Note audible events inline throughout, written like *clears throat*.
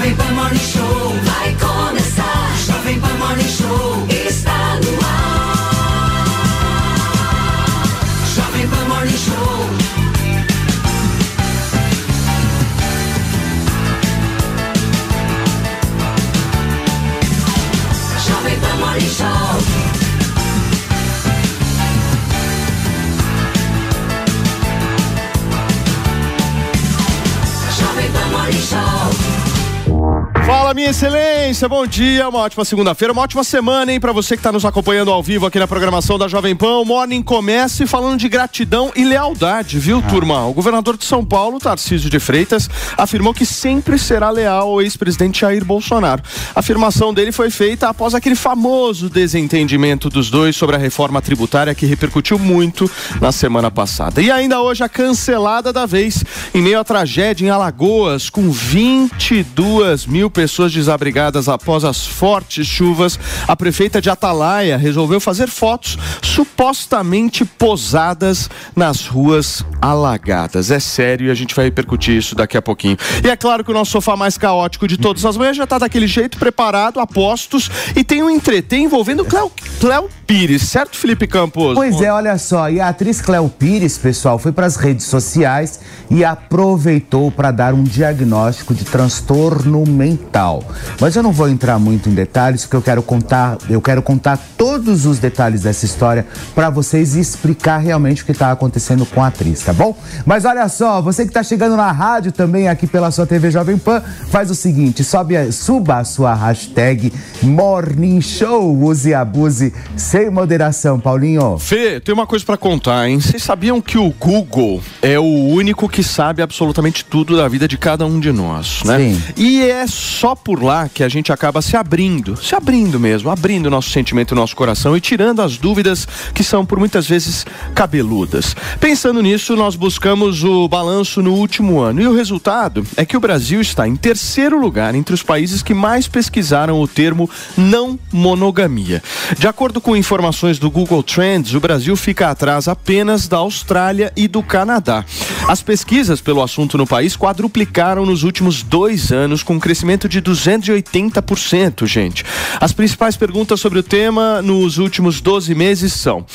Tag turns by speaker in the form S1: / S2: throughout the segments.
S1: Jovem Pan Morning Show. Vai
S2: Fala, minha excelência, bom dia, uma ótima segunda-feira, uma ótima semana, hein, pra você que tá nos acompanhando ao vivo aqui na programação da Jovem Pan. O Morning comece falando de gratidão e lealdade, viu, turma? O governador de São Paulo, Tarcísio de Freitas, afirmou que sempre será leal ao ex-presidente Jair Bolsonaro. A afirmação dele foi feita após aquele famoso desentendimento dos dois sobre a reforma tributária que repercutiu muito na semana passada. E ainda hoje a cancelada da vez, em meio à tragédia em Alagoas, com 22 mil pessoas desabrigadas após as fortes chuvas, a prefeita de Atalaia resolveu fazer fotos supostamente posadas nas ruas alagadas. É sério e a gente vai repercutir isso daqui a pouquinho. E é claro que o nosso sofá mais caótico de todas as manhãs já está daquele jeito, preparado, a postos, e tem um entretê envolvendo Cléo, Cléo Pires, certo, Felipe Campos?
S3: Pois é, olha só, e a atriz Cléo Pires, pessoal, foi para as redes sociais e aproveitou para dar um diagnóstico de transtorno mental. Mas eu não vou entrar muito em detalhes, porque eu quero contar, eu quero contar todos os detalhes dessa história para vocês e explicar realmente o que está acontecendo com a atriz, tá bom? Mas olha só, você que está chegando na rádio também aqui pela sua TV Jovem Pan, faz o seguinte, sobe, suba a sua hashtag Morning Show, use e abuse sem moderação, Paulinho.
S2: Fê, tem uma coisa pra contar, hein? Vocês sabiam que o Google é o único que sabe absolutamente tudo da vida de cada um de nós, né?
S3: Sim.
S2: E é só por lá que a gente acaba se abrindo, se abrindo mesmo, abrindo o nosso sentimento, o nosso coração e tirando as dúvidas que são por muitas vezes cabeludas. Pensando nisso, nós buscamos o balanço no último ano e o resultado é que o Brasil está em terceiro lugar entre os países que mais pesquisaram o termo não monogamia. De acordo com informações do Google Trends, o Brasil fica atrás apenas da Austrália e do Canadá. As pesquisas pelo assunto no país quadruplicaram nos últimos dois anos, com um crescimento de 280%, gente. As principais perguntas sobre o tema nos últimos 12 meses são: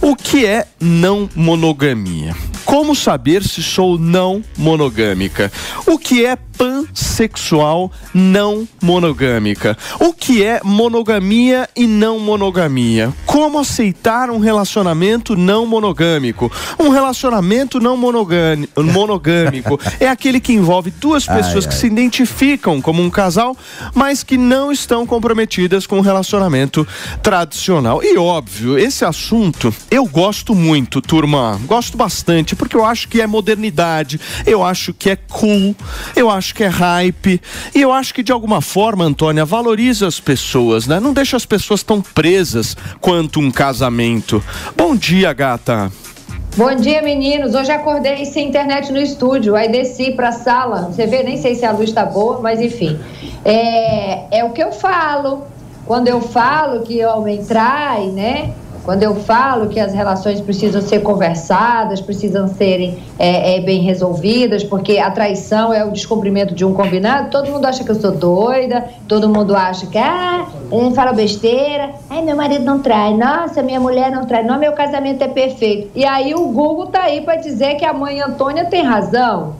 S2: o que é não monogamia? Como saber se sou não monogâmica? O que é pansexual não monogâmica? O que é monogamia e não monogamia? Como aceitar um relacionamento não monogâmico? Um relacionamento não monogâmi- monogâmico *laughs* é aquele que envolve duas pessoas que se identificam como um casal, mas que não estão comprometidas com um relacionamento tradicional. E óbvio, esse assunto eu gosto muito, turma. Gosto bastante, porque eu acho que é modernidade, eu acho que é cool, eu acho que é hype, e eu acho que de alguma forma, Antônia, valoriza as pessoas, né? Não deixa as pessoas tão presas quanto um casamento. Bom dia, gata.
S4: Bom dia, meninos. Hoje acordei sem internet no estúdio, aí desci pra sala. Você vê, nem sei se a luz tá boa, mas enfim. É, é o que eu falo. Quando eu falo que homem trai, né? Quando eu falo que as relações precisam ser conversadas, precisam serem é, é, bem resolvidas, porque a traição é o descumprimento de um combinado, todo mundo acha que eu sou doida, todo mundo acha que, ah, ele fala besteira, ai, meu marido não trai, nossa, minha mulher não trai, não, meu casamento é perfeito. E aí o Google tá aí para dizer que a mãe Antônia tem razão.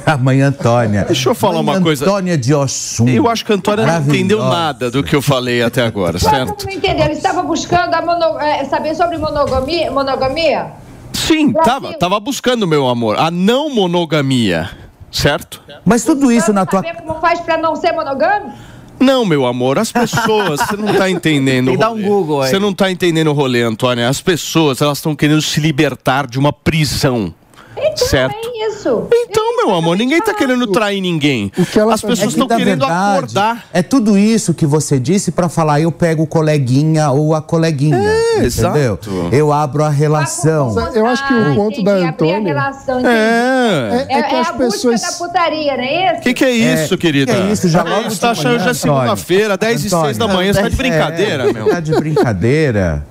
S4: *laughs*
S3: A mãe Antônia.
S2: Deixa eu falar
S3: Mãe
S2: uma coisa.
S3: Antônia de Ossum.
S2: Eu acho que a Antônia não entendeu nada do que eu falei até agora,
S4: Claro
S2: certo?
S4: que não entendeu, ele estava buscando a mono- é, saber sobre monogamia, monogamia?
S2: Sim,
S4: Brasil.
S2: tava, tava buscando, meu amor, a não monogamia, certo?
S3: Mas tudo isso na tua.
S4: Saber como faz para não ser monogâmico?
S2: Não, meu amor, as pessoas, você não tá *laughs* entendendo.
S5: Tem
S2: o
S5: que dar um. Google aí.
S2: Você não tá entendendo o rolê, Antônia. As pessoas, elas estão querendo se libertar de uma prisão.
S4: Então
S2: certo?
S4: é isso.
S2: Então, meu amor, ninguém tá querendo trair ninguém.
S6: O que ela
S2: As
S6: tá
S2: pessoas
S3: É que,
S2: estão querendo
S3: verdade,
S2: acordar.
S3: É tudo isso que você disse pra falar, eu pego o coleguinha ou a coleguinha.
S2: É,
S3: entendeu?
S2: exato.
S3: Eu abro a relação.
S6: Eu acho que o
S4: Ah,
S6: ponto da Antônia-
S4: entendi.
S2: É.
S6: É, é que
S4: É,
S6: as
S4: a
S6: pessoas.
S4: busca da putaria, não é
S2: O
S4: isso?
S2: que, que é isso,
S3: É,
S2: querida?
S3: que é isso? Já
S2: Tá
S3: logo
S2: Você tá achando já segunda-feira, 10 e 6 da manhã, você tá de brincadeira,
S3: é,
S2: meu.
S3: Tá de brincadeira.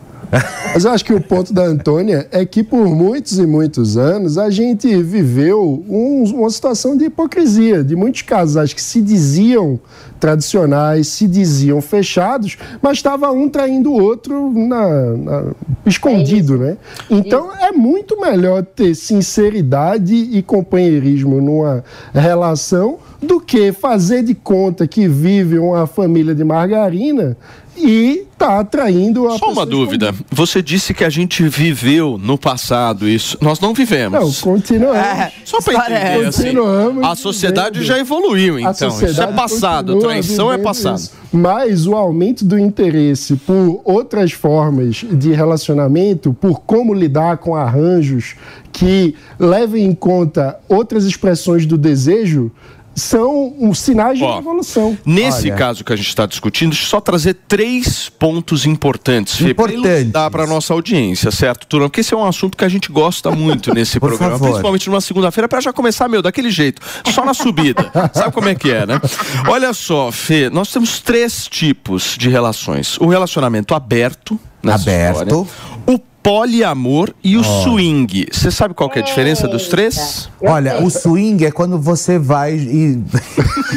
S5: Mas eu acho que o ponto da Antônia é que por muitos e muitos anos a gente viveu um, uma situação de hipocrisia, de muitos casais que se diziam tradicionais, se diziam fechados, mas estava um traindo o outro na, na, escondido, é né? Então é muito melhor ter sinceridade e companheirismo numa relação do que fazer de conta que vive uma família de margarina e tá atraindo a
S2: Só uma dúvida. Você disse que a gente viveu no passado isso. Nós não vivemos.
S5: Não, continuamos. É,
S2: Só para entender, assim, a sociedade vivendo. já evoluiu, então. Isso é passado. Traição é passado. Isso.
S5: Mas o aumento do interesse por outras formas de relacionamento, por como lidar com arranjos que levem em conta outras expressões do desejo, são os sinais Ó, de evolução.
S2: Nesse Olha. caso que a gente está discutindo, só trazer três pontos importantes.
S3: Importantes.
S2: Dá para nossa audiência, certo, turma? Porque esse é um assunto que a gente gosta muito nesse *laughs* programa,
S3: favor.
S2: principalmente numa segunda-feira, para já começar, meu, daquele jeito, só na subida. *laughs* Sabe como é que é, né? Olha só, Fê, nós temos três tipos de relações: o relacionamento aberto,
S3: aberto. História,
S2: o poliamor e o oh. swing. Você sabe qual é a diferença dos três?
S3: Olha, o swing é quando você vai e.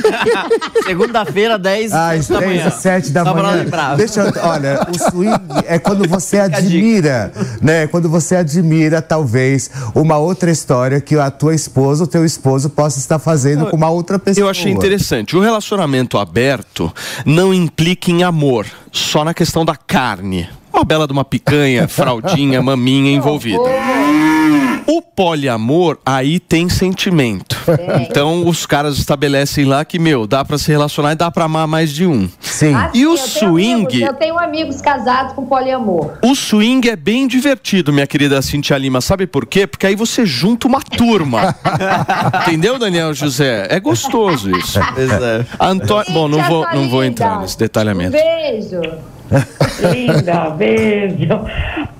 S3: *laughs*
S6: Segunda-feira, 10
S3: Às da 10 manhã. 7 da Só manhã. Deixa eu, olha, o swing é quando *laughs* você admira, né? Quando você admira, talvez, uma outra história que a tua esposa, o teu esposo possa estar fazendo com uma outra pessoa.
S2: Eu achei interessante. O relacionamento aberto não implica em amor, só na questão da carne. Uma bela de uma picanha, *laughs* fraldinha, maminha envolvida. O poliamor aí tem sentimento. É. Então os caras estabelecem lá que, meu, dá para se relacionar e dá para amar mais de um.
S3: Sim.
S2: Ah, e o swing. Amigos,
S4: eu tenho amigos casados com poliamor.
S2: O swing é bem divertido, minha querida Cintia Lima. Sabe por quê? Porque aí você junta uma turma. *laughs* Entendeu, Daniel José? É gostoso isso.
S6: É.
S2: Antônio. Bom, não vou, não vou entrar nesse detalhamento.
S4: Um beijo.
S7: Linda, beijo.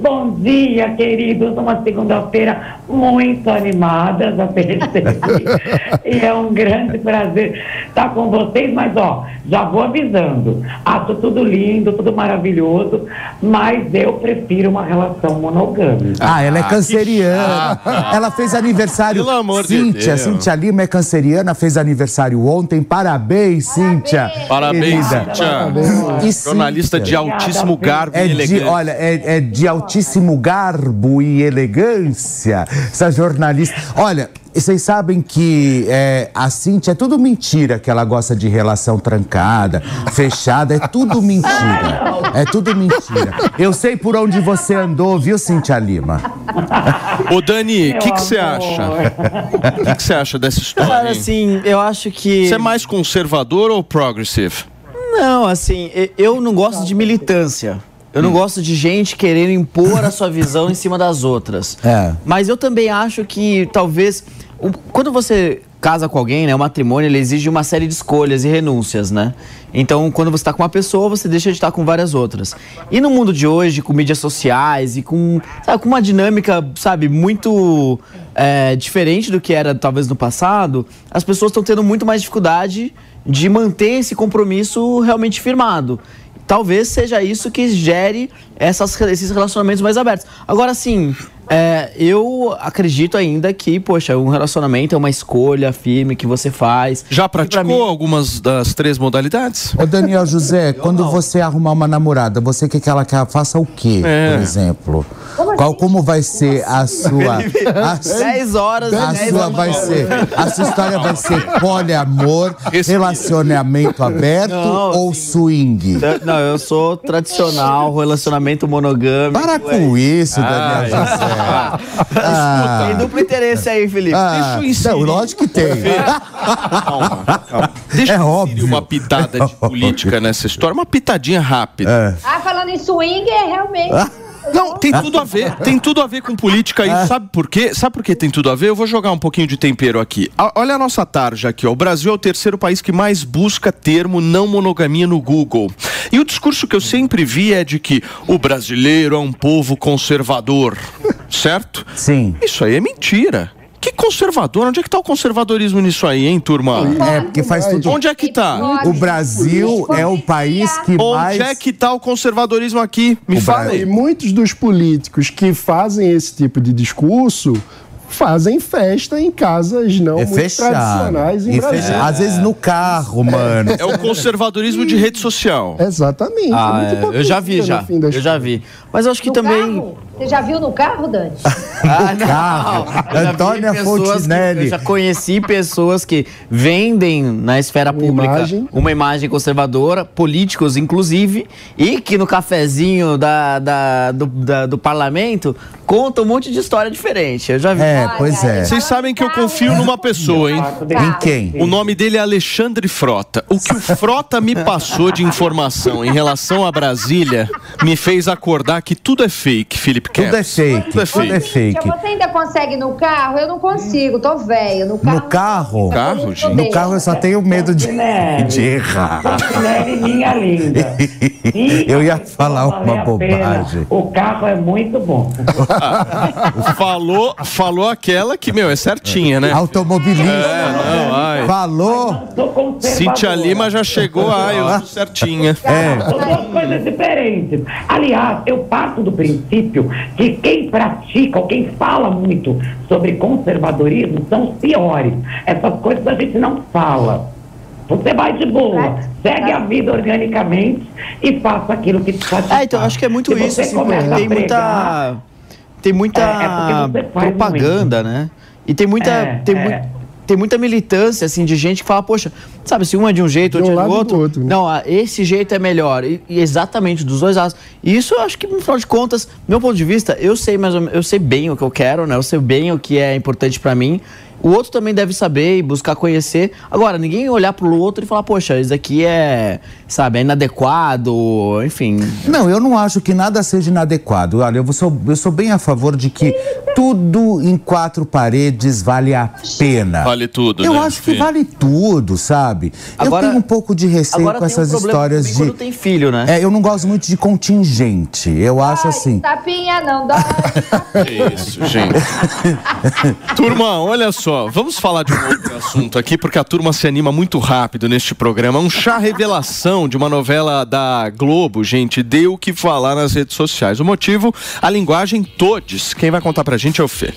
S7: Bom dia, queridos. Uma segunda-feira muito animada, já percebi. *laughs* e é um grande prazer estar com vocês, mas ó, já vou avisando. Acho tudo lindo, tudo maravilhoso, mas eu prefiro uma relação monogâmica.
S3: Ah, ela é canceriana. ela fez aniversário.
S2: Pelo amor
S3: Cíntia,
S2: de Deus.
S3: Cíntia Lima é canceriana, fez aniversário ontem. Parabéns, Cíntia.
S2: Parabéns, Cíntia. Parabéns. Jornalista de altíssimo garbo
S3: é
S2: e elegância.
S3: De, olha, é, é de altíssimo garbo e elegância. Essa jornalista. Olha, vocês sabem que é, a Cintia é tudo mentira que ela gosta de relação trancada, fechada, é tudo mentira. É tudo mentira. Eu sei por onde você andou, viu, Cintia Lima?
S2: Ô, Dani, o que você acha? O que você acha dessa história?
S6: Cara, assim, eu acho que.
S2: Você é mais conservador ou progressive?
S6: Não, assim, eu não gosto de militância. Eu não hum. gosto de gente querendo impor a sua visão em cima das outras. *laughs*
S3: É.
S6: Mas eu também acho que talvez. Quando você casa com alguém, né? O matrimônio ele exige uma série de escolhas e renúncias, né? Então, quando você está com uma pessoa, você deixa de estar com várias outras. E no mundo de hoje, com mídias sociais e com, sabe, com uma dinâmica, sabe, muito é, diferente do que era talvez no passado, as pessoas estão tendo muito mais dificuldade de manter esse compromisso realmente firmado. Talvez seja isso que gere essas, esses relacionamentos mais abertos. Agora, sim, é, eu acredito ainda que, poxa, um relacionamento é uma escolha firme que você faz.
S2: Já praticou mim... algumas das três modalidades?
S3: Ô Daniel José, quando você arrumar uma namorada, você quer que ela faça o quê, é. por exemplo? Como Qual, como vai ser a sua... *laughs*
S6: A, 10 horas,
S3: a
S6: 10
S3: sua
S6: horas.
S3: vai ser, A sua história vai ser poliamor, relacionamento aberto não, ou sim. swing?
S6: Não, eu sou tradicional, relacionamento monogâmico.
S3: Para com isso, Daniel José.
S6: Ah. ah. Tem duplo interesse aí, Felipe.
S3: Ah. Deixa eu Não, lógico que tem.
S2: calma, calma. Deixa é eu óbvio. uma pitada de *laughs* política nessa história, uma pitadinha rápida.
S4: É. Ah, falando em swing, é realmente. *laughs* Ah.
S2: Não, tem tudo a ver. Tem tudo a ver com política aí. Sabe por quê? Sabe por que tem tudo a ver? Eu vou jogar um pouquinho de tempero aqui. olha a nossa tarja aqui, ó. O Brasil é o terceiro país que mais busca termo não monogamia no Google. E o discurso que eu sempre vi é de que o brasileiro é um povo conservador. Certo?
S3: Sim.
S2: Isso aí é mentira. Que conservador? Onde é que tá o conservadorismo nisso aí, hein, turma?
S3: É, porque faz tudo.
S2: Onde é que tá?
S3: O Brasil é o país que mais.
S2: Onde é que tá o conservadorismo aqui? Me
S3: O
S2: fala.
S5: E muitos dos políticos que fazem esse tipo de discurso fazem festa em casas não
S3: É
S5: muito
S3: fechado.
S5: tradicionais em
S3: E
S5: Brasília.
S3: fecha- Às vezes no carro, mano.
S2: É o conservadorismo de rede social.
S5: Exatamente.
S6: Ah,
S5: muito
S6: é, eu já vi, já.
S5: no fim das
S6: Eu já vi. Mas eu acho que
S4: No
S6: também.
S4: carro? Você já viu no carro, Dani? *laughs*
S6: Ah, não.
S3: Carro. Antônia
S6: que-
S3: Fontinelli.
S6: eu já conheci pessoas que vendem na esfera pública
S5: imagem.
S6: uma imagem conservadora, políticos inclusive, e que no cafezinho da, da- do, da- do parlamento conta um monte de história diferente. Eu já vi.
S3: É, pois é.
S2: Vocês sabem que eu confio numa pessoa, hein?
S3: Em quem?
S2: O nome dele é Alexandre Frota. O que o Frota me passou de informação em relação a Brasília me fez acordar que tudo é fake, Felipe
S3: Tudo é fake.
S2: Tudo é
S3: Tudo é
S2: fake.
S3: fake.
S4: Você ainda consegue no carro? Eu não consigo, tô velha. No carro.
S3: No carro?
S2: Carro, gente.
S3: No carro eu só tenho medo de, de errar.
S7: Fontinelli, minha linda. *laughs*
S3: Eu ia falar uma bobagem.
S7: O carro é muito bom. *laughs*
S2: Falou, falou aquela que, meu, é certinha, né?
S3: Automobilista.
S2: É, não, ai.
S3: Falou.
S2: Cintia Lima já chegou, ai, eu sou certinha.
S3: É.
S7: São duas coisas diferentes. Aliás, eu parto do princípio que quem pratica ou quem fala muito sobre conservadorismo são os piores. Essas coisas a gente não fala. Você vai de boa, segue a vida organicamente e faça aquilo que te satisfaz.
S6: É, então acho que é muito
S7: Se
S6: isso.
S7: você
S6: assim, tem
S7: pregar,
S6: muita. Tem muita
S7: É, é faz
S6: propaganda, né? E tem muita.
S7: É,
S6: tem,
S7: é.
S6: mui- tem muita militância, assim, de gente que fala, poxa, sabe, se um é de um jeito,
S5: De um
S6: outro é do
S5: do
S6: outro.
S5: outro, né?
S6: Não, esse jeito é melhor. E, e exatamente, dos dois lados. E isso eu acho que, no final de contas, meu ponto de vista, eu sei mais ou menos, eu sei bem o que eu quero, né? Eu sei bem o que é importante pra mim. O outro também deve saber e buscar conhecer. Agora, ninguém olhar pro outro e falar, poxa, isso aqui é, sabe, é inadequado, enfim.
S3: Não, eu não acho que nada seja inadequado. Olha, eu sou, eu sou bem a favor de que tudo em quatro paredes vale a pena.
S2: Vale tudo,
S3: Eu
S2: né,
S3: acho que
S2: Fih?
S3: vale tudo, sabe?
S6: Agora-
S3: eu tenho um pouco de receio
S6: Agora
S3: com
S6: um
S3: essas
S6: problema
S3: histórias de.
S6: quando tem filho, né?
S3: É, eu não gosto muito de contingente. Eu acho assim.
S4: Tapinha não dá. *laughs*
S2: Que isso, gente. *laughs* turma, olha só, vamos falar de um outro assunto aqui, porque a turma se anima muito rápido neste programa. Um chá revelação de uma novela da Globo, gente, deu o que falar nas redes sociais. O motivo, a linguagem todes. Quem vai contar pra gente é o Fê.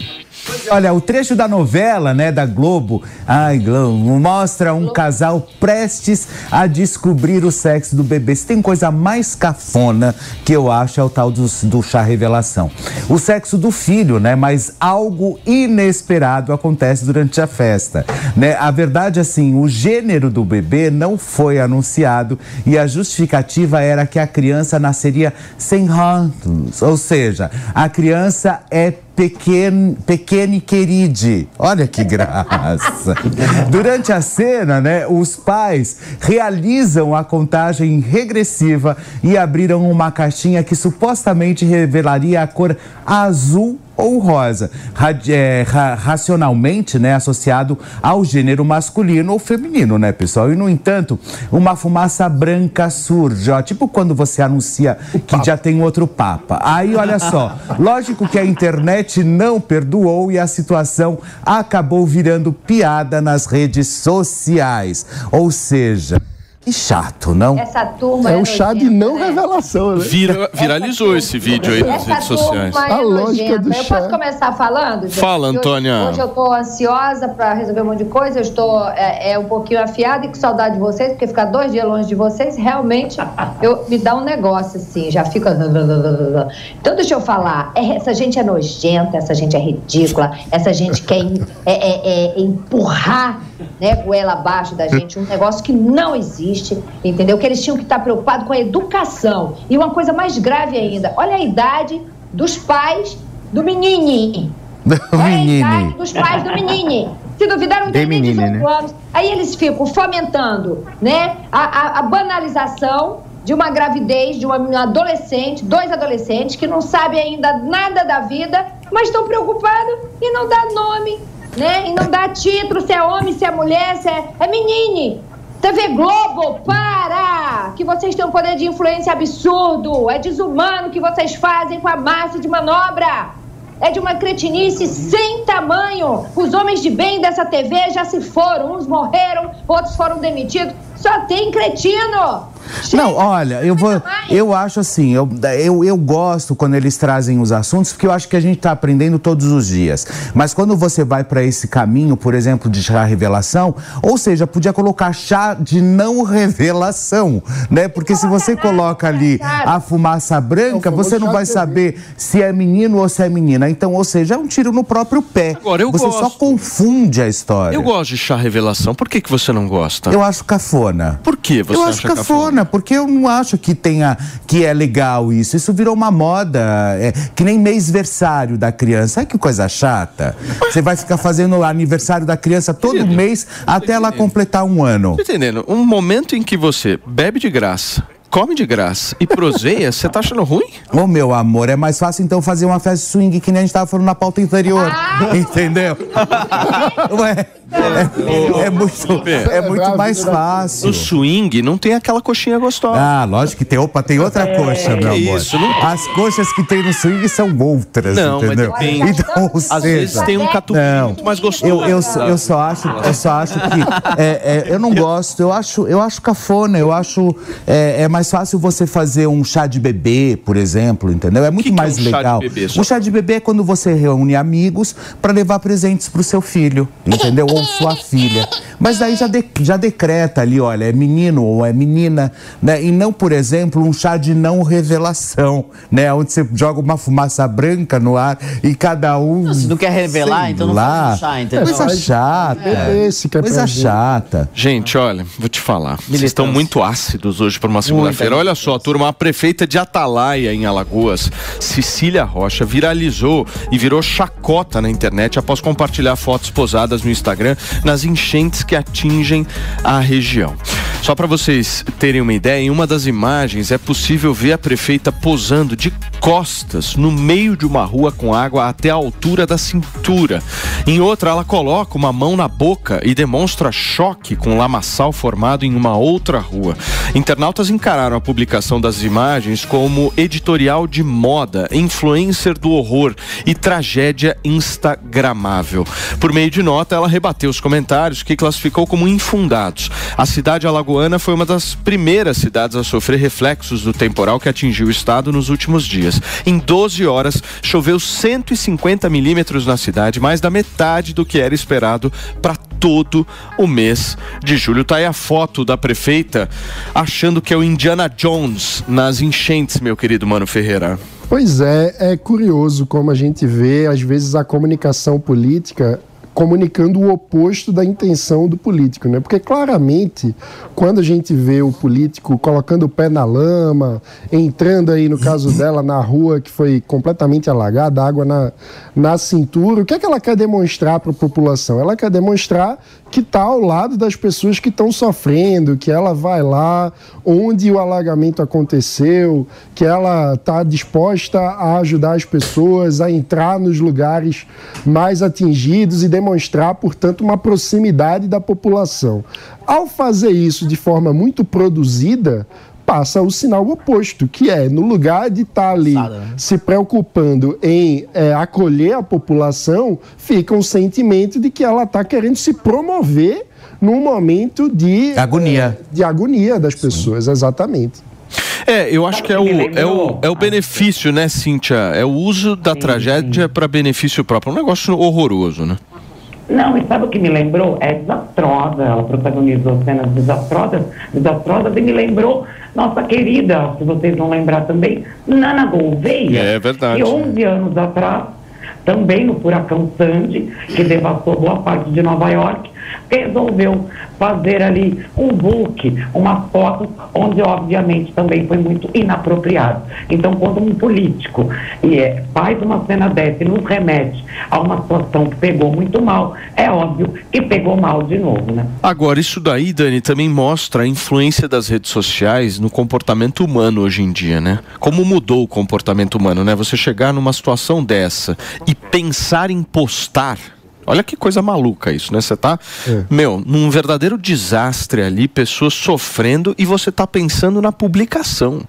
S3: Olha, o trecho da novela, né, da Globo, ai, Globo, mostra um casal prestes a descobrir o sexo do bebê. Se tem coisa mais cafona que eu acho é o tal do, do chá revelação. O sexo do filho, né, mas algo inesperado acontece durante a festa, né? A verdade, assim, o gênero do bebê não foi anunciado e a justificativa era que a criança nasceria sem rótulos, ou seja, a criança é pequeno e queride. Olha que graça. *laughs* Durante a cena, né, os pais realizam a contagem regressiva e abriram uma caixinha que supostamente revelaria a cor azul ou rosa, é, ra- racionalmente, né, associado ao gênero masculino ou feminino, né, pessoal? E no entanto, uma fumaça branca surge, ó, tipo quando você anuncia que já tem outro papa. Aí, olha só, *laughs* lógico que a internet não perdoou e a situação acabou virando piada nas redes sociais. Ou seja, que chato, não?
S4: Essa turma
S5: É
S4: é
S5: um chá de não
S4: né?
S5: revelação, né?
S2: Vira- viralizou esse vídeo aí nas redes sociais.
S4: turma é
S5: A lógica do
S4: Eu
S5: chá.
S4: posso começar falando? gente?
S2: Fala,
S4: Hoje-
S2: Antônia.
S4: Hoje, eu tô ansiosa para resolver um monte de coisa. Eu estou é, é, um pouquinho afiada e com saudade de vocês, porque ficar dois dias longe de vocês realmente eu, me dá um negócio assim. Já fica. Então, deixa eu falar. É, essa gente é nojenta, essa gente é ridícula, essa gente quer é, é, é, empurrar né, goela abaixo da gente, um negócio que não existe, entendeu? Que eles tinham que estar preocupados com a educação. E uma coisa mais grave ainda, olha a idade dos pais do menino.
S3: O
S4: É a idade dos pais do menino. Se duvidaram, não tem nem 18 anos. Aí eles ficam fomentando né, a, a- a banalização de uma gravidez de uma, uma adolescente, dois adolescentes que não sabem ainda nada da vida, mas estão preocupados e não dá nome, né? E não dá título se é homem, se é mulher, se é, é menine. TV Globo, para! Que vocês têm um poder de influência absurdo. É desumano o que vocês fazem com a massa de manobra. é de uma cretinice sem tamanho. Os homens de bem dessa TV já se foram, uns morreram, outros foram demitidos. Só tem cretino.
S3: Não, olha, eu vou. Eu acho assim, eu, eu, eu gosto quando eles trazem os assuntos, porque eu acho que a gente está aprendendo todos os dias. Mas quando você vai para esse caminho, por exemplo, de chá revelação, ou seja, podia colocar chá de não revelação, né? Porque se você coloca ali a fumaça branca, você não vai saber se é menino ou se é menina. Então, ou seja, é um tiro no próprio pé.
S2: Agora, eu
S3: você só
S2: gosto.
S3: confunde a história.
S2: Eu gosto de chá revelação. Por que, que você não gosta?
S3: Eu acho cafona.
S2: Por que você
S3: eu
S2: acha
S3: acho cafona, porque eu não acho que tenha que é legal isso. Isso virou uma moda, é, que nem mêsversário da criança. Ai que coisa chata. Você vai ficar fazendo o aniversário da criança todo mês até ela completar um ano.
S2: Entendendo? Um momento em que você bebe de graça, come de graça e proseia, você tá achando ruim?
S3: Ô meu amor, é mais fácil então fazer uma festa swing que nem a gente tava falando na pauta anterior. Entendeu? *laughs* Ué, é, é muito, é muito mais fácil.
S2: No swing não tem aquela coxinha gostosa.
S3: Ah, lógico que tem. Opa, tem outra coxa, meu amor.
S2: isso, não-
S3: As coxas que tem no swing são outras,
S2: Não, mas
S3: entendeu?
S2: depende.
S3: Então, ou
S2: Às vezes
S3: seja,
S2: tem um catupiry
S3: Não.
S2: muito mais gostoso.
S3: eu, eu, só- eu só acho, eu só acho que é, é, eu não gosto. Eu acho, eu acho cafona. Eu acho é, é mais fácil você fazer um chá de bebê, por exemplo, entendeu? É muito
S2: que é
S3: mais
S2: um chá de
S3: legal.
S2: bebê, só?
S3: um chá de bebê é quando você reúne amigos para levar presentes pro seu filho, entendeu? Ou sua filha. Mas daí já, de- já decreta ali, olha, é menino ou é menina, né? E não, por exemplo, um chá de não revelação, né? Onde você joga uma fumaça branca no ar e cada um.
S6: Se não quer revelar,
S3: sei
S6: então não
S3: lá.
S6: faz um chá, entendeu?
S3: Coisa chata.
S5: Bebê, quer
S3: Coisa chata.
S2: Gente, olha, vou te falar. Vocês
S6: Militância.
S2: estão muito ácidos hoje para uma segunda-feira. Olha só, turma, a prefeita de Atalaia, em Alagoas, Cecília Rocha, viralizou e virou chacota na internet após compartilhar fotos posadas no Instagram nas enchentes que atingem a região. Só para vocês terem uma ideia, em uma das imagens é possível ver a prefeita posando de costas no meio de uma rua com água até a altura da cintura. Em outra, ela coloca uma mão na boca e demonstra choque com lamaçal formado em uma outra rua. Internautas encararam a publicação das imagens como editorial de moda, influencer do horror e tragédia instagramável. Por meio de nota, ela rebateu os comentários que classificou como infundados. A cidade alagoana foi uma das primeiras cidades a sofrer reflexos do temporal que atingiu o estado nos últimos dias. Em 12 horas, choveu 150 milímetros na cidade, mais da metade do que era esperado para todo o mês de julho. Tá aí a foto da prefeita achando que é o Indiana Jones nas enchentes, meu querido Mano Ferreira.
S5: Pois é, é curioso como a gente vê, às vezes, a comunicação política comunicando o oposto da intenção do político, né? Porque claramente, quando a gente vê o político colocando o pé na lama, entrando aí, no caso *laughs* dela, na rua que foi completamente alagada, água na, na cintura, o que é que ela quer demonstrar para a população? Ela quer demonstrar que está ao lado das pessoas que estão sofrendo, que ela vai lá onde o alagamento aconteceu, que ela está disposta a ajudar as pessoas a entrar nos lugares mais atingidos e demonstrar, portanto, uma proximidade da população. Ao fazer isso de forma muito produzida, passa o sinal oposto, que é no lugar de estar ali
S6: Forçada, né?
S5: se preocupando em é, acolher a população, fica um sentimento de que ela está querendo se promover num momento de
S3: Agonia.
S5: é, de agonia das pessoas, exatamente.
S2: É, eu acho que é o, é o, é o benefício, né, Cíntia? É o uso da tragédia para benefício próprio. Um negócio horroroso, né?
S7: Não, e sabe o que me lembrou? É desastrosa. Ela protagonizou cenas desastrosas, desastrosas e me lembrou nossa querida, se vocês vão lembrar também, Nana Gouveia.
S2: É verdade.
S7: Que 11 anos atrás, também no furacão Sandy, que devastou boa parte de Nova York, resolveu fazer ali um book, uma foto, onde obviamente também foi muito inapropriado. Então, quando um político e é, faz uma cena dessa e nos remete a uma situação que pegou muito mal, é óbvio que pegou mal de novo, né?
S2: Agora, isso daí, Dani, também mostra a influência das redes sociais no comportamento humano hoje em dia, né? Como mudou o comportamento humano, né? Você chegar numa situação dessa e pensar em postar. Olha que coisa maluca isso, né? Você tá, meu, num verdadeiro desastre ali, pessoas sofrendo e você tá pensando na publicação.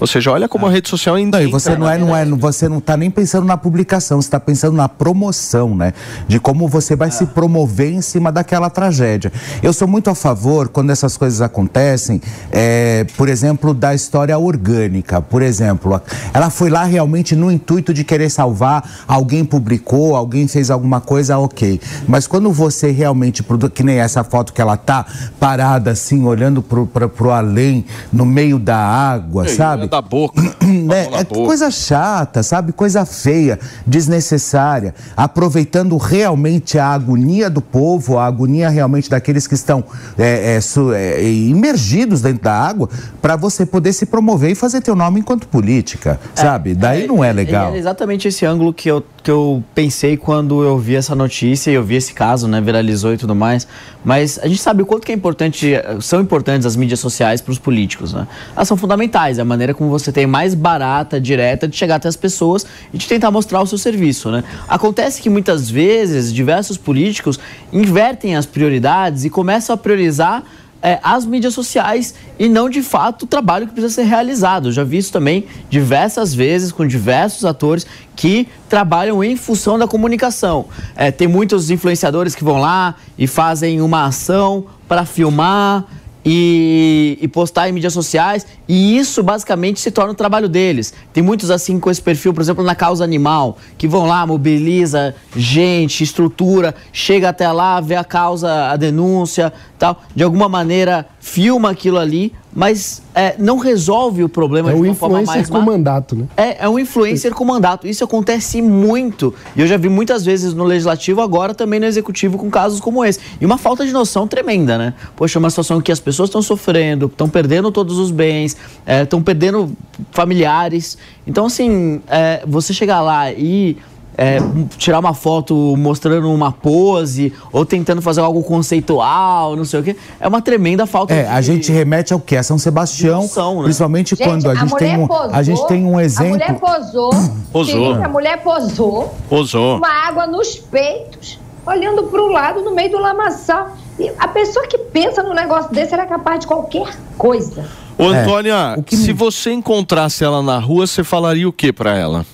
S2: Ou seja, olha como a rede social ainda.
S3: Não, e você não é, não é, você não está nem pensando na publicação, você está pensando na promoção, né? De como você vai se promover em cima daquela tragédia. Eu sou muito a favor quando essas coisas acontecem, é, por exemplo, da história orgânica. Por exemplo, ela foi lá realmente no intuito de querer salvar, alguém publicou, alguém fez alguma coisa, ok. Mas quando você realmente, que nem essa foto que ela tá parada assim, olhando pro, pro, pro além, no meio da água,
S2: Ei,
S3: sabe?
S2: Da boca. *clears throat*
S3: É, é coisa chata, sabe? Coisa feia, desnecessária. Aproveitando realmente a agonia do povo, a agonia realmente daqueles que estão é, é, su, é, imergidos dentro da água, para você poder se promover e fazer teu nome enquanto política, sabe? Daí não é legal.
S6: É exatamente esse ângulo que eu, que eu pensei quando eu vi essa notícia e eu vi esse caso, né? Viralizou e tudo mais. Mas a gente sabe o quanto que é importante, são importantes as mídias sociais para os políticos, né? Elas são fundamentais, é a maneira como você tem mais barata, direta, de chegar até as pessoas e de tentar mostrar o seu serviço, né? Acontece que muitas vezes diversos políticos invertem as prioridades e começam a priorizar é, as mídias sociais e não de fato o trabalho que precisa ser realizado. Eu já vi isso também diversas vezes com diversos atores que trabalham em função da comunicação. É, tem muitos influenciadores que vão lá e fazem uma ação para filmar e, e, postar em mídias sociais, e isso basicamente se torna o trabalho deles. Tem muitos assim com esse perfil, por exemplo, na causa animal, que vão lá, mobiliza gente, estrutura, chega até lá, vê a causa, a denúncia, tal, de alguma maneira filma aquilo ali, mas é, não resolve o problema
S5: é
S6: de
S5: um
S6: uma forma
S5: influencer
S6: mais
S5: com mandato, né?
S6: é, é um influencer com mandato. Isso acontece muito. E eu já vi muitas vezes no legislativo, agora também no executivo, com casos como esse. E uma falta de noção tremenda, né? Poxa, uma situação que as pessoas estão sofrendo, estão perdendo todos os bens, estão perdendo familiares. Então, assim, é, você chegar lá e é, tirar uma foto mostrando uma pose ou tentando fazer algo conceitual, não sei o quê, é uma tremenda falta
S3: É,
S6: de...
S3: a gente remete ao que? A São Sebastião,
S6: noção, né?
S3: principalmente quando a gente, tem um,
S4: posou,
S3: a gente tem um
S4: A
S3: exemplo.
S4: mulher posou. *coughs*
S2: Posou.
S4: A mulher posou.
S2: Posou.
S4: Uma água nos peitos, olhando para o lado no meio do lamaçal. E a pessoa que pensa num negócio desse era capaz de qualquer coisa.
S2: Ô, Antônia,
S3: o que
S2: se você encontrasse ela na rua, você falaria o que pra ela?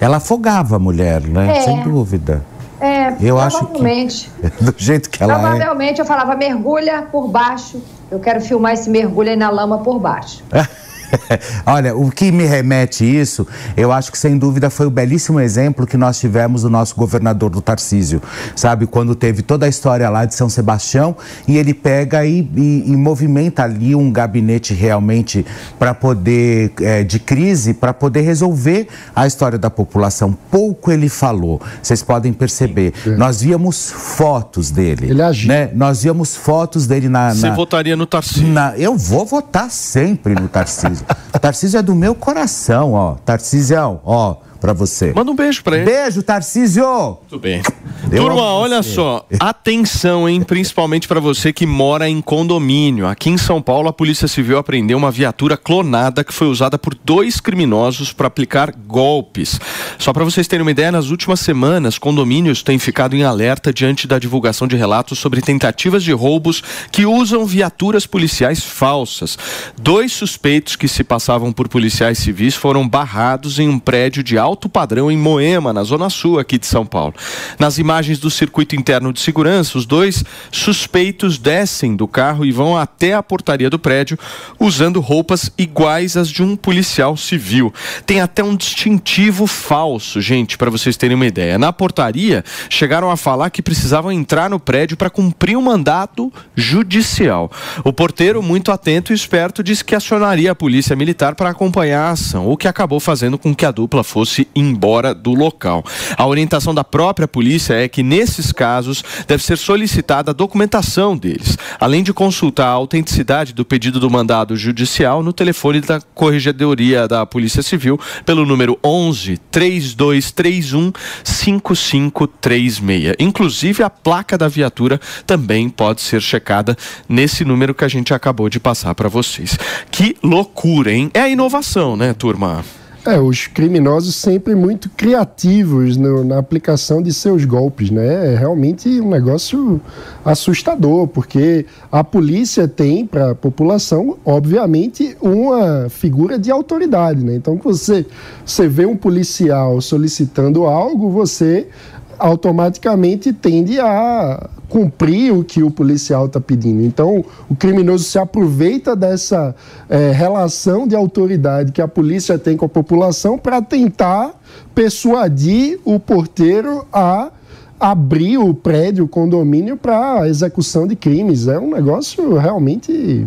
S3: Ela afogava a mulher, né?
S4: É.
S3: Sem dúvida.
S4: É,
S3: Eu acho que-
S4: provavelmente. *laughs*
S3: Do jeito que ela é.
S4: Provavelmente eu falava mergulha por baixo. Eu quero filmar esse mergulho aí na lama por baixo. *laughs* *laughs*
S3: Olha, o que me remete isso, eu acho que sem dúvida foi o belíssimo exemplo que nós tivemos do nosso governador do Tarcísio, sabe? Quando teve toda a história lá de São Sebastião e ele pega e, e- e movimenta ali um gabinete realmente para poder, é, de crise, para poder resolver a história da população. Pouco ele falou, vocês podem perceber. Nós víamos fotos dele.
S5: Ele agiu.
S3: Né? Nós víamos fotos dele na.
S2: Você
S3: na-
S2: votaria no Tarcísio?
S3: na- eu vou votar sempre no Tarcísio. Tarcísio é do meu coração, ó. Tarcísio, ó, pra você.
S2: Manda um beijo pra ele.
S3: Beijo, Tarcísio!
S2: Muito bem.
S3: Eu
S2: Turma, olha
S3: você.
S2: só, atenção, hein, principalmente para você que mora em condomínio. Aqui em São Paulo, a Polícia Civil apreendeu uma viatura clonada que foi usada por dois criminosos para aplicar golpes. Só para vocês terem uma ideia, nas últimas semanas, condomínios têm ficado em alerta diante da divulgação de relatos sobre tentativas de roubos que usam viaturas policiais falsas. Dois suspeitos que se passavam por policiais civis foram barrados em um prédio de alto padrão em Moema, na Zona Sul aqui de São Paulo. Nas imagens do circuito interno de segurança, os dois suspeitos descem do carro e vão até a portaria do prédio usando roupas iguais às de um policial civil. Tem até um distintivo falso, gente, para vocês terem uma ideia. Na portaria, chegaram a falar que precisavam entrar no prédio para cumprir um mandato judicial. O porteiro, muito atento e esperto, disse que acionaria a polícia militar para acompanhar a ação, o que acabou fazendo com que a dupla fosse embora do local. A orientação da própria polícia é que, nesses casos, deve ser solicitada a documentação deles, além de consultar a autenticidade do pedido do mandado judicial no telefone da Corregedoria da Polícia Civil pelo número 11 3231 5536. Inclusive, a placa da viatura também pode ser checada nesse número que a gente acabou de passar para vocês. Que loucura, hein? É a inovação, né, turma?
S5: É, os criminosos sempre muito criativos no- na aplicação de seus golpes, né? É realmente um negócio assustador, porque a polícia tem para a população, obviamente, uma figura de autoridade, né? Então, você, você vê um policial solicitando algo, você automaticamente tende a cumprir o que o policial está pedindo. Então, o criminoso se aproveita dessa eh, relação de autoridade que a polícia tem com a população para tentar persuadir o porteiro a abrir o prédio, o condomínio para execução de crimes. É um negócio realmente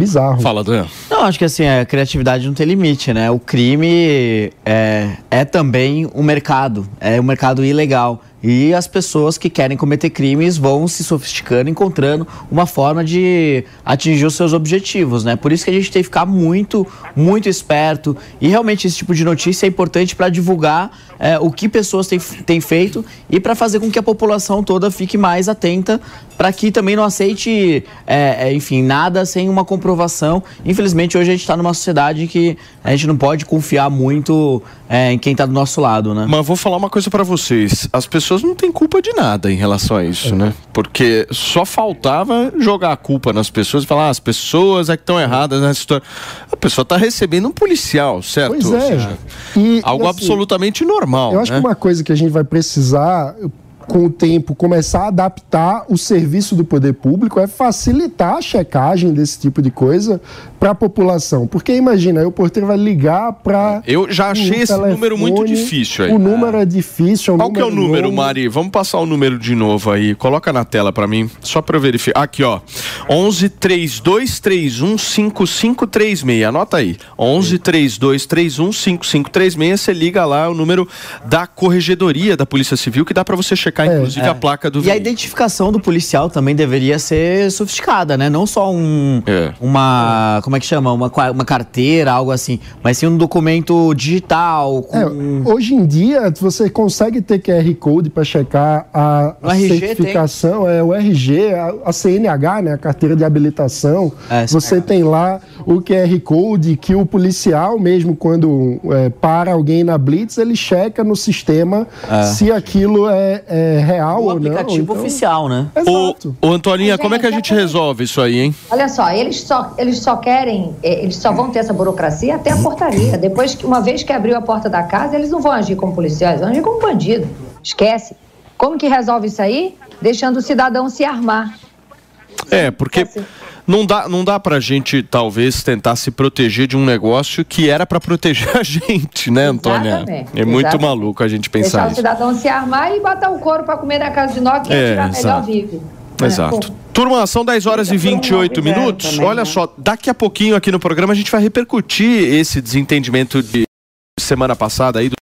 S5: bizarro.
S2: Fala, Dan.
S6: Não, acho que assim, a criatividade não tem limite, né? O crime é, é também um mercado, é um mercado ilegal. E as pessoas que querem cometer crimes vão se sofisticando, encontrando uma forma de atingir os seus objetivos, né? Por isso que a gente tem que ficar muito, muito esperto. E realmente esse tipo de notícia é importante para divulgar é, o que pessoas têm, têm feito e para fazer com que a população toda fique mais atenta para que também não aceite, é, é, enfim, nada sem uma comprovação. Infelizmente, hoje a gente está numa sociedade que a gente não pode confiar muito é, em quem está do nosso lado, né?
S2: Mas vou falar uma coisa pra vocês. As pessoas não têm culpa de nada em relação a isso, né? Porque só faltava jogar a culpa nas pessoas e falar, ah, as pessoas é que estão erradas nessa história. A pessoa tá recebendo um policial, certo?
S5: Pois é.
S2: seja,
S5: E-
S2: algo
S5: e assim,
S2: absolutamente normal,
S5: Eu acho
S2: né?
S5: que uma coisa que a gente vai precisar, com o tempo, começar a adaptar o serviço do poder público é facilitar a checagem desse tipo de coisa para a população. Porque imagina, aí o porteiro vai ligar para.
S2: Eu já achei esse número muito difícil aí.
S5: O número é difícil.
S2: Qual que é o número,
S5: novo.
S2: Mari? Vamos passar o número de novo aí. Coloca na tela pra mim, só pra eu verificar. Aqui, ó. 11 3231 5536. Anota aí. 11 3231 5536. Você liga lá o número da corregedoria da Polícia Civil que dá pra você checar inclusive a placa do
S6: É. E a
S2: veículo.
S6: identificação do policial também deveria ser sofisticada, né? Não só um,
S2: É.
S6: uma, como é que chama? Uma, uma carteira, algo assim, mas sim um documento digital com...
S5: É, hoje em dia, você consegue ter QR Code para checar a, a
S6: RG
S5: certificação, é o RG, a, a CNH, né, a carteira de habilitação.
S6: É,
S5: você tem lá o QR Code que o policial, mesmo quando é, para alguém na Blitz, ele checa no sistema se aquilo é, é real
S6: o
S5: ou não.
S6: aplicativo
S5: Então,
S6: oficial, né?
S2: Ô,
S5: Exato.
S2: ô, Antoninha, como é que a gente resolve isso aí, hein?
S4: Olha só, eles só, eles só querem, eh, eles só vão ter essa burocracia até a portaria. Depois que, uma vez que abriu a porta da casa, eles não vão agir como policiais, vão agir como bandido. Esquece. Como que resolve isso aí? Deixando o cidadão se armar.
S2: É, porque
S4: Assim.
S2: Não dá, não dá pra gente, talvez, tentar se proteger de um negócio que era pra proteger a *laughs* gente, né, Antônia?
S4: Exatamente,
S2: É muito
S4: exatamente.
S2: maluco a gente
S4: Deixar
S2: pensar
S4: o
S2: isso.
S4: cidadão se armar e botar o couro para comer na casa de nós, que
S2: É,
S4: é, tirar melhor
S2: exato.
S4: vive.
S2: Exato.
S4: É.
S2: Turma, são 10 horas e
S7: Fica por um
S2: 28
S7: lado zero
S2: minutos.
S7: também,
S2: Olha
S7: né?
S2: só, daqui a pouquinho aqui no programa a gente vai repercutir esse desentendimento de semana passada aí do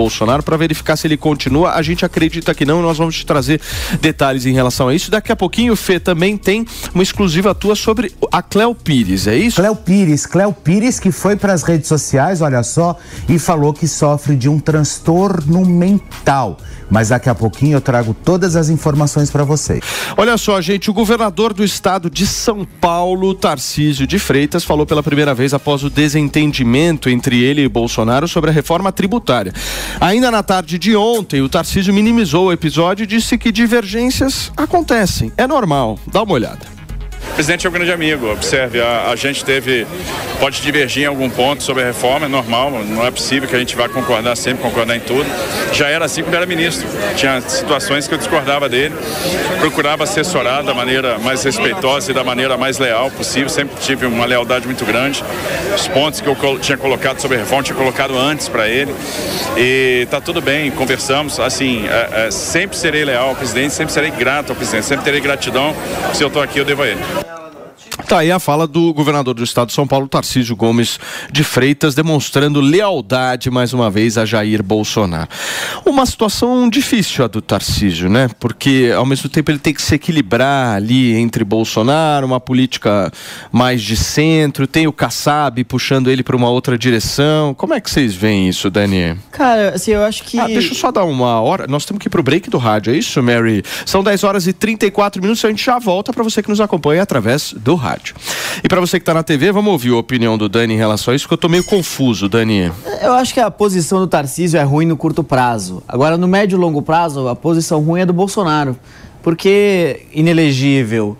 S2: Bolsonaro para verificar se ele continua. A gente acredita que não, nós vamos te trazer detalhes em relação a isso. Daqui a pouquinho o Fê também tem uma exclusiva tua sobre a Cléo Pires, é isso?
S3: Cléo Pires, Cléo Pires que foi para as redes sociais, olha só, e falou que sofre de um transtorno mental. Mas daqui a pouquinho eu trago todas as informações para vocês.
S2: Olha só, gente, o governador do estado de São Paulo, Tarcísio de Freitas, falou pela primeira vez após o desentendimento entre ele e Bolsonaro sobre a reforma tributária. Ainda na tarde de ontem, o Tarcísio minimizou o episódio e disse que divergências acontecem, é normal. Dá uma olhada.
S8: Presidente é um grande amigo. Observe, a, a gente teve. Pode divergir em algum ponto sobre a reforma, é normal, não é possível que a gente vá concordar sempre, concordar em tudo. Já era assim quando era ministro. Tinha situações que eu discordava dele, procurava assessorar da maneira mais respeitosa e da maneira mais leal possível. Sempre tive uma lealdade muito grande. Os pontos que eu tinha colocado sobre a reforma, tinha colocado antes para ele. E tá tudo bem, conversamos. Assim, é, é, sempre serei leal ao presidente, sempre serei grato ao presidente, sempre terei gratidão. Se eu estou aqui, eu devo a ele.
S2: Tá aí a fala do governador do estado de São Paulo, Tarcísio Gomes de Freitas, demonstrando lealdade mais uma vez a Jair Bolsonaro. Uma situação difícil a do Tarcísio, né? Porque ao mesmo tempo ele tem que se equilibrar ali entre Bolsonaro, uma política mais de centro, tem o Kassab puxando ele para uma outra direção. Como é que vocês veem isso, Dani?
S6: Cara, assim, eu acho que...
S2: Ah, deixa eu só dar uma hora. Nós temos que ir pro break do rádio, é isso, Mary? São 10 horas e 34 minutos. A gente já volta para você que nos acompanha através do rádio. E para você que está na TV, vamos ouvir a opinião do Dani em relação a isso, que eu tô meio confuso, Dani.
S6: Eu acho que a posição do Tarcísio é ruim no curto prazo. Agora, no médio e longo prazo, a posição ruim é do Bolsonaro. Porque inelegível,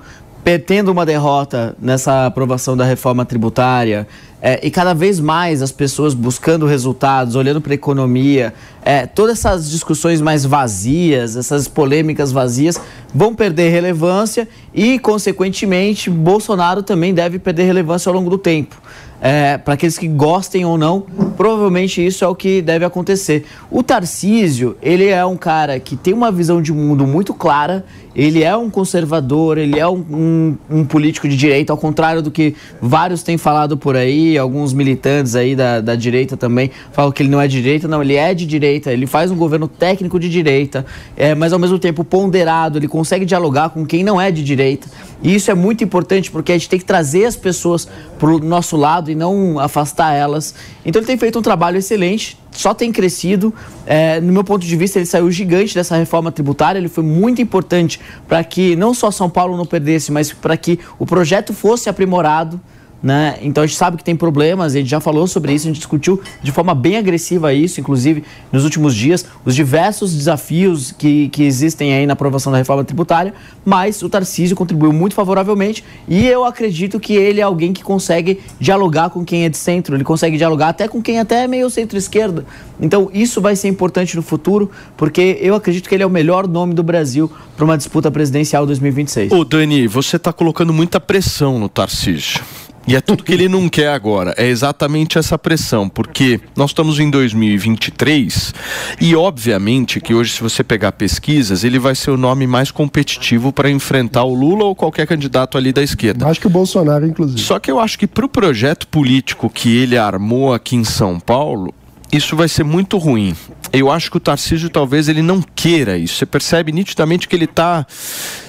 S6: tendo uma derrota nessa aprovação da reforma tributária, é, e cada vez mais as pessoas buscando resultados, olhando para a economia, é, todas essas discussões mais vazias, essas polêmicas vazias, vão perder relevância e, consequentemente, Bolsonaro também deve perder relevância ao longo do tempo. É, para aqueles que gostem ou não, provavelmente isso é o que deve acontecer. O Tarcísio, ele é um cara que tem uma visão de mundo muito clara, ele é um conservador, ele é um, um, um político de direita, ao contrário do que vários têm falado por aí, alguns militantes aí da, da direita também falam que ele não é de direita, não, ele é de direita, ele faz um governo técnico de direita, é, mas ao mesmo tempo ponderado, ele consegue dialogar com quem não é de direita. E isso é muito importante porque a gente tem que trazer as pessoas para o nosso lado e não afastar elas. Então ele tem feito um trabalho excelente, só tem crescido. É, no meu ponto de vista, ele saiu gigante dessa reforma tributária. Ele foi muito importante para que não só São Paulo não perdesse, mas para que o projeto fosse aprimorado. Né? Então a gente sabe que tem problemas, a gente já falou sobre isso, a gente discutiu de forma bem agressiva isso, inclusive nos últimos dias, os diversos desafios que, que existem aí na aprovação da reforma tributária, mas o Tarcísio contribuiu muito favoravelmente e eu acredito que ele é alguém que consegue dialogar com quem é de centro, ele consegue dialogar até com quem até é meio centro-esquerda. Então isso vai ser importante no futuro, porque eu acredito que ele é o melhor nome do Brasil para uma disputa presidencial 2026.
S2: Ô Dani, você está colocando muita pressão no Tarcísio. E é tudo que ele não quer agora. É exatamente essa pressão, porque nós estamos em 2023 e, obviamente, que hoje, se você pegar pesquisas, ele vai ser o nome mais competitivo para enfrentar o Lula ou qualquer candidato ali da esquerda.
S5: Acho que o Bolsonaro, inclusive.
S2: Só que eu acho que para o projeto político que ele armou aqui em São Paulo, isso vai ser muito ruim. Eu acho que o Tarcísio talvez ele não queira isso. Você percebe nitidamente que ele está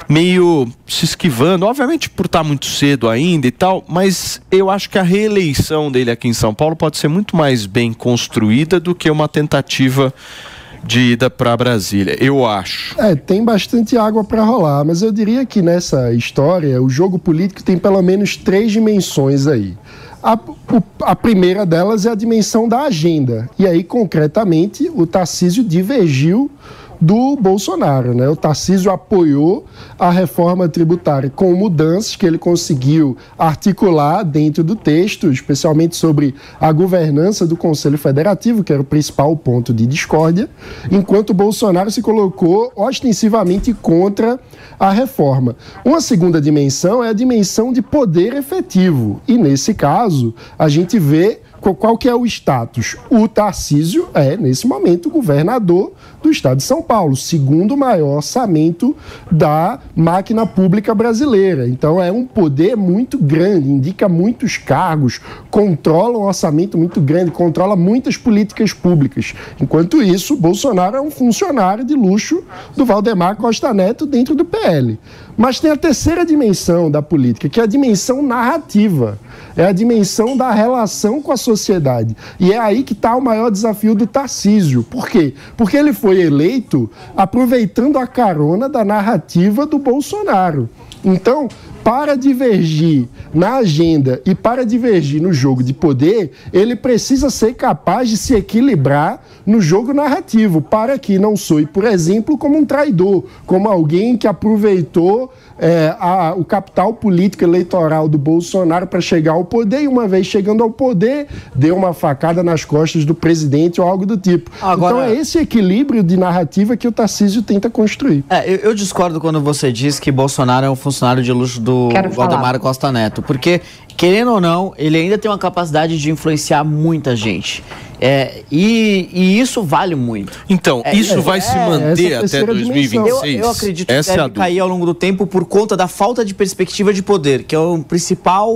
S2: meio se esquivando, obviamente por estar tá muito cedo ainda e tal, mas eu acho que a reeleição dele aqui em São Paulo pode ser muito mais bem construída do que uma tentativa de ida para Brasília, eu acho.
S5: É, tem bastante água para rolar, mas eu diria que nessa história o jogo político tem pelo menos três dimensões aí. A, a, primeira delas é a dimensão da agenda. E aí, concretamente, o Tarcísio divergiu do Bolsonaro. Né? O Tarcísio apoiou a reforma tributária com mudanças que ele conseguiu articular dentro do texto, especialmente sobre a governança do Conselho Federativo, que era o principal ponto de discórdia, enquanto Bolsonaro se colocou ostensivamente contra a reforma. Uma segunda dimensão é a dimensão de poder efetivo. E nesse caso, a gente vê qual que é o status? O Tarcísio é, nesse momento, governador do estado de São Paulo, segundo maior orçamento da máquina pública brasileira. Então é um poder muito grande, indica muitos cargos, controla um orçamento muito grande, controla muitas políticas públicas. Enquanto isso, Bolsonaro é um funcionário de luxo do Valdemar Costa Neto dentro do PL. Mas tem a terceira dimensão da política, que é a dimensão narrativa. É a dimensão da relação com a sociedade. E é aí que está o maior desafio do Tarcísio. Por quê? Porque ele foi eleito aproveitando a carona da narrativa do Bolsonaro. Então, para divergir na agenda e para divergir no jogo de poder, ele precisa ser capaz de se equilibrar no jogo narrativo, para que não soe, por exemplo, como um traidor, como alguém que aproveitou é, a, o capital político eleitoral do Bolsonaro para chegar ao poder e, uma vez chegando ao poder, deu uma facada nas costas do presidente ou algo do tipo. Agora... Então é esse equilíbrio de narrativa que o Tarcísio tenta construir.
S6: É, eu, eu, discordo quando você diz que Bolsonaro é um funcionário de luxo do Valdemar Costa Neto, porque, querendo ou não, ele ainda tem uma capacidade de influenciar muita gente. É, e, e, isso vale muito.
S2: Então, é, isso é, vai se manter até 2026?
S6: Eu, eu acredito que é deve cair ao longo do tempo por conta da falta de perspectiva de poder, que é o principal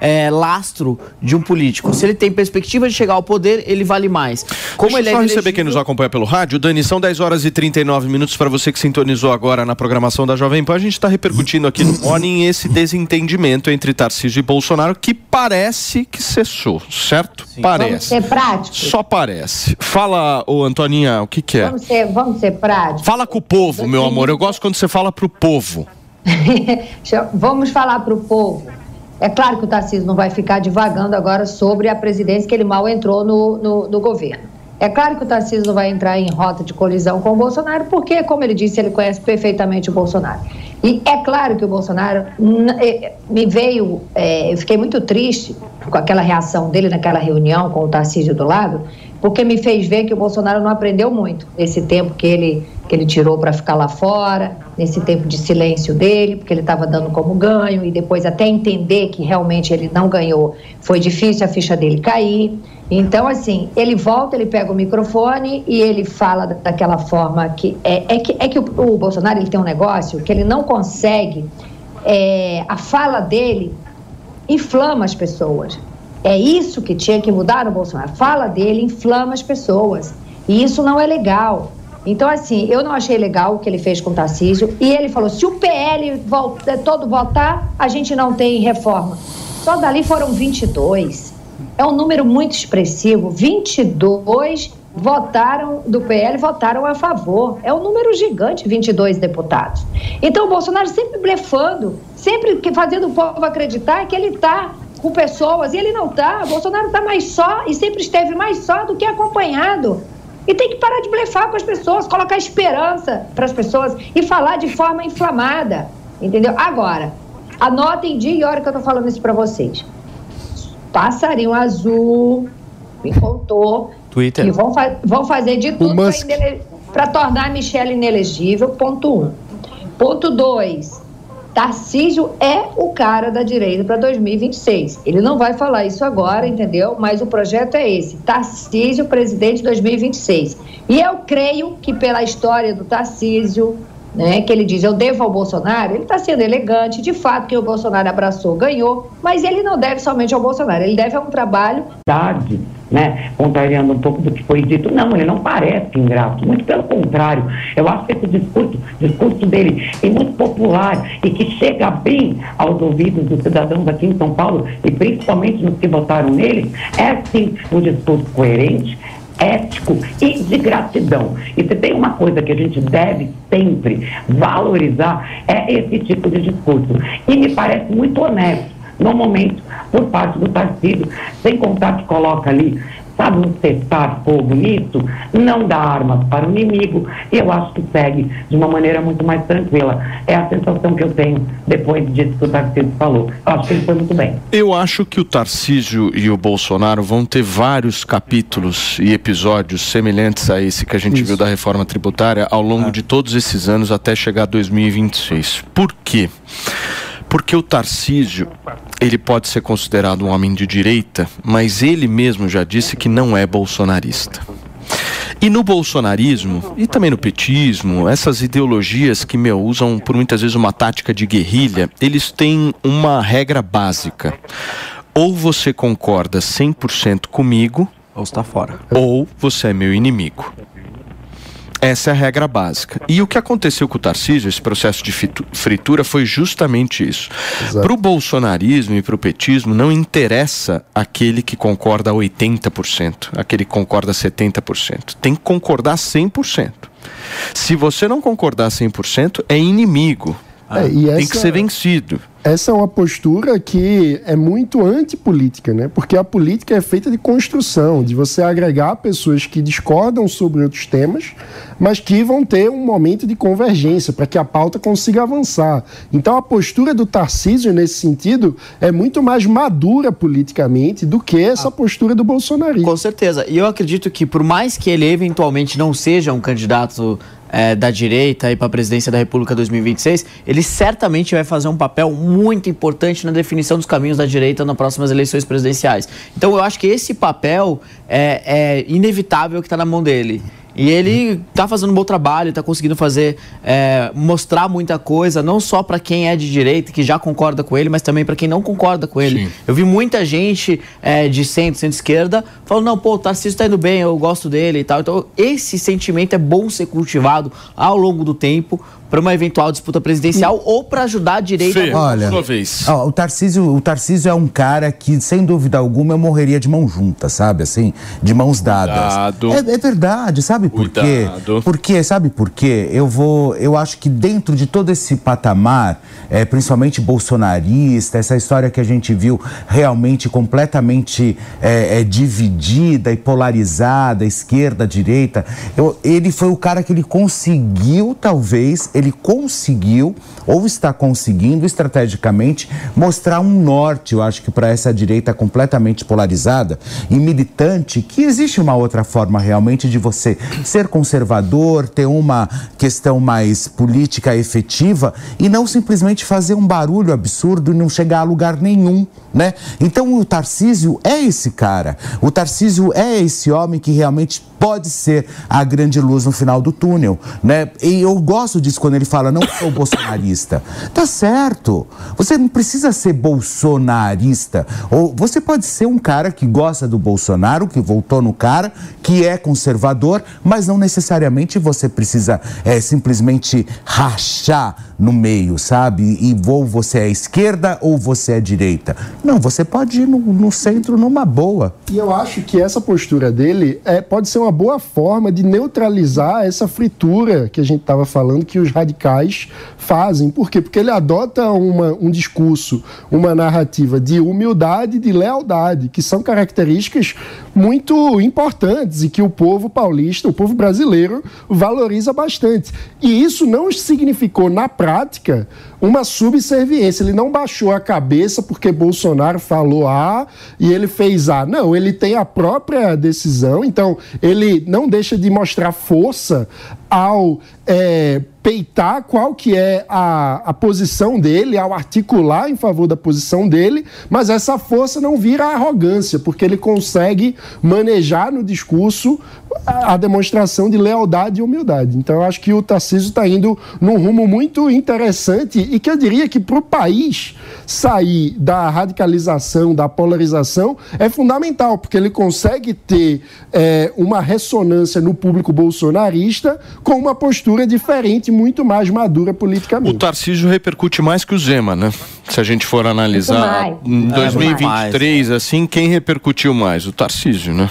S6: é, lastro de um político. Se ele tem perspectiva de chegar ao poder, ele vale mais.
S2: Como Deixa ele só é receber quem nos acompanha pelo rádio. Dani, são 10 horas e 39 minutos para você que sintonizou agora na programação da Jovem Pan. A gente está repercutindo aqui no Morning esse desentendimento entre Tarcísio e Bolsonaro que parece que cessou, certo? Sim. Parece. Vamos
S4: ser práticos.
S2: Só parece. Fala, ô Antoninha, o que, que é?
S4: Vamos ser, vamos ser práticos.
S2: Fala com o povo, meu amor. Eu gosto quando você fala pro povo. *laughs*
S4: Vamos falar para o povo. É claro que o Tarcísio não vai ficar divagando agora sobre a presidência, que ele mal entrou no, no, no governo. É claro que o Tarcísio não vai entrar em rota de colisão com o Bolsonaro, porque, como ele disse, ele conhece perfeitamente o Bolsonaro. E é claro que o Bolsonaro eh, me veio, é, eu fiquei muito triste com aquela reação dele naquela reunião com o Tarcísio do lado, porque me fez ver que o Bolsonaro não aprendeu muito nesse tempo que ele, que ele tirou para ficar lá fora, nesse tempo de silêncio dele, porque ele estava dando como ganho, e depois até entender que realmente ele não ganhou, foi difícil a ficha dele cair. Então, assim, ele volta, ele pega o microfone e ele fala daquela forma que. É, é que, é que o, o Bolsonaro ele tem um negócio que ele não. É, a fala dele inflama as pessoas. É isso que tinha que mudar no Bolsonaro. A fala dele inflama as pessoas. E isso não é legal. Então, assim, eu não achei legal o que ele fez com o Tarcísio. E ele falou: se o PL volta, todo votar, a gente não tem reforma. Só dali foram 22. É um número muito expressivo. 22 votaram do PL, votaram a favor. É um número gigante, 22 deputados. Então, o Bolsonaro sempre blefando, sempre fazendo o povo acreditar que ele está com pessoas e ele não está. Bolsonaro está mais só e sempre esteve mais só do que acompanhado. E tem que parar de blefar com as pessoas, colocar esperança para as pessoas e falar de forma inflamada. Entendeu? Agora, anotem dia e hora que eu estou falando isso para vocês. Passarinho Azul me contou
S6: Twitter.
S4: que vão, fa vão fazer de tudo para tornar a Michelle inelegível. Ponto um. Ponto dois Tarcísio é o cara da direita para 2026. Ele não vai falar isso agora, entendeu? Mas o projeto é esse: Tarcísio, presidente 2026. E eu creio que, pela história do Tarcísio, né, que ele diz eu devo ao Bolsonaro, ele está sendo elegante, de fato que o Bolsonaro abraçou, ganhou, mas ele não deve somente ao Bolsonaro, ele deve a um trabalho.
S7: Tarde, né, contrariando um pouco do que foi dito, não, ele não parece ingrato, muito pelo contrário, eu acho que esse discurso, discurso dele é muito popular e que chega bem aos ouvidos dos cidadãos aqui em São Paulo e principalmente nos que votaram nele, é sim um discurso coerente, ético e de gratidão. E se tem uma coisa que a gente deve sempre valorizar, é esse tipo de discurso. E me parece muito honesto, no momento, por parte do partido, sem contar que coloca ali sabe, um cessar fogo nisso, não dá armas para o inimigo, e eu acho que segue de uma maneira muito mais tranquila. É a sensação que eu tenho depois disso que o Tarcísio falou. Eu acho que ele foi muito bem.
S2: Eu acho que o Tarcísio e o Bolsonaro vão ter vários capítulos e episódios semelhantes a esse que a gente Isso. viu da reforma tributária ao longo ah. de todos esses anos até chegar a 2026. Por quê? Porque o Tarcísio, ele pode ser considerado um homem de direita, mas ele mesmo já disse que não é bolsonarista. E no bolsonarismo, e também no petismo, essas ideologias que meu, usam por muitas vezes uma tática de guerrilha, eles têm uma regra básica. Ou você concorda 100% comigo,
S6: ou está fora.
S2: Ou você é meu inimigo. Essa é a regra básica. E o que aconteceu com o Tarcísio, esse processo de fritura, foi justamente isso. Para o bolsonarismo e para o petismo, não interessa aquele que concorda 80%, aquele que concorda 70%. Tem que concordar 100%. Se você não concordar 100%, é inimigo. É, tem essa... que ser vencido
S5: essa é uma postura que é muito antipolítica, né? Porque a política é feita de construção, de você agregar pessoas que discordam sobre outros temas, mas que vão ter um momento de convergência para que a pauta consiga avançar. Então a postura do Tarcísio nesse sentido é muito mais madura politicamente do que essa postura do Bolsonaro.
S6: Com certeza. E eu acredito que por mais que ele eventualmente não seja um candidato é, da direita para a presidência da República 2026, ele certamente vai fazer um papel muito importante na definição dos caminhos da direita nas próximas eleições presidenciais. Então eu acho que esse papel é, é inevitável que está na mão dele. E ele está fazendo um bom trabalho, está conseguindo fazer, é, mostrar muita coisa, não só para quem é de direita, que já concorda com ele, mas também para quem não concorda com ele. Sim. Eu vi muita gente é, de centro, centro-esquerda, falando: não, pô, o Tarcísio está indo bem, eu gosto dele e tal. Então, esse sentimento é bom ser cultivado ao longo do tempo, para uma eventual disputa presidencial ou para ajudar a direita.
S2: Fê,
S3: Olha,
S2: sua vez.
S3: ó, o Tarcísio, o Tarcísio é um cara que, sem dúvida alguma, eu morreria de mão junta, sabe? Assim, de mãos dadas. É, é verdade, sabe por quê?
S2: Cuidado.
S3: Por quê? Sabe por quê? Eu vou, eu acho que dentro de todo esse patamar, é, principalmente bolsonarista, essa história que a gente viu realmente completamente é, é, dividida e polarizada, esquerda, direita, eu- ele foi o cara que ele conseguiu, talvez, ele conseguiu ou está conseguindo estrategicamente mostrar um norte, eu acho que para essa direita completamente polarizada e militante, que existe uma outra forma realmente de você ser conservador, ter uma questão mais política efetiva e não simplesmente fazer um barulho absurdo e não chegar a lugar nenhum, né? Então o Tarcísio é esse cara. O Tarcísio é esse homem que realmente pode ser a grande luz no final do túnel, né? E eu gosto disso quando ele fala não sou bolsonarista. Tá certo. Você não precisa ser bolsonarista. Ou você pode ser um cara que gosta do Bolsonaro, que voltou no cara, que é conservador, mas não necessariamente você precisa é, simplesmente rachar no meio, sabe? E ou você é esquerda ou você é direita. Não, você pode ir no, no centro numa boa.
S5: E eu acho que essa postura dele é, pode ser uma boa forma de neutralizar essa fritura que a gente estava falando que os radicais fazem. Por quê? Porque ele adota uma, um discurso, uma narrativa de humildade de lealdade, que são características muito importantes e que o povo paulista, o povo brasileiro, valoriza bastante. E isso não significou, na prática, uma subserviência. Ele não baixou a cabeça porque Bolsonaro falou A e ele fez A. Não, ele tem a própria decisão, então ele não deixa de mostrar força ao é, peitar qual que é a, a posição dele, ao articular em favor da posição dele, mas essa força não vira arrogância, porque ele consegue manejar no discurso a, demonstração de lealdade e humildade. Então eu acho que o Tarcísio está indo num rumo muito interessante e que eu diria que para o país sair da radicalização, da polarização, é fundamental, porque ele consegue ter é, uma ressonância no público bolsonarista com uma postura diferente, muito mais madura
S2: O
S5: politicamente.
S2: Tarcísio repercute mais que o Zema, né? Se a gente for analisar em
S6: É,
S2: 2023, assim, quem repercutiu mais? O Tarcísio, né?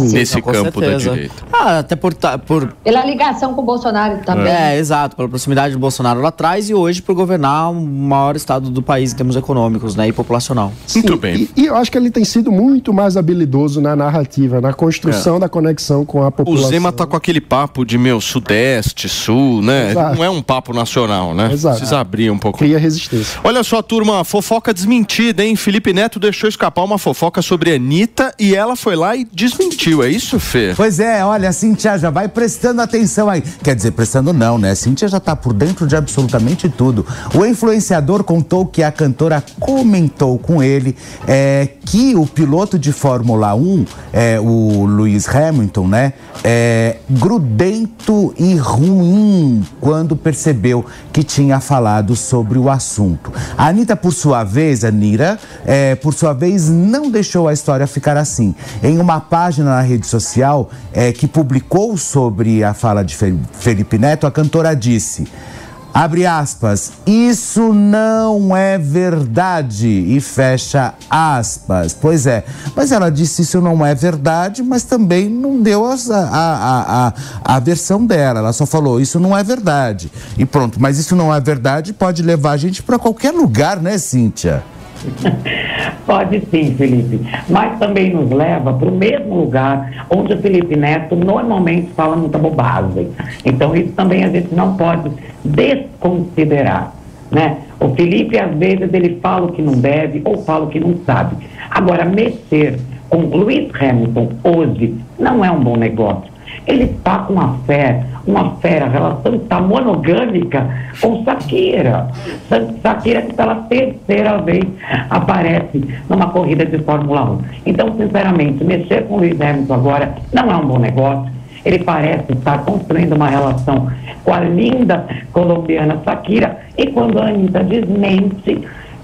S2: Nesse
S6: Com
S2: campo da
S6: certeza.
S2: direita.
S6: Ah, até por, por
S4: Pela ligação com o Bolsonaro também.
S6: É, exato, pela proximidade do Bolsonaro lá atrás e hoje por governar o maior estado do país em termos econômicos né, e populacional.
S2: Muito bem.
S5: E, e eu acho que ele tem sido muito mais habilidoso na narrativa, na construção da conexão com a
S2: É. O
S5: população.
S2: Zema tá com aquele papo de, meu, sudeste, sul, né?
S5: Exato.
S2: Não é um papo nacional, né?
S5: Exato.
S2: Precisa abrir um pouco.
S5: Cria resistência.
S2: Olha só, turma, fofoca desmentida, hein? Felipe Neto deixou escapar uma fofoca sobre Anitta e ela foi lá e desmentiu. É isso, Fê?
S3: Pois é, olha, a Cintia já vai prestando atenção aí. Quer dizer, prestando não, né? Cintia já tá por dentro de absolutamente tudo. O influenciador contou que a cantora comentou com ele é, que o piloto de Fórmula 1, é, o Lewis Hamilton, né? É grudento e ruim quando percebeu que tinha falado sobre o assunto. A Anitta, por sua vez, a Nira, é, por sua vez, não deixou a história ficar assim. Em uma página na rede social é, que publicou sobre a fala de Fe- Felipe Neto, a cantora disse. Abre aspas, isso não é verdade. E fecha aspas. Pois é, mas ela disse isso não é verdade, mas também não deu a, a, a, a versão dela. Ela só falou, isso não é verdade. E pronto, mas isso não é verdade pode levar a gente para qualquer lugar, né, Cíntia? *laughs*
S7: Pode sim, Felipe. Mas também nos leva para o mesmo lugar onde o Felipe Neto normalmente fala muita bobagem. Então isso também a gente não pode desconsiderar. Né? O Felipe, às vezes, ele fala o que não deve ou fala o que não sabe. Agora, mexer com Lewis Hamilton hoje não é um bom negócio. Ele está com uma fé, uma fera, a relação está monogâmica com Shakira. Shakira que pela terceira vez aparece numa corrida de Fórmula 1. Então, sinceramente, mexer com o Lewis Hamilton agora não é um bom negócio. Ele parece estar construindo uma relação com a linda colombiana Shakira e quando a Anitta desmente,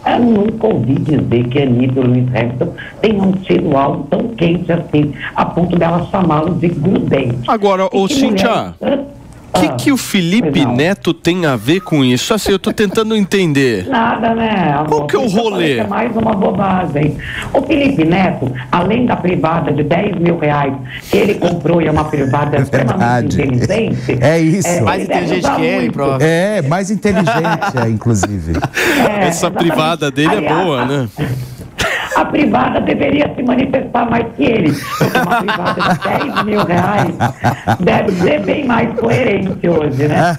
S7: eu nunca ouvi dizer que a Anitta e Lewis Hamilton tenham tido algo tão quente assim, a ponto dela chamá-los de grudente.
S2: Agora, ô
S7: que
S2: Cíntia,
S7: mulher-
S2: que,
S7: Ah,
S2: que o Felipe. Neto tem a ver com isso? Assim, eu tô tentando entender. *laughs*
S7: Nada, né? amor?
S2: Qual que é o rolê?
S7: É mais uma bobagem. O Felipe Neto, além da privada de 10 mil reais que ele comprou e é uma privada *laughs*
S3: É
S7: extremamente inteligente.
S3: É isso.
S6: Mais
S7: ele deve
S6: inteligente que ele, provavelmente.
S3: É, mais inteligente, é, inclusive. *laughs*
S7: É,
S2: Essa
S7: exatamente.
S2: privada dele é
S7: Aliás,
S2: boa, né?
S7: A privada deveria se manifestar mais que ele. Porque uma privada de 10 mil reais deve ser bem mais coerente hoje, né?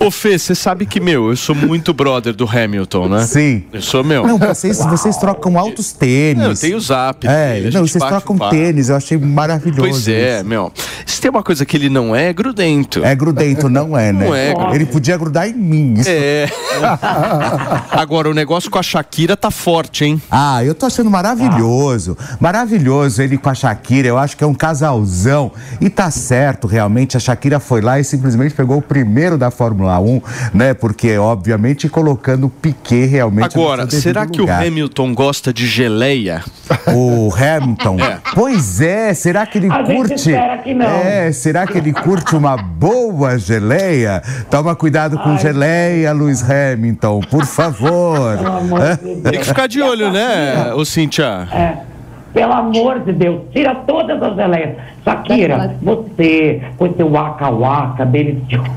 S2: Ô Fê, você sabe que, meu, eu sou muito brother do Hamilton, né?
S3: Sim.
S2: Eu sou, meu.
S3: Não, vocês, vocês trocam altos tênis.
S2: Não, eu tenho o zap.
S3: É,
S2: dele,
S3: não, vocês
S2: bate
S3: trocam
S2: papo.
S3: tênis, eu achei maravilhoso.
S2: Pois é,
S3: isso.
S2: meu. Se tem uma coisa que ele não é, é grudento.
S3: É grudento, não é, né?
S2: Não é grudento.
S3: Ele podia grudar em mim. isso.
S2: É. *laughs* Agora, o negócio com a Shakira tá forte, hein?
S3: Ah, eu tô achando maravilhoso. Maravilhoso ele com a Shakira. Eu acho que é um casalzão. E tá certo, realmente. A Shakira foi lá e simplesmente pegou o primeiro da Fórmula 1, né? Porque, obviamente, colocando o Piquet realmente. no
S2: Agora, será que o
S3: lugar.
S2: Hamilton gosta de geleia?
S3: O Hamilton.
S2: É.
S3: Pois é, será que ele
S7: A gente
S3: curte?
S7: espera que não.
S3: É, será que ele curte uma boa geleia? Toma cuidado com geleia, Luiz Hamilton, por favor.
S7: Pelo amor de
S2: Tem
S7: Deus.
S2: que ficar de olho, né, ô Cíntia?
S7: É, pelo amor de Deus, tira todas as geleias. Shakira, você, com esse waka-waka delicioso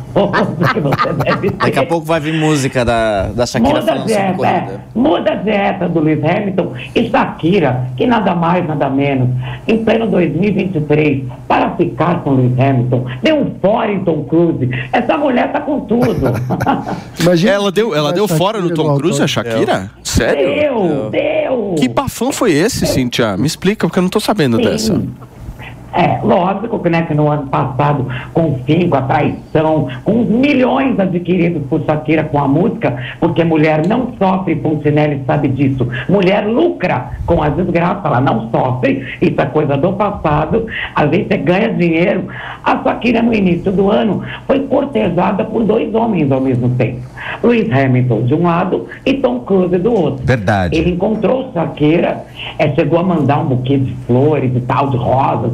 S7: que você deve ter.
S6: Daqui a pouco vai vir música da, da Shakira
S7: Muda a
S6: falando sobre
S7: dieta, é,
S6: corrida.
S7: muda a dieta do Lewis Hamilton e Shakira, que nada mais, nada menos, em pleno 2023, para ficar com Lewis Hamilton, deu um fora em Tom Cruise. Essa mulher tá com tudo. *laughs*
S5: Imagina
S2: Ela deu, ela deu fora no Tom Cruise, a. Shakira? Sério?
S7: deu, deu.
S2: Que bafão foi esse, Cíntia? Me explica, porque eu não tô sabendo dessa.
S7: É, lógico que, né, que no ano passado, com o fim, com a traição, com os milhões adquiridos por Shakira com a música, porque mulher não sofre, Pontinelli sabe disso. Mulher lucra com a desgraça, ela não sofre, isso é coisa do passado, a gente ganha dinheiro. A Shakira, no início do ano, foi cortejada por dois homens ao mesmo tempo. Lewis Hamilton de um lado e Tom Cruise do outro.
S3: Verdade.
S7: Ele encontrou Shakira, é, chegou a mandar um buquê de flores e tal, de rosas,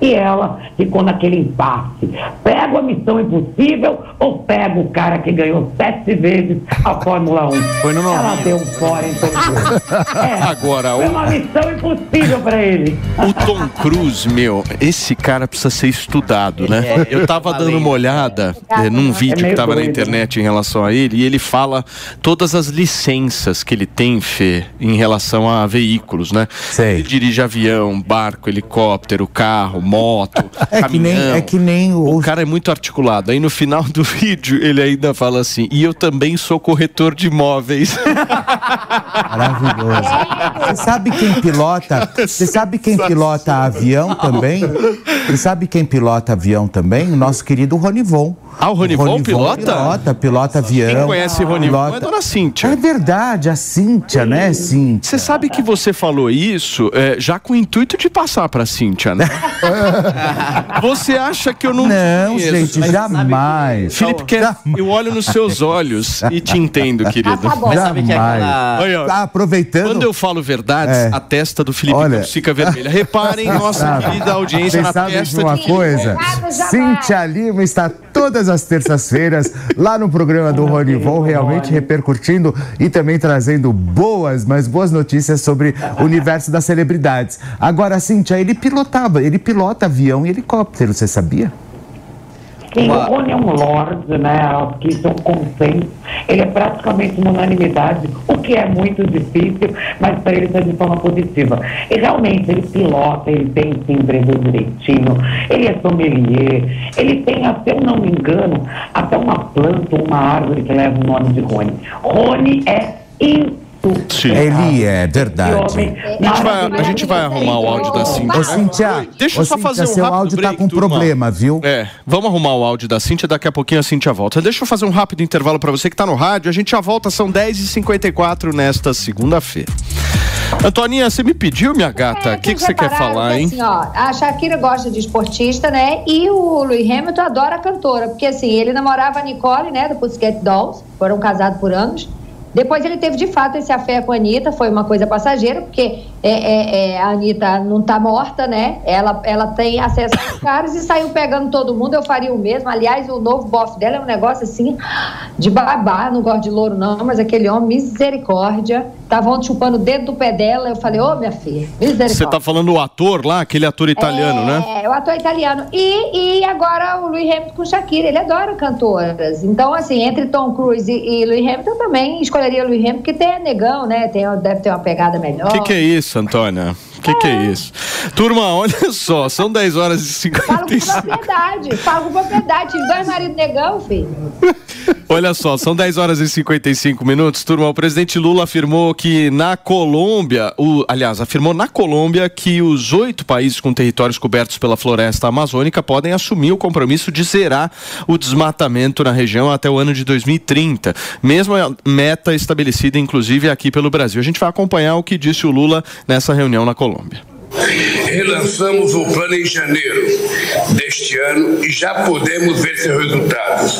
S7: e ela ficou naquele impasse. Pego a missão impossível ou pego o cara que ganhou sete vezes a Fórmula 1?
S6: Foi no
S7: Ela deu um fora em Cruise. *laughs* É,
S2: Agora,
S7: foi uma missão impossível pra ele.
S2: O Tom Cruise, meu, esse cara precisa ser estudado, né?
S6: É,
S2: Eu tava dando uma olhada eh, num vídeo que tava na
S7: doido,
S2: internet em relação a ele, e ele fala todas as licenças que ele tem, Fê, em relação a veículos, né?
S3: Sei.
S2: Ele dirige avião, barco, helicóptero, carro, moto,
S3: É que nem,
S2: caminhão.
S3: é que nem o,
S2: O cara é muito articulado. Aí no final do *laughs* vídeo ele ainda fala assim: e eu também sou corretor de imóveis. *laughs*
S3: Maravilhoso. Você sabe quem pilota? Você sabe quem pilota avião também? Você sabe quem pilota avião também? O nosso querido Ronivon.
S2: Ah, o Ronivon pilota?
S3: Pilota, pilota avião.
S2: Quem conhece Ronivon é
S3: pilota-
S2: Dona Cíntia.
S3: É verdade, a Cíntia, né, Cíntia?
S2: Você sabe que você falou isso é, já com o intuito de passar pra Cíntia, né? *laughs* você acha que eu não.
S3: Não,
S2: conheço.
S3: gente,
S2: Mas,
S3: jamais.
S2: Felipe, quer,
S3: Jamais.
S2: eu olho nos seus olhos *laughs* e te entendo, querido.
S4: tá bom.
S6: Mas sabe que é
S3: Jamais.
S6: aquela...
S2: Olha,
S3: Tá aproveitando.
S2: Quando eu falo verdades,
S3: É.
S2: a testa do Felipe
S3: Olha.
S2: Fica vermelha. Reparem, *laughs* nossa querida audiência,
S3: Vocês
S2: na
S3: sabem de
S2: testa
S3: uma
S2: de
S3: coisa? Cíntia Lima está todas as terças-feiras lá no programa do Ronivon, realmente repercutindo e também trazendo boas, mas boas notícias sobre o universo das celebridades. Agora, Cíntia, ele pilotava, ele pilota avião e helicóptero, você sabia?
S7: Sim, o Rony é um lord, né? Que isso é um consenso. Ele é praticamente uma unanimidade, o que é muito difícil, mas para ele está de forma positiva. E realmente ele pilota, ele tem sim empresa direitinho, ele é sommelier, ele tem, se eu não me engano, até uma planta, uma árvore que leva o nome de Rony. Rony é
S2: Sim.
S3: Ele é, verdade.
S2: A gente vai, a gente vai arrumar o áudio da Cíntia.
S3: Ô, Cíntia,
S2: Deixa eu só
S3: Cíntia,
S2: fazer um
S3: seu
S2: rápido
S3: áudio
S2: break,
S3: tá com
S2: turma.
S3: problema, viu?
S2: É, vamos arrumar o áudio da Cíntia, daqui a pouquinho a Cíntia volta. Deixa eu fazer um rápido intervalo pra você que tá no rádio, a gente já volta, são 10h54 nesta segunda-feira. Antoninha, você me pediu, minha gata, o
S4: É,
S2: que, que você quer falar,
S4: que,
S2: hein?
S4: Assim, ó, a Shakira gosta de esportista, né? E o Louis Hamilton adora a cantora, porque assim, ele namorava a Nicole, né, do Pussycat Dolls, foram casados por anos. Depois ele teve de fato esse afé com a Anitta, foi uma coisa passageira, porque é, é, é, a Anitta não está morta, né? Ela, ela tem acesso aos caras e saiu pegando todo mundo, eu faria o mesmo. Aliás, o novo bofe dela é um negócio assim de babá, não gosto de louro não, mas aquele homem, misericórdia. Estavam chupando o dedo do pé dela, eu falei, ô minha filha, misericórdia.
S2: Você tá falando o ator lá, aquele ator italiano,
S4: é,
S2: né?
S4: É, o ator italiano. E, e agora o Louis Hamilton com Shakira, ele adora cantoras. Então, assim, entre Tom Cruise e, e Louis Hamilton, eu também escolheria o Louis Hamilton, porque tem negão, né? Tem, deve ter uma pegada melhor.
S2: O que, que é isso, Antônia? O que, que é isso? Turma, *laughs* olha só, são 10 horas e
S4: Falo com
S2: 55.
S4: propriedade, falo com propriedade. Dois maridos negão, filho. *laughs*
S2: Olha só, são 10 horas e 55 minutos. Turma, o presidente Lula afirmou que na Colômbia, o, aliás, afirmou na Colômbia que os oito países com territórios cobertos pela floresta amazônica podem assumir o compromisso de zerar o desmatamento na região até o ano de 2030. Mesma meta estabelecida, inclusive, aqui pelo Brasil. A gente vai acompanhar o que disse o Lula nessa reunião na Colômbia.
S9: Relançamos o plano em janeiro deste ano e já podemos ver seus resultados.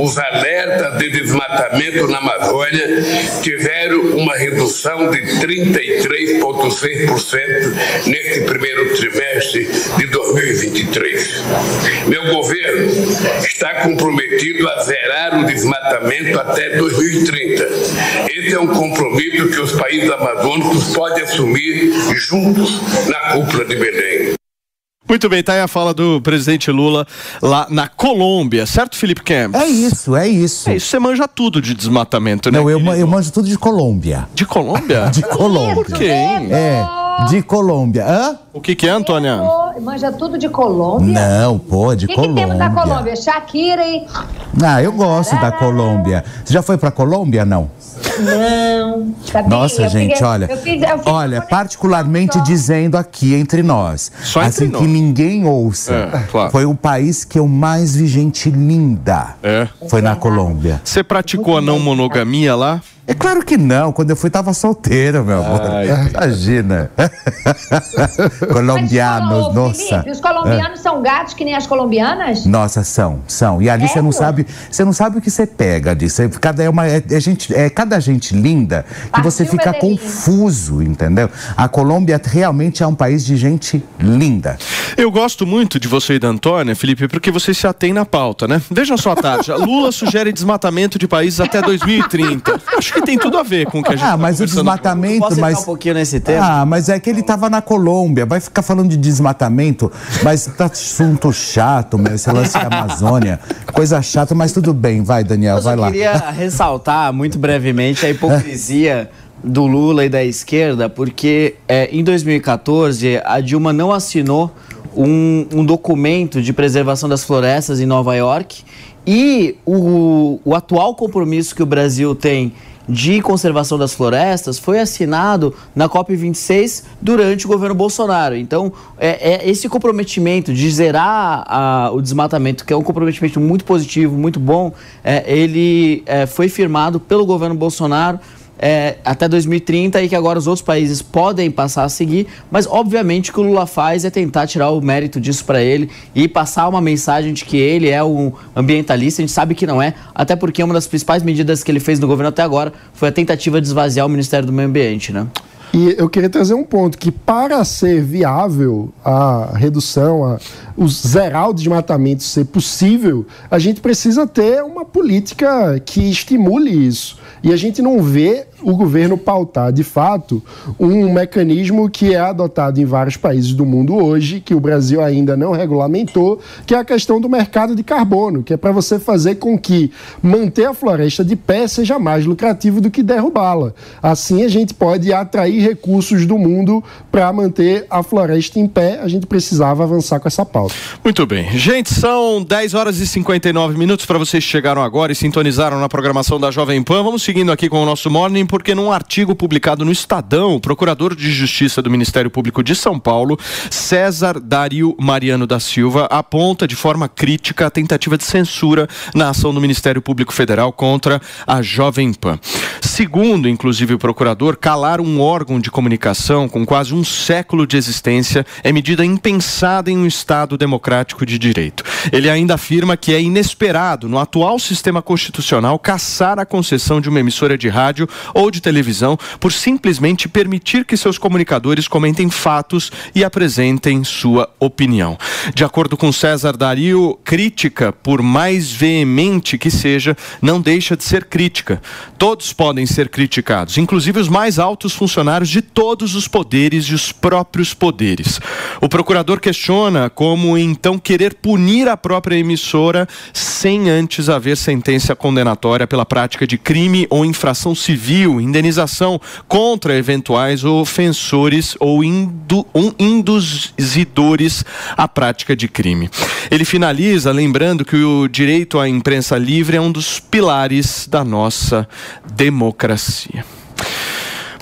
S9: Os alertas de desmatamento na Amazônia tiveram uma redução de 33,6% neste primeiro trimestre de 2023. Meu governo está comprometido a zerar o desmatamento até 2030. Esse é um compromisso que os países amazônicos podem assumir juntos na cúpula de Belém.
S2: Muito bem, tá aí a fala do presidente Lula lá na Colômbia, certo, Felipe Campos?
S3: É isso, é isso.
S2: É isso, você manja tudo de desmatamento, né?
S3: Não, eu,
S2: querido?
S3: eu manjo tudo de Colômbia.
S2: De Colômbia? *laughs*
S3: De Colômbia.
S2: Por quê?
S3: É, de Colômbia. Hã?
S2: O que, que é, Antônia?
S4: Manja tudo de Colômbia.
S3: Não, pô, de
S4: O que, que
S3: Colômbia.
S4: temos da Colômbia? Shakira e.
S3: Ah, eu gosto da Colômbia. Você já foi pra Colômbia, não?
S4: Não. Sabia?
S3: Nossa,
S4: Eu
S3: gente,
S4: fiz-
S3: olha.
S4: eu fiz- eu fiz
S3: olha, particularmente dizendo aqui entre nós.
S2: Só entre
S3: assim
S2: nós.
S3: que ninguém ouça.
S2: É, claro.
S3: Foi o país que eu mais vi gente linda.
S2: É.
S3: Foi na Colômbia.
S2: Você praticou a não monogamia lá?
S3: É claro que não. Quando eu fui, tava solteiro, meu amor. Imagina. *laughs* Colombianos,
S4: ô,
S3: nossa.
S4: Felipe, os colombianos são gatos que nem as colombianas?
S3: Nossa, são, são. E ali
S4: É,
S3: você não
S4: pô?
S3: sabe, você não sabe o que você pega disso. É Cada é uma é, é gente, é cada gente linda que
S4: Partiu
S3: você fica
S4: Medellín.
S3: confuso, entendeu? A Colômbia realmente é um país de gente linda.
S2: Eu gosto muito de você e da Antônia, Felipe, porque vocês se atêm na pauta, né? Vejam só a tarja. Lula sugere desmatamento de países até 2030. Acho *laughs* que tem tudo a ver com o que a gente
S3: Ah,
S2: tá
S3: mas o desmatamento,
S6: Posso
S3: mas
S6: um pouquinho nesse tema?
S3: Ah, mas é que ele tava na Colômbia, vai ficar falando de desmatamento, mas tá assunto chato, meu, esse lance da Amazônia, coisa chata, mas tudo bem, vai Daniel,
S6: Eu
S3: vai lá.
S6: queria ressaltar muito brevemente a hipocrisia do Lula e da esquerda, porque é, em 2014 a Dilma não assinou um, um documento de preservação das florestas em Nova York e o, o atual compromisso que o Brasil tem de conservação das florestas foi assinado na COP26 durante o governo Bolsonaro. Então, é, é esse comprometimento de zerar a- o desmatamento, que é um comprometimento muito positivo, muito bom, é, ele é, foi firmado pelo governo Bolsonaro é, até 2030 e que agora os outros países podem passar a seguir, mas obviamente o que o Lula faz é tentar tirar o mérito disso para ele e passar uma mensagem de que ele é um ambientalista, a gente sabe que não é, até porque uma das principais medidas que ele fez no governo até agora foi a tentativa de esvaziar o Ministério do Meio Ambiente, né?
S5: E eu queria trazer um ponto que para ser viável a redução, a, o zerar o desmatamento ser possível, a gente precisa ter uma política que estimule isso. E a gente não vê o governo pautar, de fato, um mecanismo que é adotado em vários países do mundo hoje, que o Brasil ainda não regulamentou, que é a questão do mercado de carbono, que é para você fazer com que manter a floresta de pé seja mais lucrativo do que derrubá-la. Assim a gente pode atrair recursos do mundo para manter a floresta em pé. A gente precisava avançar com essa pauta.
S2: Muito bem. Gente, são 10 horas e 59 minutos para vocês que chegaram agora e sintonizaram na programação da Jovem Pan. Vamos seguindo aqui com o nosso Morning também porque num artigo publicado no Estadão, o procurador de Justiça do Ministério Público de São Paulo, César Dario Mariano da Silva, aponta de forma crítica a tentativa de censura na ação do Ministério Público Federal contra a Jovem Pan. Segundo, inclusive, o procurador, calar um órgão de comunicação com quase um século de existência é medida impensada em um Estado democrático de direito. Ele ainda afirma que é inesperado, no atual sistema constitucional, caçar a concessão de uma emissora de rádio ou de televisão por simplesmente permitir que seus comunicadores comentem fatos e apresentem sua opinião. De acordo com César Dario, crítica, por mais veemente que seja, não deixa de ser crítica. Todos podem ser criticados, inclusive os mais altos funcionários de todos os poderes e os próprios poderes. O procurador questiona como então querer punir a própria emissora sem antes haver sentença condenatória pela prática de crime ou infração civil, indenização contra eventuais ofensores ou indu, um, induzidores à prática de crime. Ele finaliza lembrando que o direito à imprensa livre é um dos pilares da nossa democracia.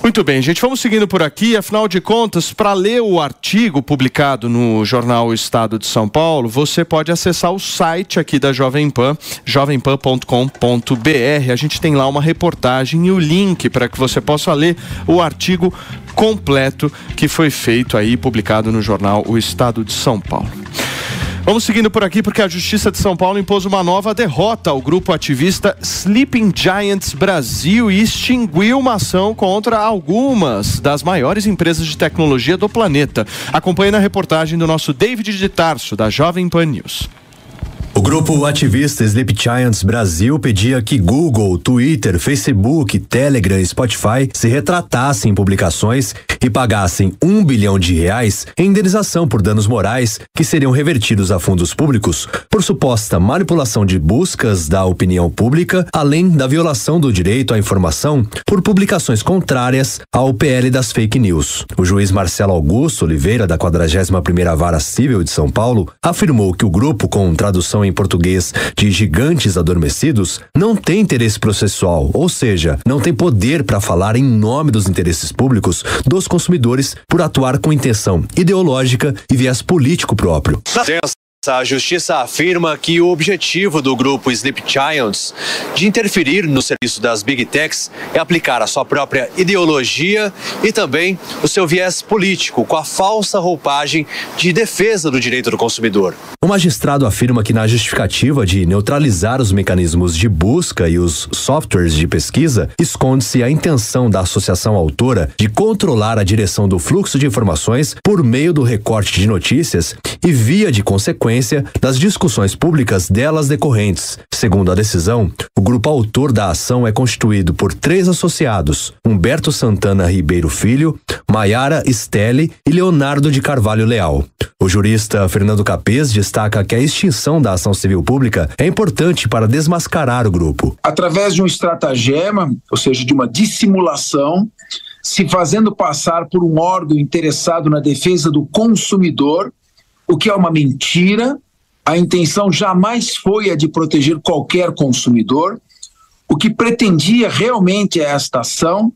S2: Muito bem, gente, vamos seguindo por aqui. Afinal de contas, para ler o artigo publicado no jornal Estado de São Paulo, você pode acessar o site aqui da Jovem Pan, jovempan.com.br. A gente tem lá uma reportagem e o link para que você possa ler o artigo completo que foi feito aí, publicado no jornal O Estado de São Paulo. Vamos seguindo por aqui porque a Justiça de São Paulo impôs uma nova derrota ao grupo ativista Sleeping Giants Brasil e extinguiu uma ação contra algumas das maiores empresas de tecnologia do planeta. Acompanhe na reportagem do nosso David de Tarso, da Jovem Pan News.
S10: O grupo ativista Sleep Giants Brasil pedia que Google, Twitter, Facebook, Telegram e Spotify se retratassem em publicações e pagassem um bilhão de reais em indenização por danos morais que seriam revertidos a fundos públicos por suposta manipulação de buscas da opinião pública, além da violação do direito à informação por publicações contrárias ao PL das fake news. O juiz Marcelo Augusto Oliveira, da 41ª Vara Civil de São Paulo, afirmou que o grupo, com tradução em português de gigantes adormecidos, não tem interesse processual, ou seja, não tem poder para falar em nome dos interesses públicos dos consumidores por atuar com intenção ideológica e viés político próprio. A justiça afirma que o objetivo do grupo Sleep Giants de interferir no serviço das Big Techs é aplicar a sua própria ideologia e também o seu viés político com a falsa roupagem de defesa do direito do consumidor. O magistrado afirma que na justificativa de neutralizar os mecanismos de busca e os softwares de pesquisa, esconde-se a intenção da associação autora de controlar a direção do fluxo de informações por meio do recorte de notícias e via de consequência das discussões públicas delas decorrentes. Segundo a decisão, o grupo autor da ação é constituído por três associados: Humberto Santana Ribeiro Filho, Maiara Stelle e Leonardo de Carvalho Leal. O jurista Fernando Capês destaca que a extinção da ação civil pública é importante para desmascarar o grupo.
S11: Através de um estratagema, ou seja, de uma dissimulação, se fazendo passar por um órgão interessado na defesa do consumidor, o que é uma mentira. A intenção jamais foi a de proteger qualquer consumidor. O que pretendia realmente é esta ação,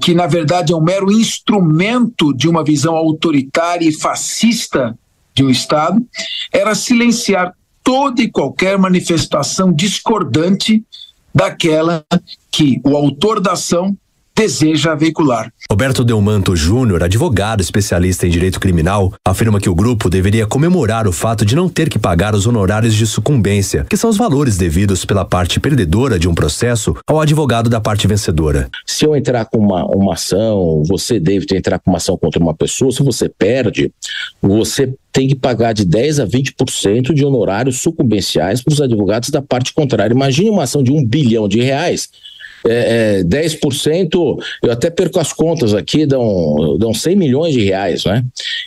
S11: que na verdade é um mero instrumento de uma visão autoritária e fascista de um Estado, era silenciar toda e qualquer manifestação discordante daquela que o autor da ação deseja veicular.
S10: Roberto Delmanto Júnior, advogado especialista em direito criminal, afirma que o grupo deveria comemorar o fato de não ter que pagar os honorários de sucumbência, que são os valores devidos pela parte perdedora de um processo ao advogado da parte vencedora.
S12: Se eu entrar com uma, uma ação, você deve entrar com uma ação contra uma pessoa, se você perde, você tem que pagar de 10 a 20% de honorários sucumbenciais para os advogados da parte contrária. Imagine uma ação de um bilhão de reais é, é, 10%, eu até perco as contas aqui, dão, dão 100 milhões de reais, né?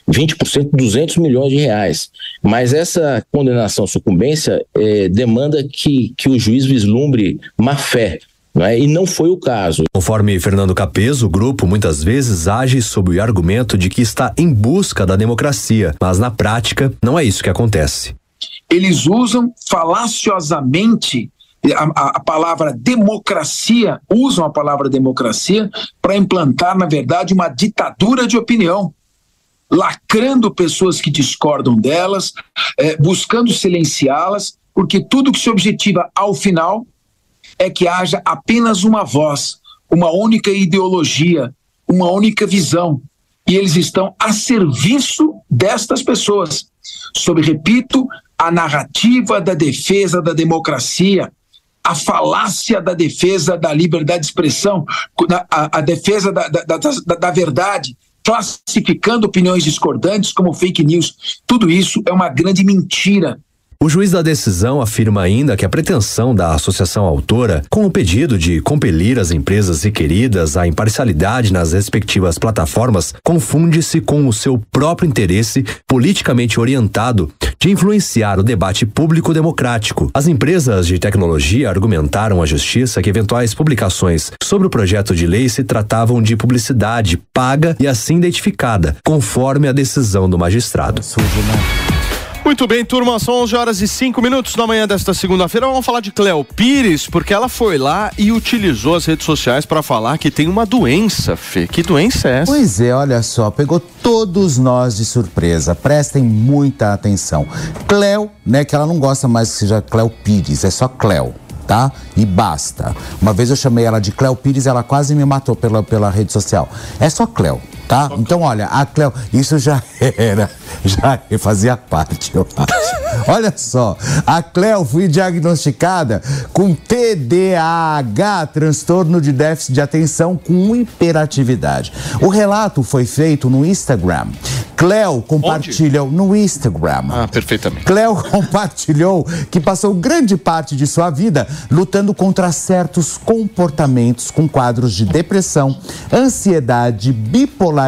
S12: 20%, 200 milhões de reais. Mas essa condenação sucumbência é, demanda que, que o juiz vislumbre má fé. Não é? E não foi o caso.
S10: Conforme Fernando Capezo, o grupo muitas vezes age sob o argumento de que está em busca da democracia, mas na prática não é isso que acontece.
S11: Eles usam falaciosamente a, a, palavra democracia, usam a palavra democracia para implantar, na verdade, uma ditadura de opinião lacrando pessoas que discordam delas, eh, buscando silenciá-las, porque tudo que se objetiva ao final é que haja apenas uma voz, uma única ideologia, uma única visão. E eles estão a serviço destas pessoas, sob, repito, a narrativa da defesa da democracia, a falácia da defesa da liberdade de expressão, a, a defesa da, da, da, da verdade, classificando opiniões discordantes como fake news. Tudo isso é uma grande mentira.
S10: O juiz da decisão afirma ainda que a pretensão da associação autora, com o pedido de compelir as empresas requeridas à imparcialidade nas respectivas plataformas, confunde-se com o seu próprio interesse politicamente orientado de influenciar o debate público democrático. As empresas de tecnologia argumentaram à justiça que eventuais publicações sobre o projeto de lei se tratavam de publicidade paga e assim identificada, conforme a decisão do magistrado.
S2: Muito bem, turma, são 11 horas e 5 minutos da manhã desta segunda-feira. Vamos falar de Cleo Pires, porque ela foi lá e utilizou as redes sociais para falar que tem uma doença, Fê. Que doença é essa?
S3: Pois é, olha só, pegou todos nós de surpresa. Prestem muita atenção. Cleo, né, que ela não gosta mais que seja Cleo Pires, é só Cleo. Tá? E basta. Uma vez eu chamei ela de Cleo Pires, ela quase me matou pela, pela rede social. É só Cleo, tá? Então, olha, a Cleo, isso já era, já fazia parte, eu acho. Olha só, a Cleo foi diagnosticada com TDAH, transtorno de déficit de atenção com hiperatividade. O relato foi feito no Instagram. Cleo compartilhou no Instagram.
S2: Ah, perfeitamente.
S3: Cleo *laughs* compartilhou que passou grande parte de sua vida lutando contra certos comportamentos com quadros de depressão, ansiedade, bipolaridade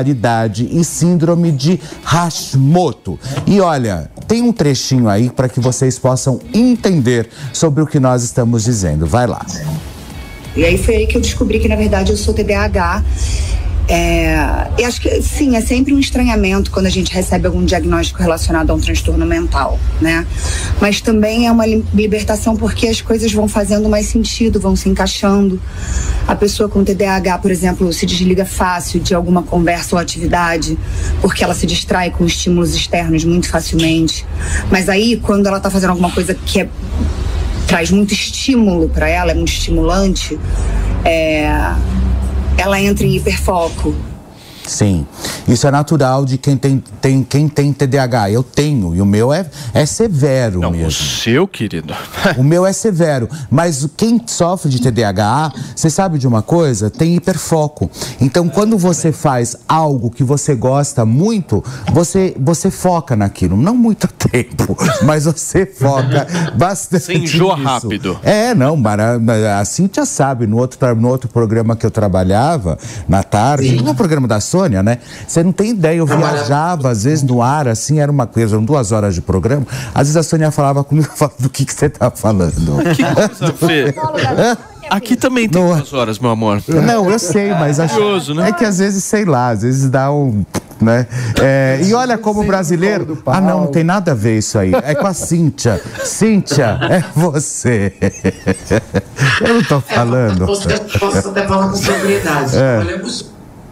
S3: e síndrome de Hashimoto. E olha, tem um trechinho aí para que vocês possam entender sobre o que nós estamos dizendo. Vai lá.
S13: E aí foi aí que eu descobri que, na verdade, eu sou TDAH. É, e acho que sim, é sempre um estranhamento quando a gente recebe algum diagnóstico relacionado a um transtorno mental, né? Mas também é uma li- libertação porque as coisas vão fazendo mais sentido, vão se encaixando. A pessoa com TDAH, por exemplo, se desliga fácil de alguma conversa ou atividade, porque ela se distrai com estímulos externos muito facilmente. Mas aí, quando ela tá fazendo alguma coisa que é traz muito estímulo para ela, é muito estimulante, é, ela entra em hiperfoco.
S3: Sim, isso é natural de quem tem, tem, quem tem TDAH. Eu tenho, e o meu é, é severo mesmo.
S2: O seu, querido. *laughs*
S3: O meu é severo, mas quem sofre de TDAH, você sabe de uma coisa? Tem hiperfoco. Então, quando você faz algo que você gosta muito, você, você foca naquilo. Não muito *laughs* tempo, mas você foca *laughs* bastante.
S2: Você enjoa
S3: nisso.
S2: rápido.
S3: É, não, Mara, a Cintia sabe, no outro, no outro programa que eu trabalhava, na tarde, no programa da Sônia, né? Você não tem ideia, eu viajava, às vezes, no ar, assim, era uma coisa, eram duas horas de programa. Às vezes a Sônia falava comigo, *laughs* eu falava, do que, que você tá falando?
S2: Que coisa, *laughs* Fê. Aqui também tem duas horas, meu amor.
S3: Não, eu sei, mas acho
S2: Curioso, né?
S3: é que às vezes, sei lá, às vezes dá um. Né? É, e olha como brasileiro. Ah, não, não tem nada a ver isso aí. É com a Cíntia. Cíntia, é você. *laughs* Eu não tô falando.
S14: Posso, posso até falar com propriedade.
S3: É.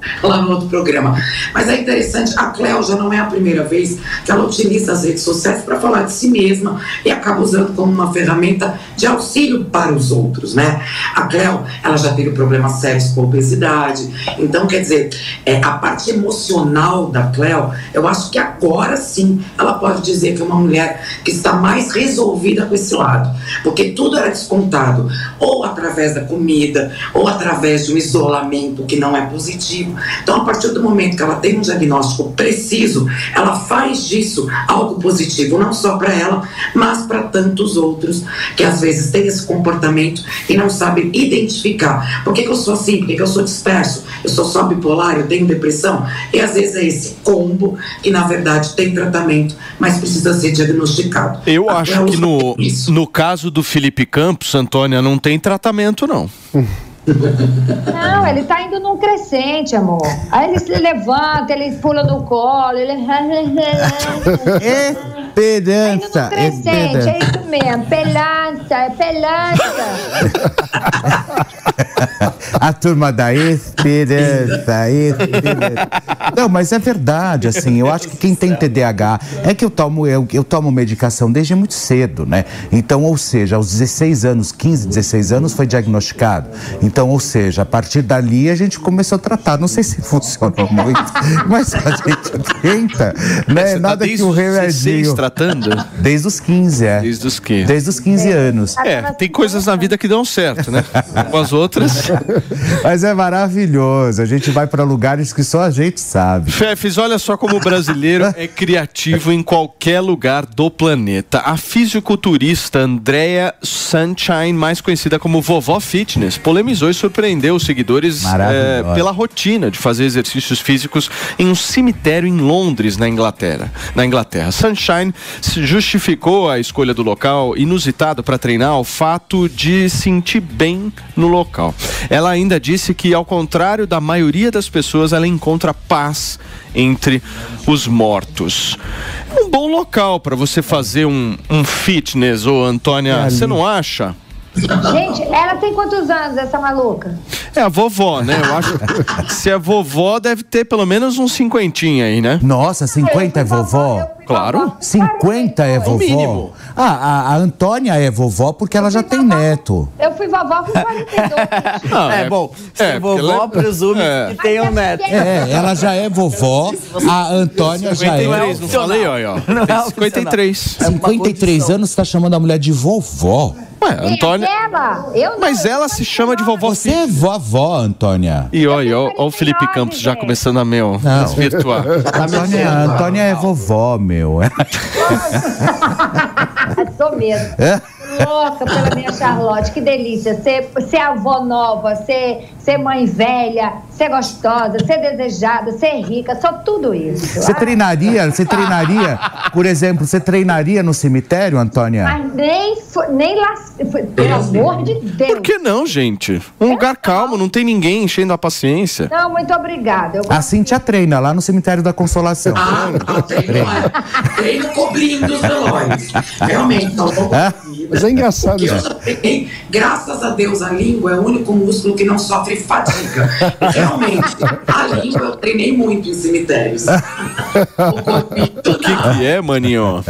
S3: *laughs*
S14: lá no outro programa. Mas é interessante, a Cléo já não é a primeira vez que ela utiliza as redes sociais para falar de si mesma e acaba usando como uma ferramenta de auxílio para os outros, né? A Cléo, ela já teve problemas sérios com obesidade. Então, quer dizer, é, a parte emocional da Cléo, eu acho que agora sim ela pode dizer que é uma mulher que está mais resolvida com esse lado. Porque tudo era descontado, ou através da comida, ou através de um isolamento que não é positivo. Então, a partir do momento que ela tem um diagnóstico preciso, ela faz disso algo positivo, não só para ela, mas para tantos outros que às vezes têm esse comportamento e não sabem identificar. Por que, que eu sou assim? Por que, que eu sou disperso? Eu sou só bipolar? Eu tenho depressão? E às vezes é esse combo que na verdade tem tratamento, mas precisa ser diagnosticado.
S2: Eu
S14: A
S2: acho que no, no caso do Felipe Campos, Antônia, não tem tratamento, não. *laughs*
S4: Não, ele tá indo num crescente, amor. Aí ele se levanta, ele pula no colo, ele.
S3: É, Esperança.
S4: Crescente, é isso mesmo. Pelança, é pelança. *laughs*
S3: A turma da esperança, esperança. Não, mas é verdade, assim, eu acho que quem tem TDAH é que eu tomo, eu, eu tomo medicação desde muito cedo, né? Então, ou seja, aos 16 anos, 15, 16 anos foi diagnosticado. Então, ou seja, a partir dali a gente começou a tratar. Não sei se funcionou *laughs* muito, mas a gente tenta, né?
S2: Você tá
S3: Nada
S2: desde
S3: que o
S2: os 16
S3: remedinho...
S2: tratando?
S3: Desde os 15, é.
S2: Desde os 15.
S3: Desde os 15 anos.
S2: É, tem coisas na vida que dão certo, né? *laughs* Com as outras.
S3: Mas é maravilhoso. A gente vai para lugares que só a gente sabe.
S2: Chefes, olha só como o brasileiro é criativo em qualquer lugar do planeta. A fisiculturista Andrea Sunshine, mais conhecida como Vovó Fitness, polemizou e surpreendeu os seguidores eh, pela rotina de fazer exercícios físicos em um cemitério em Londres, na Inglaterra. Na Inglaterra, Sunshine se justificou a escolha do local inusitado para treinar ao fato de sentir bem no local. Ela ainda disse que, ao contrário da maioria das pessoas, ela encontra paz entre os mortos. É um bom local para você fazer um, um fitness, ô Antônia. Você não acha?
S4: Gente, ela tem quantos anos, essa maluca?
S2: É a vovó, né? Eu acho que se é vovó, deve ter pelo menos uns cinquentinha aí, né?
S3: Nossa, 50 é vovó?
S2: Claro.
S3: 50 é vovó?
S2: mínimo.
S3: Ah, a, a Antônia é vovó porque ela já tem neto.
S4: Eu fui vovó com 42.
S2: Não, *laughs*
S6: é, bom, se
S2: é,
S6: vovó
S2: porque ela-
S6: presume
S2: é.
S6: que tem um neto.
S3: É, ela já é vovó, a Antônia já é.
S2: 53, não falei, ó, ó.
S6: É
S2: Tem
S6: opcional.
S2: 53.
S3: 53 anos, você tá chamando a mulher de vovó.
S2: Ué,
S4: Quem é
S2: Antônia.
S4: ela? Eu não.
S2: Mas ela se chama de vovó
S3: Você é vovó, Antônia.
S2: E olha, ó o Felipe Campos já começando a meu
S3: Não.
S2: desvirtuar.
S3: A *laughs* Antônia, Antônia é vovó, meu. *laughs*
S4: Sou mesmo.
S3: É?
S4: Louca pela minha Charlotte, que delícia. Ser, ser avó nova, ser, ser mãe velha, ser gostosa, ser desejada, ser rica, só tudo isso.
S3: Você
S4: Ah,
S3: treinaria, você treinaria, por exemplo, você treinaria no cemitério, Antônia?
S4: Mas nem, nem lá. Pelo amor de Deus.
S2: Por que não, gente? Um lugar calmo, não tem ninguém enchendo a paciência.
S4: Não, muito obrigada. Eu
S3: A Cintia treina lá no cemitério da Consolação.
S14: Ah, não, treino, treino cobrindo os velórios. Realmente, não
S5: Mas é engraçado.
S14: Eu treinei, graças a Deus, a língua é o único músculo que não sofre fadiga. Realmente, a língua eu treinei muito em cemitérios.
S2: O que, que é, maninho?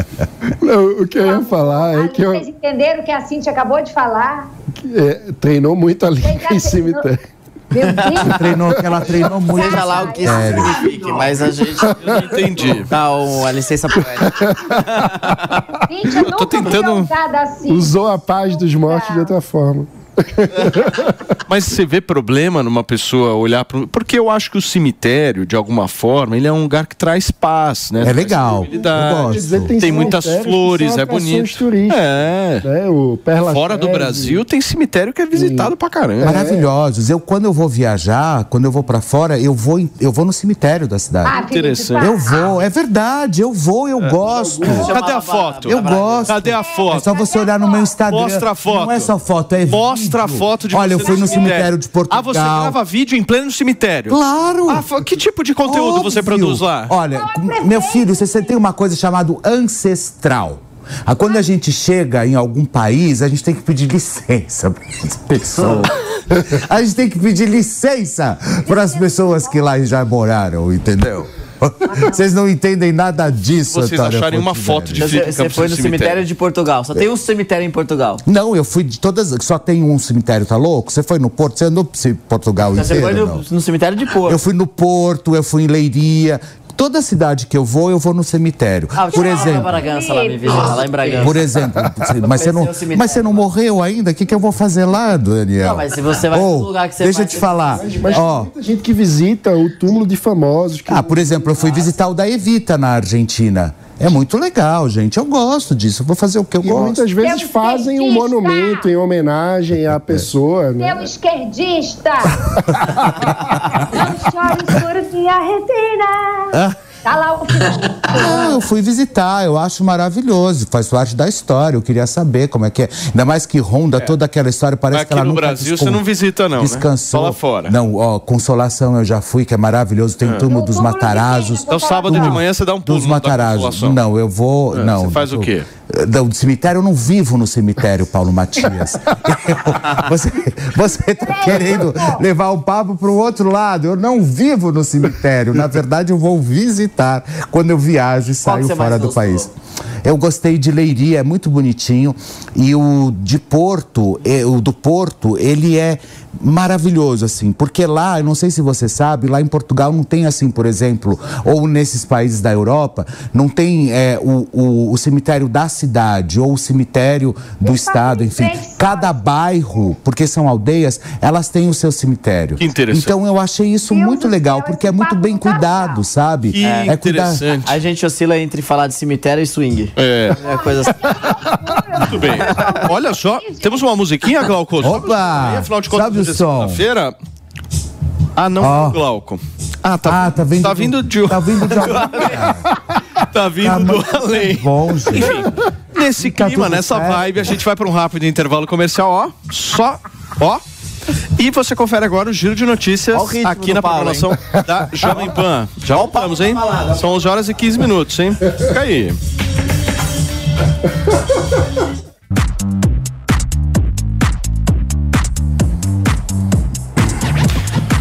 S5: Não, o que eu ia falar é que eu,
S4: Vocês entenderam o que a Cintia acabou de falar?
S5: é, treinou muito a língua em cemitério.
S4: Meu Deus.
S3: Treinou, que ela treinou muito.
S6: Seja lá o que isso signifique, mas a gente.
S2: Eu não entendi.
S6: Dá um, a licença poética. *laughs*
S4: Cintia nunca
S2: tentando-
S4: foi ousada assim.
S5: Usou a paz dos mortos de outra forma. *laughs*
S2: Mas você vê problema numa pessoa olhar para Porque eu acho que o cemitério, de alguma forma, ele é um lugar que traz paz, né?
S3: É legal.
S5: Dizer,
S2: Tem muitas flores, é bonito. É.
S5: né? O Perla
S2: Fora do. Brasil tem cemitério que é visitado pra caramba.
S3: Maravilhosos. Eu, quando eu vou viajar, quando eu vou pra fora, eu vou, eu vou no cemitério da cidade.
S4: Ah,
S2: Interessante.
S4: para.
S3: Eu vou, é verdade, eu vou, eu gosto.
S2: Cadê a foto?
S3: Eu gosto.
S2: Cadê a
S3: É
S2: foto?
S3: só você olhar no meu Instagram.
S2: Mostra a foto.
S3: Não é só foto, é
S2: Mostra
S3: vídeo.
S2: foto de
S3: Olha, eu fui no cemitério de Portugal.
S2: Ah, você grava vídeo em pleno cemitério?
S3: Claro.
S2: Ah, fa- que tipo de conteúdo você
S3: Óbvio.
S2: produz lá?
S3: Olha, meu filho, você, você tem uma coisa chamada ancestral. Ah, Quando a gente chega em algum país, a gente tem que pedir licença para as pessoas. *laughs* A gente tem que pedir licença para as pessoas que lá já moraram, entendeu? *laughs* Vocês não entendem nada disso,
S2: Vocês
S3: Antônio
S2: acharem uma foto de
S6: Você,
S2: Felipe
S6: você
S2: Campos
S6: foi no cemitério
S2: cemitério
S6: de Portugal. Só tem um cemitério em Portugal.
S3: Não, eu fui de todas. Só tem um cemitério, tá louco? Você foi no Porto? Você andou por Portugal
S6: Você
S3: inteiro?
S6: foi no,
S3: não?
S6: no cemitério de Porto.
S3: Eu fui no Porto, eu fui em Leiria. Toda cidade que eu vou, eu vou no cemitério.
S6: Ah,
S3: por exemplo.
S6: Bragança, lá, me visita, lá em Bragança.
S3: Por exemplo, mas você, não, mas você não morreu ainda? O que, que eu vou fazer lá, Daniel?
S6: Não, mas se você vai pro lugar que você
S3: Deixa eu te falar.
S5: Mas
S3: Ó,
S5: tem muita gente que visita o túmulo de famosos. Que
S3: ah, por exemplo, eu fui visitar o da Evita na Argentina. É muito legal, gente. Eu gosto disso. Eu vou fazer o que eu
S5: e
S3: gosto.
S5: muitas vezes fazem um monumento em homenagem à pessoa, né?
S4: Meu esquerdista! *laughs* Não chore por minha retina! Tá lá o *laughs*
S3: Não, eu fui visitar, eu acho maravilhoso, faz parte da história. Eu queria saber como é que é. Ainda mais que ronda toda aquela história, parece
S2: Aqui
S3: que ela
S2: no
S3: nunca
S2: Brasil você não visita, não, né?
S3: Descansou.
S2: Só lá fora.
S3: Não, ó, Consolação eu já fui, que é maravilhoso. Tem
S2: É.
S3: turma dos Matarazos.
S2: Então sábado de manhã você dá um pulo
S3: Dos Matarazos. Não, eu vou.
S2: É,
S3: não.
S2: você faz o quê?
S3: Do cemitério eu não vivo no cemitério, Paulo Matias. Eu- *laughs* você, você tá querendo levar o papo para o outro lado. Eu não vivo no cemitério. Na verdade, eu vou visitar quando eu viajo e saio fora do país. Eu gostei de Leiria, é muito bonitinho. E o de Porto, o do Porto, ele é maravilhoso, assim. Porque lá, eu não sei se você sabe, lá em Portugal não tem assim, por exemplo, ou nesses países da Europa, não tem eh, o, o, o cemitério da cidade ou o cemitério do estado, enfim. Cada bairro, porque são aldeias, elas têm o seu cemitério.
S2: Que interessante.
S3: Então eu achei isso muito legal, porque é muito bem cuidado, sabe?
S2: Que
S3: é cuidar-
S2: interessante.
S6: A gente oscila entre falar de cemitério e swing.
S2: É.
S6: É coisa assim.
S2: Muito bem. Olha só, temos uma musiquinha, Glauco?
S3: Opa!
S2: Afinal de contas,
S3: Sobe o
S2: é
S3: som.
S2: segunda-feira. Ah, não,
S3: Ó.
S2: Glauco. Ah, tá,
S3: Ah, tá vindo,
S2: tá vindo de...
S3: Tá vindo de *laughs*
S2: Tá vindo
S3: Tá
S2: do
S3: muito
S2: além.
S3: bom, gente.
S2: Enfim, nesse
S3: Tá
S2: clima, nessa
S3: certo.
S2: vibe, a gente vai para um rápido intervalo comercial, ó. Só, ó. E você confere agora o giro de notícias aqui na
S6: Paulo,
S2: programação da Jovem Pan. Já voltamos, hein? São 11 horas e 15 minutos, hein? Fica aí.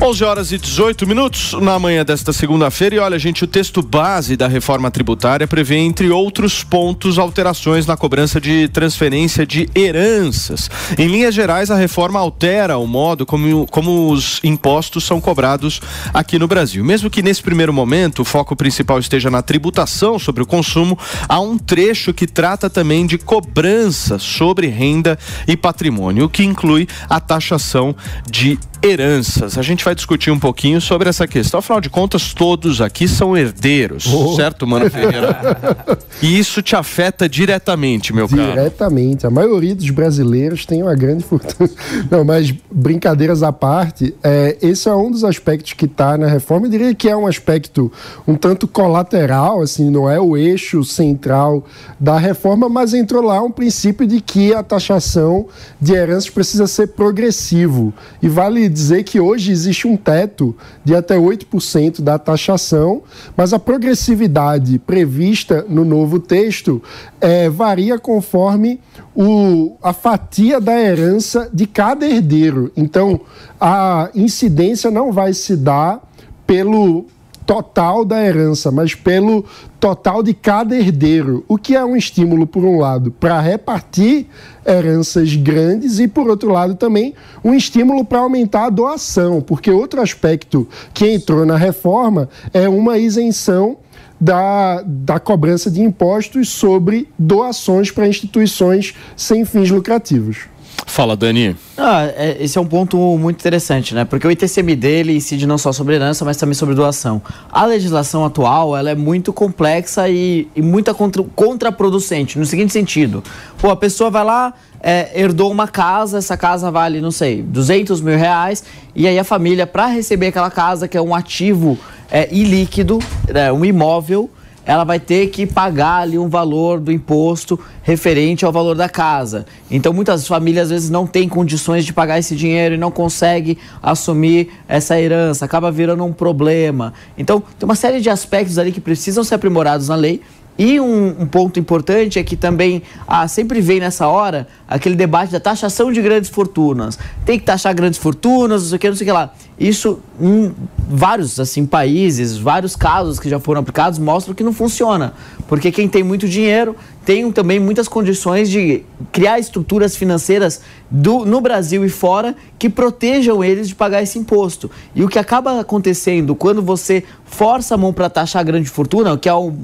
S2: 11 horas e 18 minutos na manhã desta segunda-feira. E olha, gente, o texto base da reforma tributária prevê, entre outros pontos, alterações na cobrança de transferência de heranças. Em linhas gerais, a reforma altera o modo como, como os impostos são cobrados aqui no Brasil. Mesmo que nesse primeiro momento o foco principal esteja na tributação sobre o consumo, há um trecho que trata também de cobrança sobre renda e patrimônio, o que inclui a taxação de heranças. A gente vai discutir um pouquinho sobre essa questão. Afinal de contas, todos aqui são herdeiros,
S5: Oh.
S2: certo, Mano Ferreira? *laughs* e isso te afeta diretamente, meu caro.
S5: Diretamente. A maioria dos brasileiros tem uma grande fortuna. *laughs* Não, mas brincadeiras à parte, é, esse é um dos aspectos que está na reforma. Eu diria que é um aspecto um tanto colateral, assim, não é o eixo central da reforma, mas entrou lá um princípio de que a taxação de heranças precisa ser progressivo. E vale dizer que hoje existe um teto de até 8% da taxação, mas a progressividade prevista no novo texto eh, varia conforme o, a fatia da herança de cada herdeiro. Então, a incidência não vai se dar pelo total da herança, mas pelo total de cada herdeiro, o que é um estímulo, por um lado, para repartir heranças grandes e, por outro lado, também um estímulo para aumentar a doação, porque outro aspecto que entrou na reforma é uma isenção da, da cobrança de impostos sobre doações para instituições sem fins lucrativos.
S2: Fala, Dani.
S6: Ah, é- esse é um ponto muito interessante, né? Porque o ITCMD ele incide não só sobre herança, mas também sobre doação. A legislação atual ela é muito complexa e, e muito contra, contraproducente, no seguinte sentido. Pô, a pessoa vai lá, é, herdou uma casa, essa casa vale, não sei, 200 mil reais, e aí a família, para receber aquela casa, que é um ativo é, ilíquido, é, um imóvel, ela vai ter que pagar ali um valor do imposto referente ao valor da casa. Então muitas famílias às vezes não têm condições de pagar esse dinheiro e não consegue assumir essa herança, acaba virando um problema. Então tem uma série de aspectos ali que precisam ser aprimorados na lei. E um, um ponto importante é que também ah, sempre vem nessa hora aquele debate da taxação de grandes fortunas. Tem que taxar grandes fortunas, não sei o que, não sei o que lá. Isso, em vários assim, países, vários casos que já foram aplicados mostram que não funciona. Porque quem tem muito dinheiro tem também muitas condições de criar estruturas financeiras do, no Brasil e fora que protejam eles de pagar esse imposto. E o que acaba acontecendo quando você força a mão para taxar grande fortuna, que é o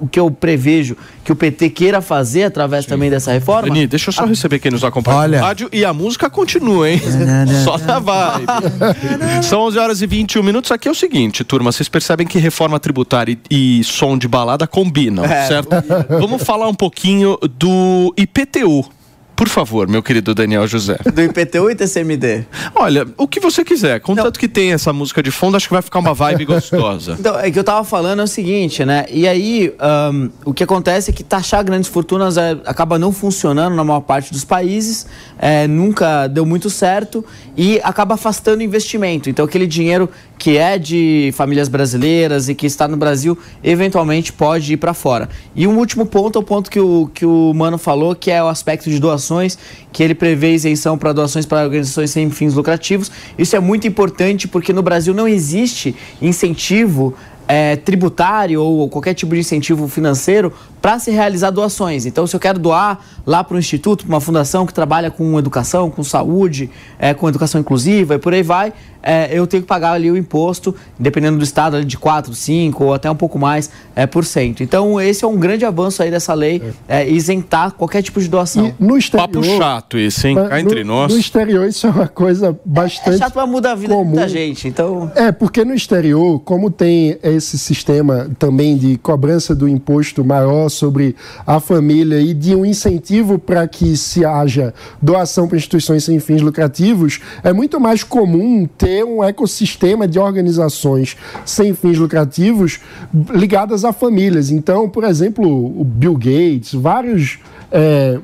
S6: o que eu prevejo que o PT queira fazer através também dessa reforma.
S2: Dani, deixa eu só receber quem nos acompanha
S3: Olha.
S2: no rádio e a música continua, hein? só na vibe. São 11 horas e 21 minutos. Aqui é o seguinte, turma, vocês percebem que reforma tributária e, e som de balada combinam,
S6: É,
S2: certo? Vamos falar um pouquinho do IPTU. Por favor, meu querido Daniel José.
S6: Do IPTU e TCMD?
S2: Olha, o que você quiser. Contanto que tem essa música de fundo, acho que vai ficar uma vibe *laughs* gostosa.
S6: Então, é que eu tava falando é o seguinte, né? E aí, ahn, o que acontece é que taxar grandes fortunas é, acaba não funcionando na maior parte dos países, é, nunca deu muito certo e acaba afastando investimento. Então, aquele dinheiro que é de famílias brasileiras e que está no Brasil, eventualmente pode ir para fora. E um último ponto é o ponto que o, que o Mano falou, que é o aspecto de doações, que ele prevê isenção para doações para organizações sem fins lucrativos. Isso é muito importante porque no Brasil não existe incentivo é, tributário ou qualquer tipo de incentivo financeiro para se realizar doações. Então, se eu quero doar lá para um instituto, para uma fundação que trabalha com educação, com saúde, é, com educação inclusiva e por aí vai, é, eu tenho que pagar ali o imposto, dependendo do estado, de 4, 5 ou até um pouco mais é, por cento. Então, esse é um grande avanço aí dessa lei, é, isentar qualquer tipo de doação.
S5: no exterior,
S2: Papo chato esse, hein? Cá
S5: no,
S2: entre nós.
S5: No exterior, isso é uma coisa bastante.
S6: É chato, mas muda a vida
S5: comum.
S6: de muita gente. Então,
S5: É, porque no exterior, como tem esse sistema também de cobrança do imposto maior sobre a família e de um incentivo para que se haja doação para instituições sem fins lucrativos, é muito mais comum ter um ecossistema de organizações sem fins lucrativos ligadas a famílias. Então, por exemplo, o Bill Gates, vários. é,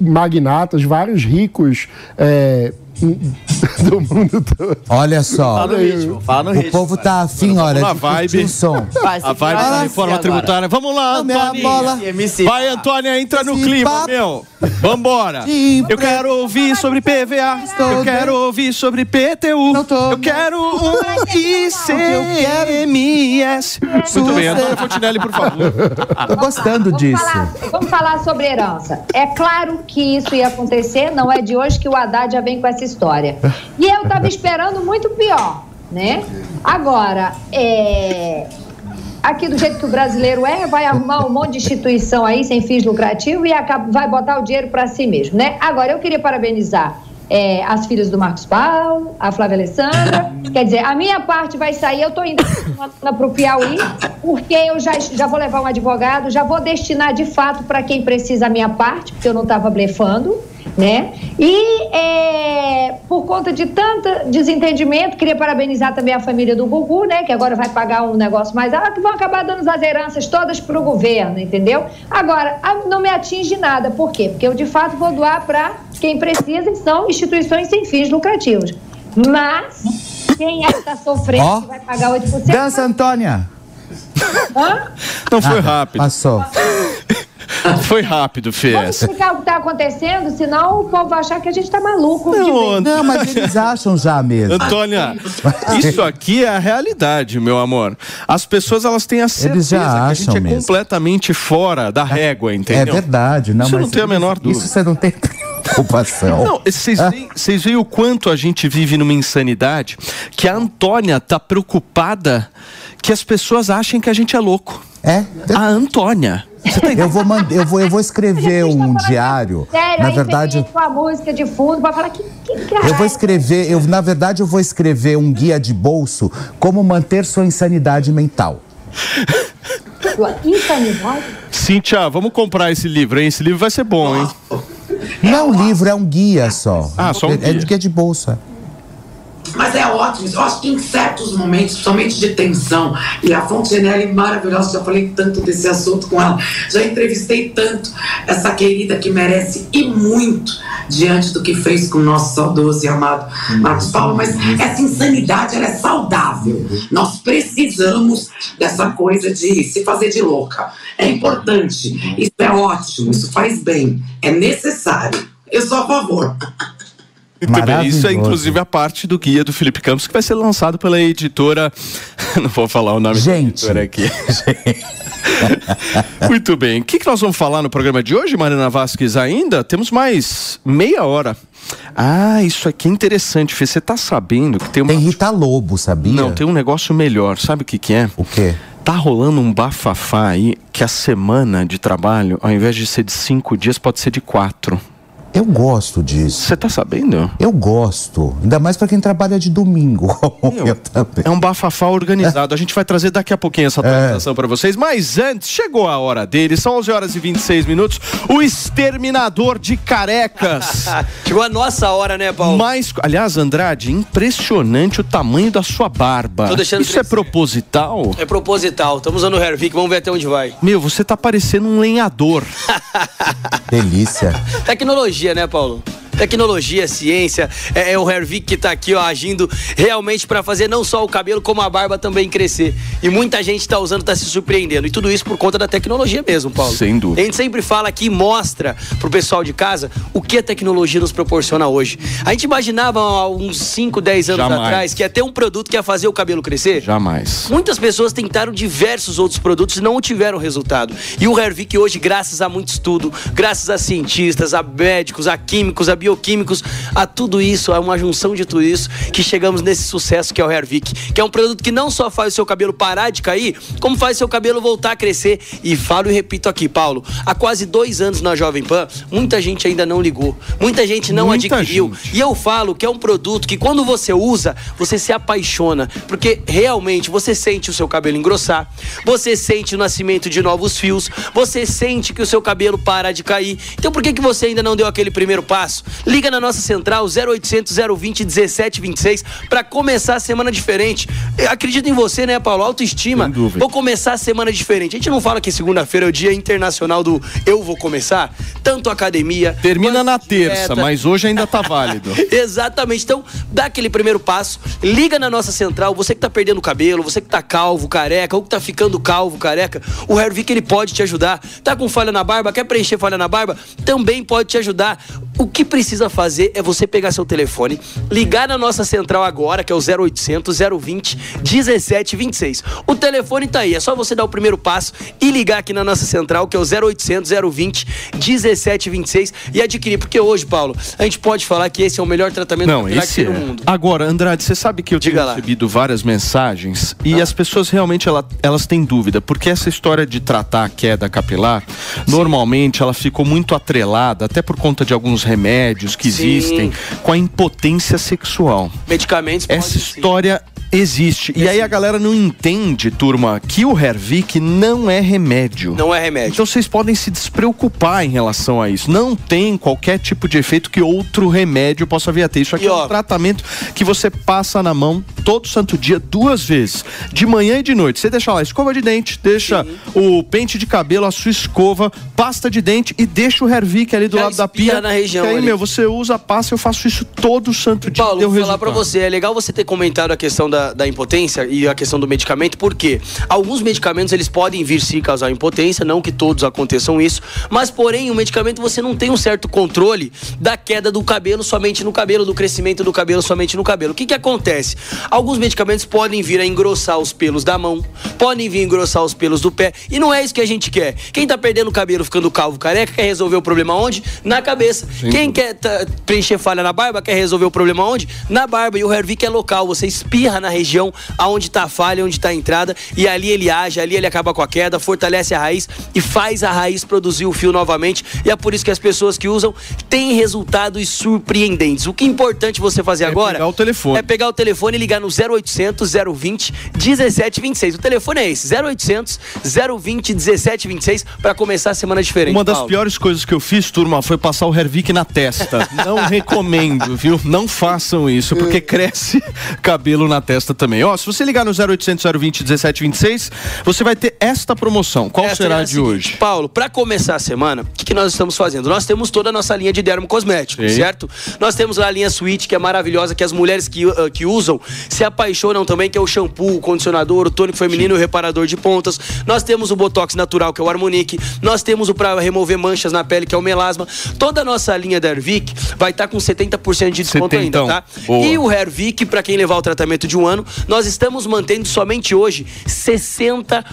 S5: magnatas, vários ricos é, do *laughs* mundo todo.
S3: Olha só.
S6: Fala no ritmo, fala no
S3: o
S6: ritmo,
S3: povo tá afim,
S2: Vamos
S3: olha,
S2: na
S3: de
S2: vibe.
S3: o som.
S6: Vai,
S2: A vibe da
S6: vai,
S2: reforma
S6: agora.
S2: tributária. Vamos lá, Antônia.
S3: bola.
S2: Vai, Antônia, entra no clima, meu. Vambora. Eu quero ouvir sobre PVA. Eu quero ouvir sobre PTU. Eu quero um ICMS. Muito bem, Antônia Fontinelli, por favor. *laughs*
S3: Tô gostando
S4: Vamos
S3: disso.
S4: falar, vamos falar sobre herança. É claro que isso ia acontecer, não é de hoje que o Haddad já vem com essa história. E eu estava esperando muito pior, né? Agora, é, aqui do jeito que o brasileiro é, vai arrumar um monte de instituição aí sem fins lucrativos e acaba- vai botar o dinheiro para si mesmo, né? Agora, eu queria parabenizar é, as filhas do Marcos Paulo, a Flávia Alessandra. Quer dizer, a minha parte vai sair, eu estou indo para o Piauí, porque eu já, já vou levar um advogado, já vou destinar de fato para quem precisa a minha parte, porque eu não estava blefando. Né? E é, por conta de tanto desentendimento, queria parabenizar também a família do Gugu, né? Que agora vai pagar um negócio mais alto, que vão acabar dando as heranças todas para o governo, entendeu? Agora, não me atinge nada. Por quê? Porque eu de fato vou doar para quem precisa e são instituições sem fins lucrativos. Mas quem é que está sofrendo
S3: Ó.
S4: que vai pagar 8%?
S3: Dança, Antônia.
S4: Hã?
S2: Não foi
S3: Ah,
S2: rápido.
S3: Passou. *laughs*
S2: Foi rápido, Fê.
S4: Vamos explicar o que está acontecendo, senão o povo vai achar que a gente está maluco.
S2: Não,
S3: Não, mas eles acham já mesmo.
S2: Antônia, isso aqui é a realidade, meu amor. As pessoas elas têm a certeza
S3: já
S2: que a gente é
S3: mesmo.
S2: completamente fora da régua,
S3: É
S2: entendeu?
S3: verdade, não,
S2: Isso
S3: mas
S2: não tenho a menor dúvida.
S3: Isso você não tem preocupação.
S2: Não, vocês veem, vocês veem o quanto a gente vive numa insanidade que a Antônia tá preocupada que as pessoas achem que a gente é louco.
S3: É?
S2: A Antônia. Tá
S3: Eu vou, mand... eu vou, eu vou escrever um diário.
S4: Sério,
S3: Na verdade,
S4: com a música de fundo pra falar que, que
S3: eu vou escrever, eu, na verdade, eu vou escrever um guia de bolso como manter sua insanidade mental.
S4: Sua insanidade.
S2: Cíntia, vamos comprar esse livro, hein? Esse livro vai ser bom, hein?
S3: Não é um livro, é um guia só.
S2: Ah, só um
S3: é, é
S2: guia.
S3: de guia de bolsa.
S14: Mas é ótimo. Eu acho que em certos momentos, somente de tensão, e a Fontenelle é maravilhosa, já falei tanto desse assunto com ela, já entrevistei tanto essa querida que merece e muito diante do que fez com o nosso saudoso e amado Marcos Paulo, mas essa insanidade ela é saudável. Nós precisamos dessa coisa de se fazer de louca. É importante, isso é ótimo, isso faz bem, é necessário. Eu sou a favor.
S2: Isso é inclusive a parte do guia do Felipe Campos que vai ser lançado pela editora. *laughs* Não vou falar o nome
S3: Gente.
S2: da editora aqui. *laughs* Muito bem. O que, que nós vamos falar no programa de hoje, Mariana Vasquez? Ainda temos mais meia hora. Ah, isso aqui é interessante, Fê. Você tá sabendo que tem uma.
S3: Tem Rita Lobo, sabia?
S2: Não, tem um negócio melhor. Sabe o que, que é?
S3: O quê?
S2: Tá rolando um bafafá aí que a semana de trabalho, ao invés de ser de cinco dias, pode ser de quatro.
S3: Eu gosto disso.
S2: Você tá sabendo?
S3: Eu gosto. Ainda mais pra quem trabalha de domingo. *laughs* Eu também.
S2: É um bafafá organizado. A gente vai trazer daqui a pouquinho essa atualização pra vocês. Mas antes, chegou a hora dele. São 11 horas e 26 minutos. O exterminador de carecas. *laughs*
S15: Chegou a nossa hora, né, Paulo?
S2: Mas, aliás, Andrade, impressionante o tamanho da sua barba.
S15: Tô deixando
S2: Isso é proposital?
S15: É proposital. Estamos usando o Hervik, vamos ver até onde vai.
S2: Meu, você tá parecendo um lenhador. *laughs*
S3: Delícia.
S15: Tecnologia, né, Paulo? Tecnologia, ciência, é, é o Hervik que tá aqui ó, agindo realmente para fazer não só o cabelo, como a barba também crescer. E muita gente tá usando, tá se surpreendendo. E tudo isso por conta da tecnologia mesmo, Paulo.
S2: Sem dúvida.
S15: A gente sempre fala aqui e mostra pro pessoal de casa o que a tecnologia nos proporciona hoje. A gente imaginava há uns 5, 10 anos
S2: Jamais.
S15: atrás que ia ter um produto que ia fazer o cabelo crescer?
S2: Jamais.
S15: Muitas pessoas tentaram diversos outros produtos e não tiveram resultado. E o Hervik hoje, graças a muito estudo, graças a cientistas, a médicos, a químicos, a bioquímicos, a tudo isso, a uma junção de tudo isso, que chegamos nesse sucesso que é o Hervik, que é um produto que não só faz o seu cabelo parar de cair, como faz seu cabelo voltar a crescer. E falo e repito aqui, Paulo, há quase dois anos na Jovem Pan, muita gente ainda não ligou, muita gente não
S2: Muita
S15: adquiriu. E eu falo que é um produto que quando você usa, você se apaixona, porque realmente você sente o seu cabelo engrossar, você sente o nascimento de novos fios, você sente que o seu cabelo para de cair. Então por que, que você ainda não deu aquele primeiro passo? Liga na nossa central 0800 020 1726 para começar a semana diferente. Eu acredito em você, né, Paulo? Autoestima.
S2: Sem dúvida.
S15: Vou começar a semana diferente. A gente não fala que segunda-feira é o dia internacional do eu vou começar, tanto academia,
S2: Termina na terça,
S15: dieta.
S2: mas hoje ainda tá válido. *laughs*
S15: Exatamente. Então, dá aquele primeiro passo, liga na nossa central, você que tá perdendo o cabelo, você que tá calvo, careca, ou que tá ficando calvo, careca, o Hervik ele pode te ajudar. Tá com falha na barba, quer preencher falha na barba? Também pode te ajudar. O que precisa fazer é você pegar seu telefone, ligar na nossa central agora, que é o 0800 020 1726. O telefone tá aí, é só você dar o primeiro passo e ligar aqui na nossa central, que é o 0800 020 1726 e adquirir, porque hoje, Paulo, a gente pode falar que esse é o melhor tratamento
S2: Não, esse é.
S15: no mundo.
S2: Agora, Andrade, você sabe que eu tenho recebido várias mensagens e
S15: Ah.
S2: as pessoas realmente ela- elas têm dúvida, porque essa história de tratar a queda capilar, normalmente ela ficou muito atrelada, até por conta de alguns remédios que
S15: Sim.
S2: existem, com a impotência sexual.
S15: Medicamentos
S2: Essa história existe. E aí a galera não entende, turma, que o Hervik não é remédio.
S15: Não é remédio.
S2: Então vocês podem se despreocupar em relação a isso. Não tem qualquer tipo de efeito que outro remédio possa vir a ter. Isso aqui
S15: E,
S2: é
S15: ó,
S2: um tratamento que você passa na mão todo santo dia, duas vezes. De manhã e de noite. Você deixa lá a escova de dente, deixa o pente de cabelo, a sua escova, pasta de dente e deixa o Hervik ali do
S15: Já
S2: lado da pia.
S15: na região
S2: Que aí,
S15: ali.
S2: meu, você usa, passa, eu faço isso todo santo dia.
S15: Paulo, vou falar pra você, é legal você ter comentado a questão da, da impotência e a questão do medicamento, porque alguns medicamentos eles podem vir sim causar impotência, não que todos aconteçam isso, mas porém o medicamento você não tem um certo controle da queda do cabelo somente no cabelo, do crescimento do cabelo somente no cabelo. O que que acontece? Alguns medicamentos podem vir a engrossar os pelos da mão, podem vir a engrossar os pelos do pé, e não é isso que a gente quer. Quem tá perdendo o cabelo ficando calvo, careca, quer resolver o problema onde? Na cabeça.
S2: Sim.
S15: Quem quer tá- preencher falha na barba, quer resolver o problema onde? Na barba. E o Hervik é local. Você espirra na região aonde tá a falha, onde tá a entrada, e ali ele age, ali ele acaba com a queda, fortalece a raiz e faz a raiz produzir o fio novamente. E é por isso que as pessoas que usam têm resultados surpreendentes. O que é importante você fazer agora
S2: pegar o telefone.
S15: é pegar o telefone e ligar no 0800 020 1726. O telefone é esse, 0800 020 1726 para começar a semana diferente.
S2: Uma das
S15: Paulo.
S2: piores coisas que eu fiz, turma, foi passar o Hervik na testa. Não recomendo, viu? Não façam isso, porque cresce *laughs* cabelo na testa também. Ó, se você ligar no 0800 020 1726, você vai ter esta promoção. Qual
S15: Essa
S2: será
S15: é
S2: a de
S15: seguinte,
S2: hoje?
S15: Paulo, para começar a semana, o que, que nós estamos fazendo? Nós temos toda a nossa linha de dermo cosmético,
S2: Sim.
S15: certo? Nós temos lá a linha Sweet, que é maravilhosa, que as mulheres que, uh, que usam se apaixonam também, que é o shampoo, o condicionador, o tônico feminino e o reparador de pontas. Nós temos o Botox natural, que é o Harmonique. Nós temos o para remover manchas na pele, que é o Melasma. Toda a nossa linha da Hervik vai estar com 70% de desconto ainda,
S2: Setentão.
S15: tá?
S2: Boa.
S15: E o Hervik, para quem levar o tratamento de um um ano, nós estamos mantendo somente hoje 60%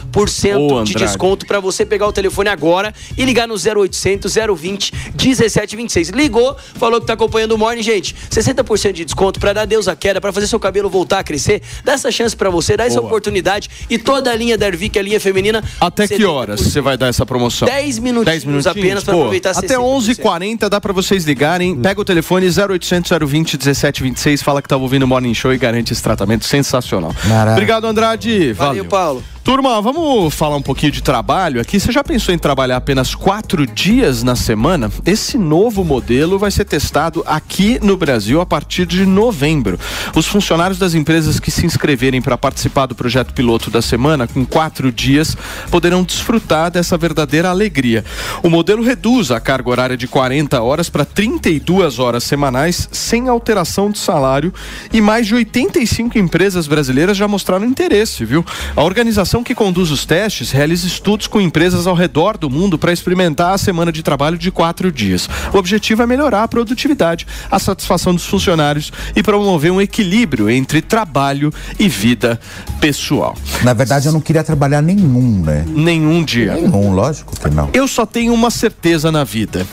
S2: Ô,
S15: de desconto para você pegar o telefone agora e ligar no 0800 020 1726. Ligou, falou que tá acompanhando o Morning, gente. 60% de desconto para dar Deus a queda, para fazer seu cabelo voltar a crescer. Dá essa chance para você, dá essa
S2: Boa.
S15: oportunidade e toda a linha da Ervic, a linha feminina.
S2: Até que horas você vai dar essa promoção?
S15: 10 minutinhos apenas pra
S2: Pô,
S15: aproveitar
S2: Até
S15: 60%.
S2: 11h40 dá pra vocês ligarem. Pega o telefone 0800 020 1726, fala que tava ouvindo o Morning Show e garante esse tratamento sensacional.
S3: Maravilha.
S2: Obrigado, Andrade.
S15: Valeu, Paulo.
S2: Turma, vamos falar um pouquinho de trabalho aqui. Você já pensou em trabalhar apenas quatro dias na semana? Esse novo modelo vai ser testado aqui no Brasil a partir de novembro. Os funcionários das empresas que se inscreverem para participar do projeto piloto da semana, com quatro dias, poderão desfrutar dessa verdadeira alegria. O modelo reduz a carga horária de 40 horas para 32 horas semanais, sem alteração de salário, e mais de 85 empresas brasileiras já mostraram interesse, viu? A organização que conduz os testes realiza estudos com empresas ao redor do mundo para experimentar a semana de trabalho de quatro dias. O objetivo é melhorar a produtividade, a satisfação dos funcionários e promover um equilíbrio entre trabalho e vida pessoal.
S3: Na verdade, eu não queria trabalhar nenhum, né?
S2: Nenhum dia.
S3: Nenhum, lógico que não.
S2: Eu só tenho uma certeza na vida.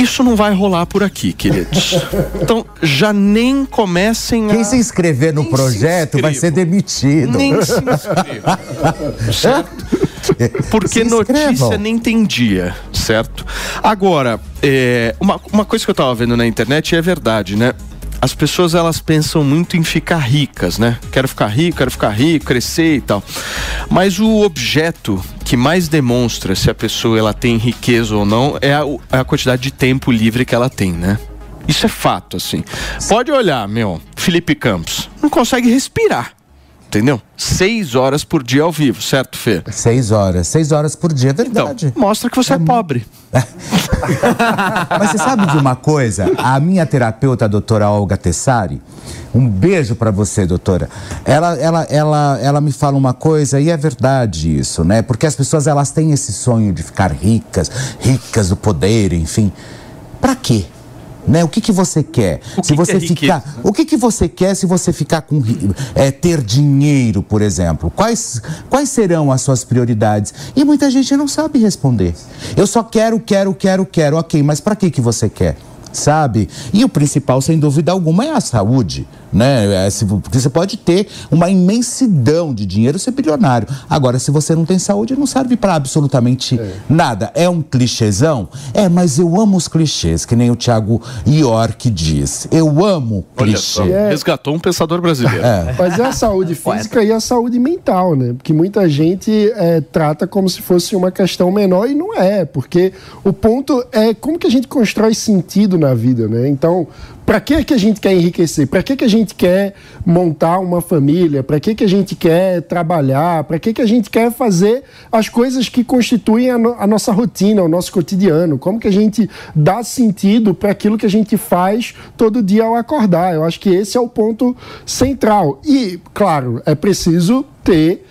S2: Isso não vai rolar por aqui, queridos. *laughs* Então, já nem comecem a.
S3: Quem se inscrever no projeto vai ser demitido.
S2: Nem se inscreva. *laughs* certo? Porque notícia nem tem dia, certo? Agora, é, uma, uma coisa que eu tava vendo na internet e é verdade, né? As pessoas elas pensam muito em ficar ricas, né? Quero ficar rico, quero ficar rico, crescer e tal. Mas o objeto que mais demonstra se a pessoa ela tem riqueza ou não é a, é a quantidade de tempo livre que ela tem, né? Isso é fato, assim. Pode olhar, meu, Felipe Campos, não consegue respirar. Entendeu? Seis horas por dia ao vivo, certo, Fê?
S3: Seis horas. Seis horas por dia, é verdade.
S2: Mostra que você é, pobre. *laughs*
S3: Mas você sabe de uma coisa? A minha terapeuta, a doutora Olga Tessari, um beijo pra você, doutora. Ela, ela, ela, ela me fala uma coisa e é verdade isso, né? Porque as pessoas elas têm esse sonho de ficar ricas, ricas do poder, enfim. Pra quê? Né? O que, que você quer?
S2: O
S3: se
S2: que
S3: você
S2: que é riqueza?
S3: ficar, o que, que você quer se você ficar com é, ter dinheiro, por exemplo? Quais, quais serão as suas prioridades? E muita gente não sabe responder. Eu só quero, quero, quero, quero. Ok, mas para que que você quer? Sabe? E o principal, sem dúvida alguma, é a saúde. Né? É, se- porque você pode ter uma imensidão de dinheiro e ser bilionário. Agora, se você não tem saúde, não serve para absolutamente nada. É um clichêzão? É, mas eu amo os clichês, que nem o Thiago York diz. Eu amo
S2: Olha
S3: clichê.
S2: só, resgatou um pensador brasileiro. *laughs*
S5: Mas é a saúde física e a saúde mental, né? Porque muita gente é, trata como se fosse uma questão menor e não é, porque o ponto é como que a gente constrói sentido na vida, né? Então, para que que a gente quer enriquecer? Para que que a gente quer montar uma família? Para que que a gente quer trabalhar? Para que que a gente quer fazer as coisas que constituem a, no- a nossa rotina, o nosso cotidiano? Como que a gente dá sentido para aquilo que a gente faz todo dia ao acordar? Eu acho que esse é o ponto central. E, claro, é preciso ter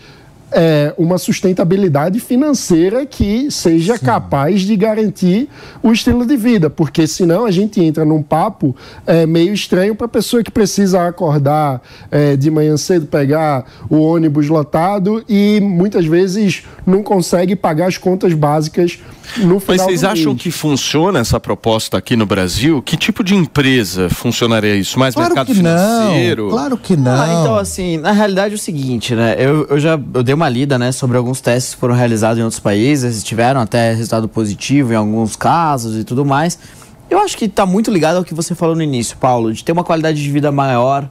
S5: é, uma sustentabilidade financeira que seja capaz de garantir o estilo de vida, porque senão a gente entra num papo é, meio estranho para a pessoa que precisa acordar é, de manhã cedo, pegar o ônibus lotado e muitas vezes não consegue pagar as contas básicas no final
S2: Mas vocês
S5: do
S2: acham
S5: mês.
S2: que funciona essa proposta aqui no Brasil? Que tipo de empresa funcionaria isso? Mais
S3: Claro
S2: mercado
S3: que não,
S2: financeiro?
S3: claro que não.
S6: Ah, então, assim, na realidade é o seguinte, né? Eu, eu já eu dei uma lida, né, sobre alguns testes que foram realizados em outros países, tiveram até resultado positivo em alguns casos e tudo mais. Eu acho que tá muito ligado ao que você falou no início, Paulo, de ter uma qualidade de vida maior.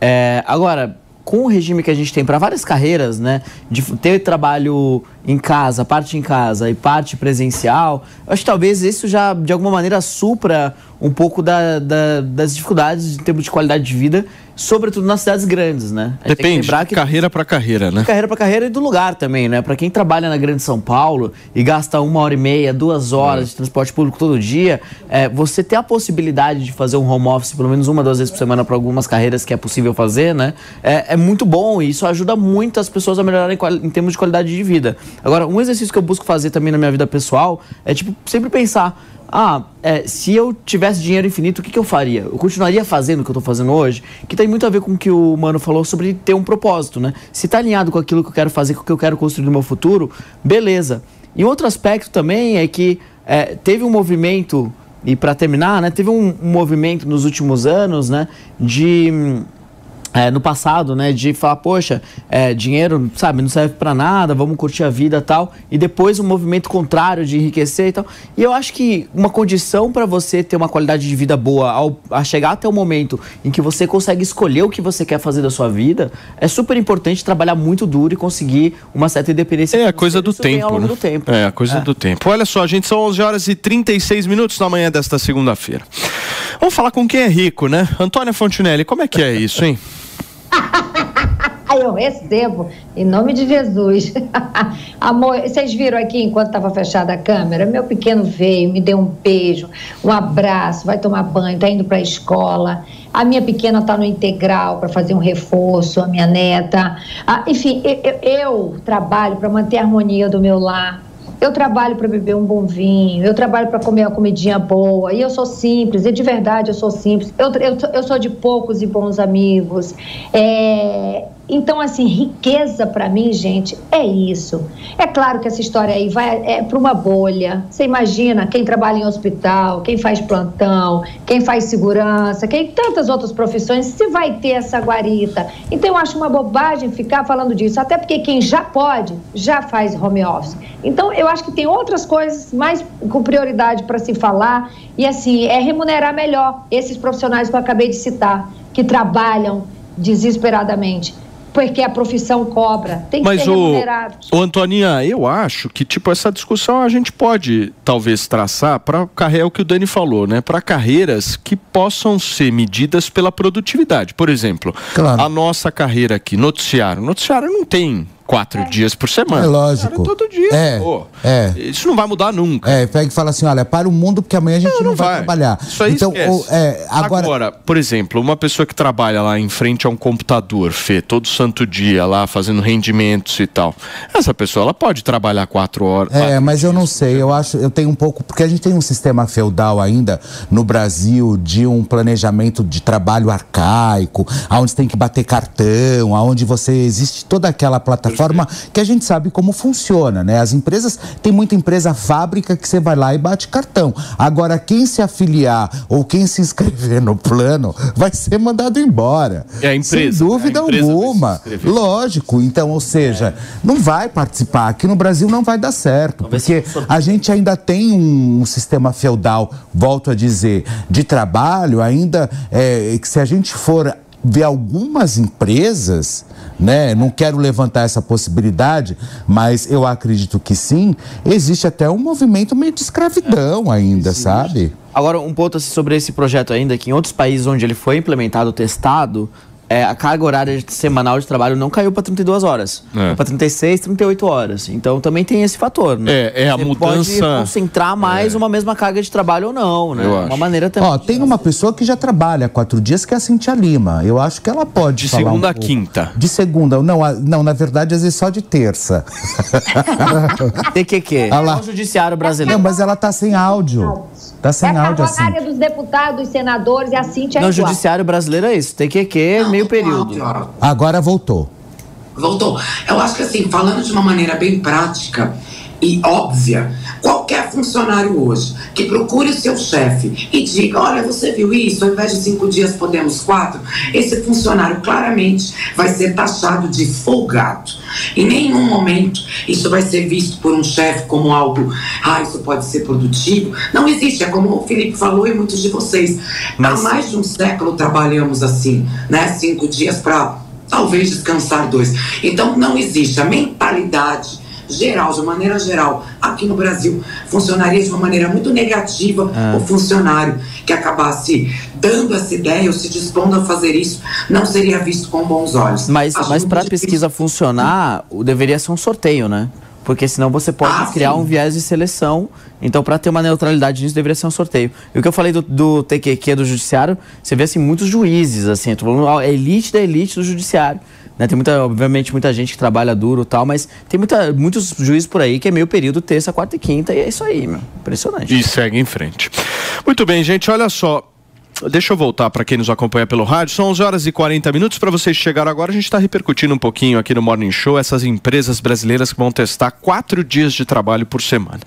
S6: É, agora, com o regime que a gente tem para várias carreiras, né, de ter trabalho em casa, parte em casa e parte presencial, acho que talvez isso já, de alguma maneira, supra um pouco da- da- das dificuldades em termos de qualidade de vida, sobretudo nas cidades grandes, né? Que
S2: Depende,
S6: lembrar
S2: de carreira para carreira, né?
S6: de carreira para carreira e do lugar também, né? Para quem trabalha na Grande São Paulo e gasta uma hora e meia, duas horas de transporte público todo dia, é, você ter a possibilidade de fazer um home office pelo menos uma, duas vezes por semana para algumas carreiras que é possível fazer, né? É, é muito bom e isso ajuda muito as pessoas a melhorarem em termos de qualidade de vida. Agora, um exercício que eu busco fazer também na minha vida pessoal é, tipo, sempre pensar, ah, é, se eu tivesse dinheiro infinito, o que, que eu faria? Eu continuaria fazendo o que eu estou fazendo hoje? Que tem muito a ver com o que o Mano falou sobre ter um propósito, né? Se está alinhado com aquilo que eu quero fazer, com o que eu quero construir no meu futuro, beleza. E outro aspecto também é que é, teve um movimento, e para terminar, né, teve um, um movimento nos últimos anos, né, de é, no passado, né, de falar, poxa, é, dinheiro, sabe, não serve para nada, vamos curtir a vida tal, e depois um movimento contrário de enriquecer e tal. E eu acho que uma condição para você ter uma qualidade de vida boa, ao a chegar até o momento em que você consegue escolher o que você quer fazer da sua vida, é super importante trabalhar muito duro e conseguir uma certa independência.
S2: É a coisa do tempo, né?
S6: do tempo.
S2: É a coisa
S6: É.
S2: do tempo. Olha só, gente, são 11 horas e 36 minutos na manhã desta segunda-feira. Vamos falar com quem é rico, né? Antônia Fontinelli, como é que é isso, hein? *laughs* *laughs*
S4: Eu recebo, em nome de Jesus. *laughs* Amor, vocês viram aqui enquanto estava fechada a câmera? Meu pequeno veio, me deu um beijo, um abraço, vai tomar banho, tá indo para a escola. A minha pequena tá no integral para fazer um reforço, a minha neta. Ah, enfim, eu- eu trabalho para manter a harmonia do meu lar. Eu trabalho para beber um bom vinho, eu trabalho para comer uma comidinha boa, e eu sou simples, e de verdade eu sou simples. Eu, eu, eu sou de poucos e bons amigos. É, então, assim, riqueza para mim, gente, é isso. É claro que essa história aí vai é para uma bolha. Você imagina quem trabalha em hospital, quem faz plantão, quem faz segurança, quem tantas outras profissões, se vai ter essa guarita. Então, eu acho uma bobagem ficar falando disso, até porque quem já pode, já faz home office. Então, eu acho que tem outras coisas mais com prioridade para se falar e, assim, é remunerar melhor esses profissionais que eu acabei de citar, que trabalham desesperadamente. Porque a profissão cobra, tem que
S2: Mas
S4: ser remunerado.
S2: o Antoninha, eu acho que tipo essa discussão a gente pode talvez traçar para carreira o que o Dani falou, né? Para carreiras que possam ser medidas pela produtividade. Por exemplo, a nossa carreira aqui, noticiário. Noticiário não tem quatro dias por semana.
S3: É lógico.
S2: Cara, todo dia.
S3: É,
S2: pô.
S3: é.
S2: Isso não vai mudar nunca.
S3: É, pega e fala assim, olha, para o mundo porque amanhã a gente não, vai, trabalhar.
S2: Isso aí
S3: então,
S2: esquece.
S3: o- é, agora,
S2: Agora, por exemplo, uma pessoa que trabalha lá em frente a um computador, Fê, todo santo dia lá fazendo rendimentos e tal. Essa pessoa, ela pode trabalhar quatro horas.
S3: É, mas eu não sei, eu acho, eu tenho um pouco, porque a gente tem um sistema feudal ainda no Brasil de um planejamento de trabalho arcaico, aonde tem que bater cartão, aonde você existe toda aquela plataforma que a gente sabe como funciona, né? As empresas, tem muita empresa fábrica que você vai lá e bate cartão. Agora, quem se afiliar ou quem se inscrever no plano vai ser mandado embora.
S2: É a empresa,
S3: Sem dúvida
S2: a empresa
S3: alguma. Lógico, então, ou seja, não vai participar. Aqui no Brasil não vai dar certo, porque a gente ainda tem um, sistema feudal, volto a dizer, de trabalho, ainda é, que se a gente for ver algumas empresas, né, não quero levantar essa possibilidade, mas eu acredito que sim, existe até um movimento meio de escravidão ainda, sabe?
S6: Agora, um ponto assim, sobre esse projeto ainda, que em outros países onde ele foi implementado, testado, é, a carga horária semanal de trabalho não caiu para 32 horas.
S2: É.
S6: Caiu para 36, 38 horas. Então também tem esse fator, né?
S2: É, é a
S6: Você
S2: mudança-
S6: pode concentrar mais uma mesma carga de trabalho ou não, né?
S3: Eu
S6: Uma
S3: acho.
S6: maneira também.
S3: Ó, tem uma pessoa que já trabalha quatro dias, que é a Cintia Lima. Eu acho que ela pode
S2: De
S3: falar
S2: segunda
S3: um
S2: a
S3: pouco.
S2: quinta.
S3: De segunda. Não, a- não, na verdade, às vezes só de terça. *laughs* *laughs*
S6: TQQ.
S3: Lá.
S6: É o judiciário brasileiro.
S3: Não, mas ela tá sem áudio. Tá sem
S4: é
S3: áudio
S4: a
S3: assim.
S4: área dos deputados, senadores e a Cintia é
S6: No judiciário brasileiro é isso. TQQ, meio período.
S3: Agora voltou.
S14: Voltou. Eu acho que assim, falando de uma maneira bem prática e óbvia, qualquer funcionário hoje que procure o seu chefe e diga, olha, você viu isso, ao invés de cinco dias podemos quatro, esse funcionário claramente vai ser taxado de folgado. Em nenhum momento isso vai ser visto por um chefe como algo, ah, isso pode ser produtivo. Não existe, é como o Felipe falou e muitos de vocês. Há mais de um século trabalhamos assim, né? Cinco dias para talvez descansar dois. Então não existe a mentalidade geral, de maneira geral, aqui no Brasil, funcionaria de uma maneira muito negativa
S6: Ah.
S14: o funcionário que acabasse dando essa ideia ou se dispondo a fazer isso, não seria visto com bons olhos.
S6: Mas,
S14: Acho
S6: mas para a pesquisa funcionar, deveria ser um sorteio, né? Porque senão você pode
S14: Ah,
S6: criar
S14: sim.
S6: um viés de seleção. Então, para ter uma neutralidade nisso, deveria ser um sorteio. E o que eu falei do, do TQQ do judiciário, você vê assim, muitos juízes, assim, a elite da elite do judiciário. Né? Tem muita, obviamente, muita gente que trabalha duro e tal, mas tem muita, muitos juízes por aí que é meio período terça, quarta e quinta, e é isso aí, meu. Impressionante.
S2: E segue em frente. Muito bem, gente, olha só. Deixa eu voltar para quem nos acompanha pelo rádio. São 11 horas e 40 minutos. Para vocês que chegaram agora, a gente está repercutindo um pouquinho aqui no Morning Show essas empresas brasileiras que vão testar quatro dias de trabalho por semana.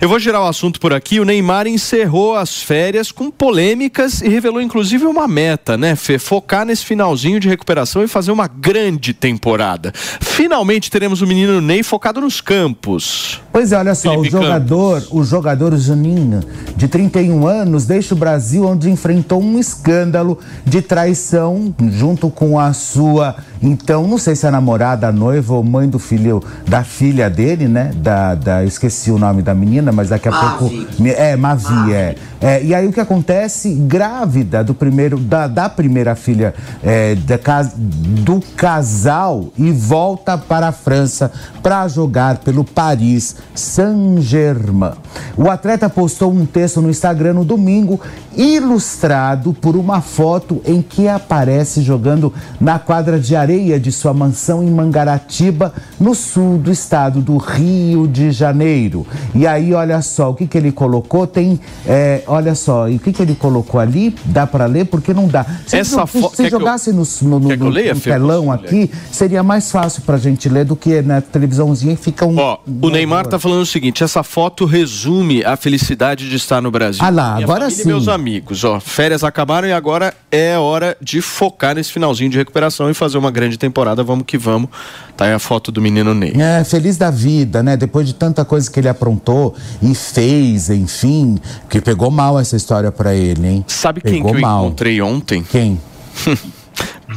S2: Eu vou girar o assunto por aqui. O Neymar encerrou as férias com polêmicas e revelou inclusive uma meta, né, Fê? Focar nesse finalzinho de recuperação e fazer uma grande temporada. Finalmente teremos o menino Ney focado nos campos.
S3: Pois é, olha só,
S2: Felipe
S3: o jogador, o jogador Juninho, de 31 anos, deixa o Brasil onde enfrentou um escândalo de traição junto com a sua, então, não sei se é namorada, noiva ou mãe do filho, da filha dele, né? Da, da esqueci o nome da menina, mas daqui a pouco. É, Mavi, é. É, E aí o que acontece? Grávida do primeiro, da, da primeira filha é, da, do casal e volta para a França para jogar pelo Paris Saint-Germain. O atleta postou um texto no Instagram no domingo, ilustrado por uma foto em que aparece jogando na quadra de areia de sua mansão em Mangaratiba, no sul do estado do Rio de Janeiro. E aí, olha só, o que, que ele colocou? Tem, é, olha só, e o que, que ele colocou ali? Dá para ler? Porque não dá. Se,
S2: Essa
S3: se,
S2: fo-
S3: se
S2: quer que eu-
S3: jogasse no, no, no-
S2: leia,
S3: no telão aqui, seria mais fácil pra gente ler do que na televisãozinha e fica um.
S2: Ó, o Neymar tá falando o seguinte: essa foto resume a felicidade de estar no Brasil.
S3: Ah lá,
S2: Minha
S3: agora
S2: e
S3: sim.
S2: meus amigos, ó, férias acabaram e agora é hora de focar nesse finalzinho de recuperação e fazer uma grande temporada. Vamos que vamos. Tá aí a foto do menino Ney.
S3: É, feliz da vida, né? Depois de tanta coisa que ele aprontou e fez, enfim, que pegou mal essa história pra ele, hein?
S2: Sabe quem
S3: pegou
S2: que eu
S3: mal.
S2: encontrei ontem?
S3: Quem? *laughs*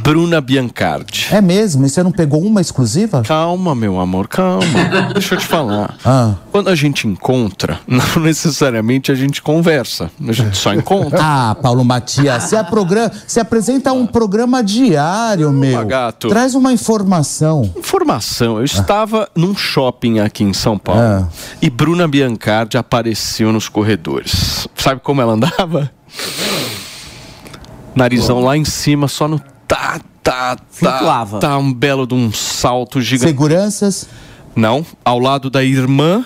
S2: Bruna Biancardi.
S3: É mesmo? E você não pegou uma exclusiva?
S2: Calma, meu amor, calma. Deixa eu te falar. *laughs*
S3: Ah.
S2: Quando a gente encontra, *laughs* não necessariamente a gente conversa. A gente só encontra. *laughs*
S3: Ah, Paulo Matias, você, é programa, você apresenta um programa diário, meu.
S2: gato.
S3: Traz uma informação.
S2: Informação, eu estava num shopping aqui em São Paulo
S3: Ah.
S2: e Bruna Biancardi apareceu nos corredores. Sabe como ela andava? Narizão lá em cima, só no tá, tá, tá.
S6: Flutuava.
S2: Tá um belo de um salto gigante.
S3: Seguranças?
S2: Não, ao lado da irmã,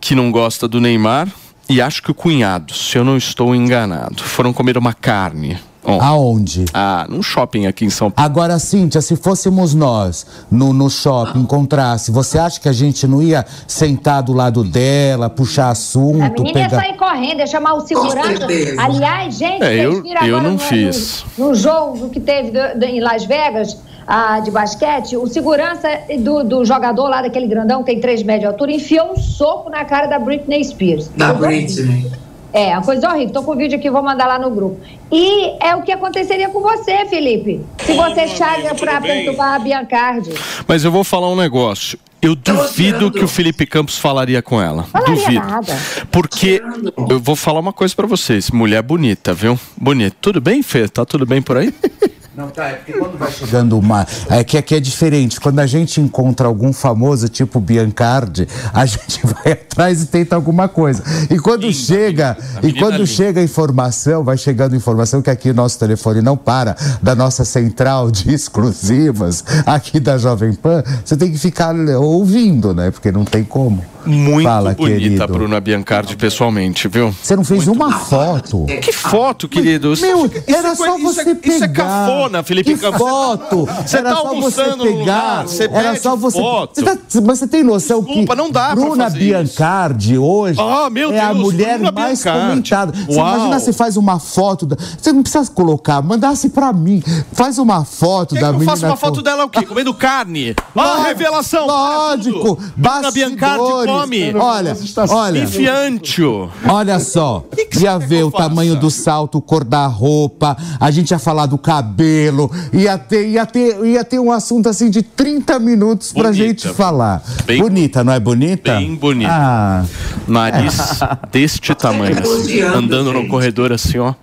S2: que não gosta do Neymar, e acho que o cunhado, se eu não estou enganado. Foram comer uma carne. Ontem.
S3: Aonde?
S2: Ah, num shopping aqui em São Paulo.
S3: Agora, Cíntia, se fôssemos nós no, no shopping, encontrasse, você acha que a gente não ia sentar do lado dela, puxar
S4: A
S3: assunto,
S4: menina ia
S3: pegar.
S4: sair correndo, ia chamar o segurança. Aliás, gente,
S2: É, eu-
S4: viram
S2: eu não
S4: no,
S2: fiz.
S4: No, no jogo que teve do- do- em Las Vegas, ah, de basquete, o segurança do, do jogador lá, daquele grandão, que tem 3 metros de altura, enfiou um soco na cara da Britney Spears.
S14: Da. Britney.
S4: É, uma coisa horrível. Tô com o vídeo aqui, vou mandar lá no grupo. E é o que aconteceria com você, Felipe. Se você chaga pra perturbar a Biancardi.
S2: Mas eu vou falar um negócio. Eu duvido que o Felipe Campos falaria com ela.
S4: Falaria
S2: duvido.
S4: nada.
S2: Porque eu vou falar uma coisa pra vocês. Mulher bonita, viu? Bonita. Tudo bem, Fê? Tá tudo bem por aí? *laughs*
S3: Não, tá, é porque quando vai chegando uma. É que aqui é diferente. Quando a gente encontra algum famoso, tipo Biancardi, a *laughs* gente vai atrás e tenta alguma coisa. E quando chega, e quando
S2: linda.
S3: chega a informação, vai chegando informação que aqui nosso telefone não para, da nossa central de *laughs* exclusivas, aqui da Jovem Pan, você tem que ficar ouvindo, né? Porque não tem como.
S2: Muito
S3: Fala,
S2: bonita
S3: querido.
S2: a Bruna Biancardi pessoalmente, viu?
S3: Você não fez uma foto.
S2: Que foto, querido? Isso-
S3: Meu,
S2: isso
S3: era
S2: é
S3: só
S2: isso
S3: você
S2: é,
S3: pegar.
S2: Isso é cafona, Felipe
S3: que
S2: Campos.
S3: foto.
S2: Você
S3: era
S2: tá
S3: só você
S2: almoçando
S3: pegar.
S2: lugar, você
S3: era só você.
S2: foto.
S3: Você tá- mas você tem noção
S2: Desculpa,
S3: que
S2: não dá
S3: Bruna Biancardi hoje
S2: Ah, meu
S3: é a mulher
S2: Bruna
S3: mais
S2: Biancardi.
S3: comentada. Você
S2: Uau.
S3: imagina se faz uma foto, da- você não precisa colocar, mandasse pra mim. Faz uma foto
S2: Quer
S3: da
S2: que eu
S3: menina.
S2: faça uma
S3: com-
S2: foto dela o quê? Comendo carne? Ó, a revelação!
S3: Lógico,
S2: Bruna Biancardi come.
S3: Olha, olha.
S2: Enfiantio.
S3: Olha só, ia ver o tamanho do salto, cor da roupa, a gente ia falar do cabelo, ia ter, ia ter, ia ter um assunto assim de 30 minutos pra
S2: Bonita.
S3: gente falar.
S2: Bem-
S3: bonita, não é bonita?
S2: Bem bonita.
S3: Ah,
S2: Nariz deste tamanho. assim, andando no corredor assim, ó.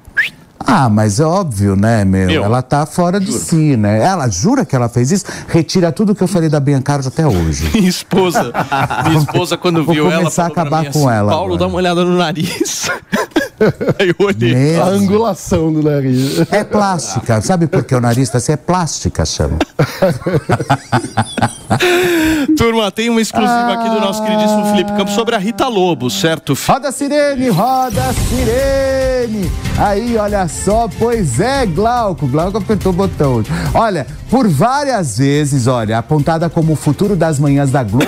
S3: Ah, mas é óbvio, né, meu?
S2: Meu,
S3: ela tá fora de si, né? Ela jura que ela fez isso? Retira tudo que eu falei da Biancardi até hoje. *laughs*
S2: Minha esposa, minha esposa quando
S3: Vou
S2: viu ela,
S3: começar a acabar
S2: mim
S3: com
S2: assim,
S3: ela
S2: Paulo,
S3: agora."
S2: dá uma olhada no nariz. *laughs* *laughs* Eu olhei.
S5: A angulação do nariz.
S3: É plástica. Sabe por que o nariz tá assim? É plástica, chama. *laughs*
S2: Turma, tem uma exclusiva aqui do nosso queridíssimo Felipe Campos sobre a Rita Lobo, certo?
S3: Roda a sirene, roda a sirene. Aí, olha só, pois é, Glauco. Glauco apertou o botão. Olha, por várias vezes, olha, apontada como o futuro das manhãs da Globo,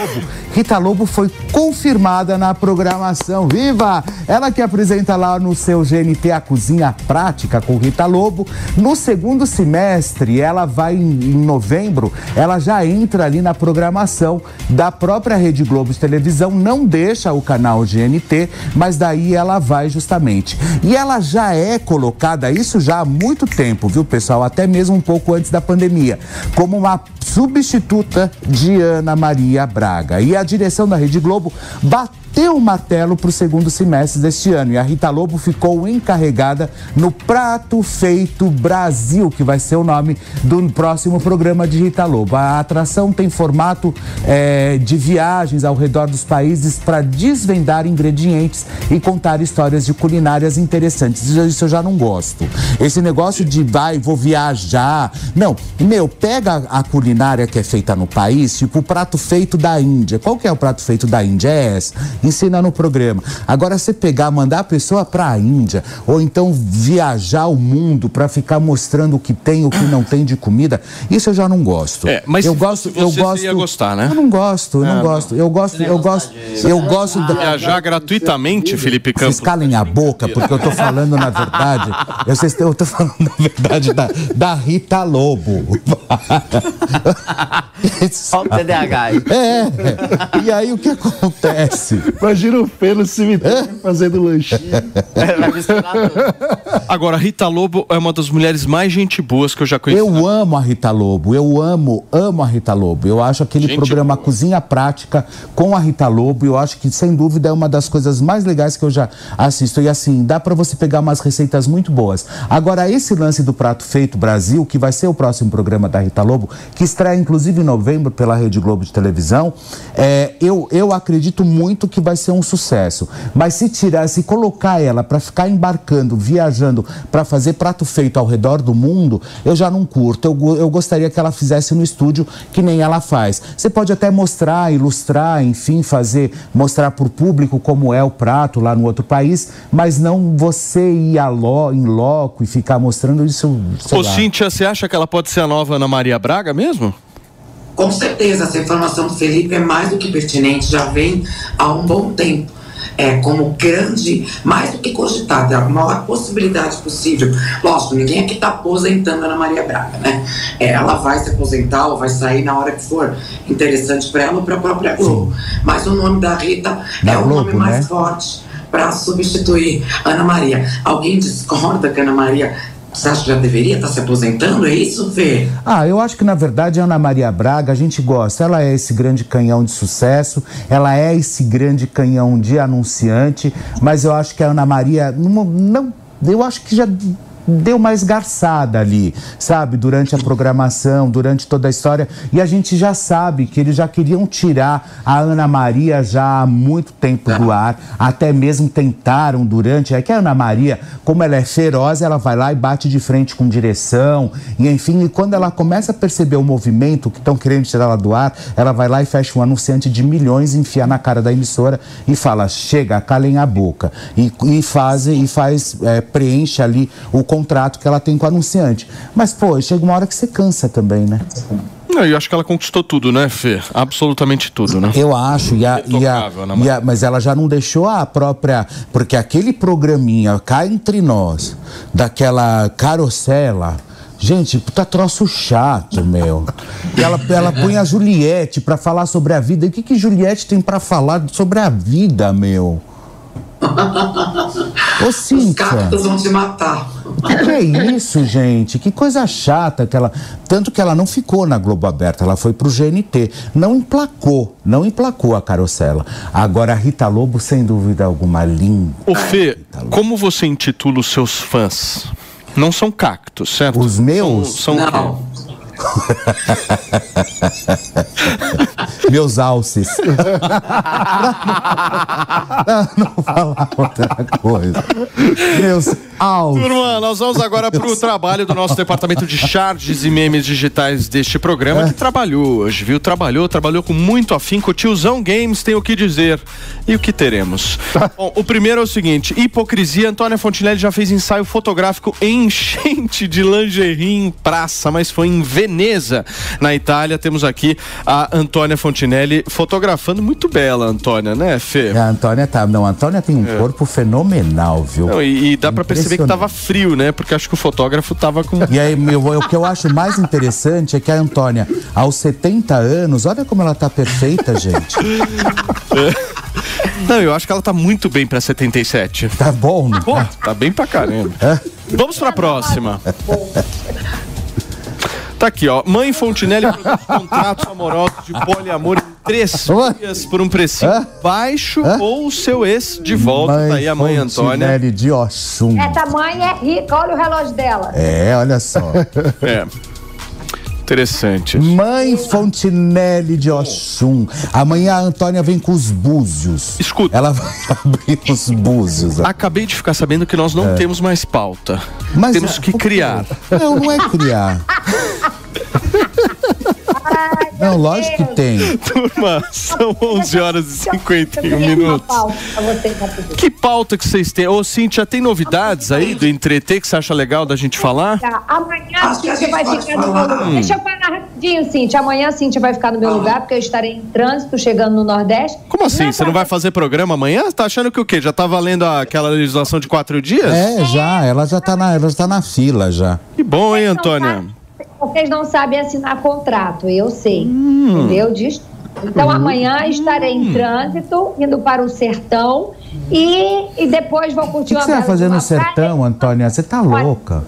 S3: Rita Lobo foi confirmada na programação. Viva! Ela que apresenta lá no seu GNT a Cozinha Prática com Rita Lobo. No segundo semestre, ela vai em, em novembro, ela já entra ali na programação da própria Rede Globo de televisão, não deixa o canal GNT, mas daí ela vai justamente. E ela já é colocada, isso já há muito tempo, viu, pessoal? Até mesmo um pouco antes da pandemia, como uma substituta de Ana Maria Braga. E a direção da Rede Globo bateu o martelo para o segundo semestre deste ano. E a Rita Lobo ficou encarregada no Prato Feito Brasil, que vai ser o nome do próximo programa de Rita Lobo. A atração tem formato eh, de viagens ao redor dos países para desvendar ingredientes e contar histórias de culinárias interessantes. Isso eu já não gosto. Esse negócio de vai, vou viajar. Não, meu, pega a culinária que é feita no país, tipo o prato feito da Índia. Qual que é o prato feito da Índia? É essa. Ensina no programa. Agora, você pegar, mandar a pessoa para a Índia, ou então viajar o mundo para ficar mostrando o que tem, o que não tem de comida, isso eu já não gosto.
S2: É, mas
S3: eu gosto,
S2: você
S3: eu gosto.
S2: ia gostar, né?
S3: Eu não gosto, eu
S2: É,
S3: não
S2: não.
S3: gosto. Eu gosto, eu gosto, eu gosto da.
S2: Viajar gratuitamente, Felipe Campos.
S3: Vocês calem a boca, porque eu tô falando na verdade. Eu, vocês, eu tô falando na verdade da, da Rita Lobo.
S6: Olha o TDAH aí.
S3: É. E aí o que acontece?
S5: Imagina o Fê no cemitério fazendo lanchinho.
S2: Agora, Rita Lobo é uma das mulheres mais gente boas que eu já conheci.
S3: Eu amo a Rita Lobo, eu amo, amo a Rita Lobo. Eu acho aquele
S2: Gente
S3: programa Cozinha Prática com a Rita Lobo, eu acho que sem dúvida é uma das coisas mais legais que eu já assisto. E assim, dá pra você pegar umas receitas muito boas. Agora, esse lance do Prato Feito Brasil, que vai ser o próximo programa da Rita Lobo, que estreia inclusive em novembro pela Rede Globo de televisão, é, eu, eu acredito muito que vai ser um sucesso. Mas se tirar, se colocar ela pra ficar embarcando, viajando, pra fazer prato feito ao redor do mundo, eu já não curto. Eu, eu gostaria que ela fizesse no estúdio que nem ela faz. Você pode até mostrar, ilustrar, enfim, fazer, mostrar pro público como é o prato lá no outro país, mas não você ir a lo, em loco e ficar mostrando isso.
S2: Ô,
S3: lá.
S2: Cíntia, você acha que ela pode ser a nova Ana Maria Braga mesmo?
S14: Com certeza, essa informação do Felipe é mais do que pertinente, já vem há um bom tempo. É, como grande, mais do que cogitada, a maior possibilidade possível. Lógico, ninguém aqui está aposentando a Ana Maria Braga, né? É, ela vai se aposentar ou vai sair na hora que for interessante para ela ou para a própria Globo. Mas o nome da Rita
S3: Da
S14: é o
S3: Globo,
S14: nome mais
S3: né?
S14: forte para substituir Ana Maria. Alguém discorda que Ana Maria, você acha que já deveria estar se aposentando? É isso, Fê?
S3: Ah, eu acho que na verdade a Ana Maria Braga a gente gosta. Ela é esse grande canhão de sucesso, ela é esse grande canhão de anunciante, mas eu acho que a Ana Maria não, não eu acho que já deu mais garçada ali, sabe? Durante a programação, durante toda a história. E a gente já sabe que eles já queriam tirar a Ana Maria já há muito tempo do ar. Até mesmo tentaram durante. É que a Ana Maria, como ela é feroz, ela vai lá e bate de frente com direção. E enfim, e quando ela começa a perceber o movimento que estão querendo tirar ela do ar, ela vai lá e fecha um anunciante de milhões, enfia na cara da emissora e fala: chega, calem a boca. E, e faz, e faz é, preenche ali o contrato que ela tem com o anunciante. Mas, pô, chega uma hora que você cansa também, né?
S2: Não, eu acho que ela conquistou tudo, né, Fê? Absolutamente tudo, né?
S3: Eu acho, e a, e a-
S2: Ana
S3: e a- mas ela já não deixou a própria. Porque aquele programinha cá entre nós, daquela carocela. Gente, puta troço chato, meu. E ela, ela põe a Juliette pra falar sobre a vida. E o que, que Juliette tem pra falar sobre a vida, meu? *laughs* Ô,
S14: Os
S3: Cíntia.
S14: cactos vão te matar.
S3: Que que é isso, gente? Que coisa chata que ela. Tanto que ela não ficou na Globo Aberta, ela foi pro GNT. Não emplacou, não emplacou a carocela. Agora a Rita Lobo, sem dúvida alguma, linda.
S2: Ô, Fê, como você intitula os seus fãs? Não são cactos, certo?
S3: Os meus?
S2: São, são?
S14: Não. *laughs*
S3: Meus alces. pra *laughs* não falar outra coisa. Meus alces.
S2: Turma, nós vamos agora para o trabalho do nosso departamento de charges e memes digitais deste programa, que trabalhou hoje, viu? Trabalhou, trabalhou com muito afinco. O Tiozão Games tem o que dizer e o que teremos. *laughs* Bom, o primeiro é o seguinte: hipocrisia. Antônia Fontinelli já fez ensaio fotográfico em enchente de lingerie em praça, mas foi em Veneza, na Itália. Temos aqui a Antônia Fontinelli fotografando muito bela, Antônia, né, Fê?
S3: A Antônia tá. Não, a Antônia tem um corpo fenomenal, viu?
S2: Não, e, e dá pra perceber que tava frio, né? Porque acho que o fotógrafo tava com.
S3: E aí, meu, o que eu acho mais interessante é que a Antônia, aos 70 anos, olha como ela tá perfeita, gente. *laughs*
S2: Não, eu acho que ela tá muito bem pra 77.
S3: Tá bom, né?
S2: Pô, tá bem pra caramba. Vamos pra próxima. Tá aqui, ó. Mãe Fontinelli produz *laughs* contratos amorosos de poliamor em três dias por um precinho baixo ou o seu ex de volta. tá aí a mãe Antônia.
S3: Fontinelli de Oxum.
S4: Essa mãe é rica, olha o relógio dela.
S3: É, olha só.
S2: É. Interessante.
S3: Mãe Fontinelli de Oxum. Amanhã a Antônia vem com os búzios.
S2: Escuta.
S3: Ela vai *laughs* abrir os búzios.
S2: Acabei de ficar sabendo que nós não
S3: É.
S2: temos mais pauta.
S3: Mas
S2: temos
S3: é,
S2: que criar.
S3: Não, não é criar. *laughs* Não, lógico que tem. *laughs*
S2: Turma, são 11 horas e 51
S4: Eu queria uma
S2: minutos.
S4: pauta pra vocês rapidinho.
S2: Que pauta que vocês têm? Ô, Cíntia, tem novidades aí do entreter que você acha legal da gente falar?
S4: Tá, Amanhã a
S14: Acho que a
S4: Cíntia
S14: gente
S4: vai ficar no meu lugar.
S2: Hum.
S4: Deixa eu falar rapidinho, Cíntia. Amanhã a Cíntia vai ficar no meu lugar, porque eu estarei em trânsito chegando no Nordeste.
S2: Como assim? Você não vai fazer programa amanhã? Tá achando que o quê? Já tá valendo aquela legislação de quatro dias?
S3: É, já, ela já tá na, ela já tá na fila já.
S2: Que bom, hein, Antônia?
S4: Vocês não sabem assinar contrato, eu sei.
S2: Hum.
S4: Entendeu? Diz- Então amanhã estarei em trânsito, indo para o sertão e, e depois vou
S3: O
S4: curtir
S3: que, que
S4: uma
S3: você vai fazer no
S4: uma praia.
S3: sertão, Antônia? Você tá louca.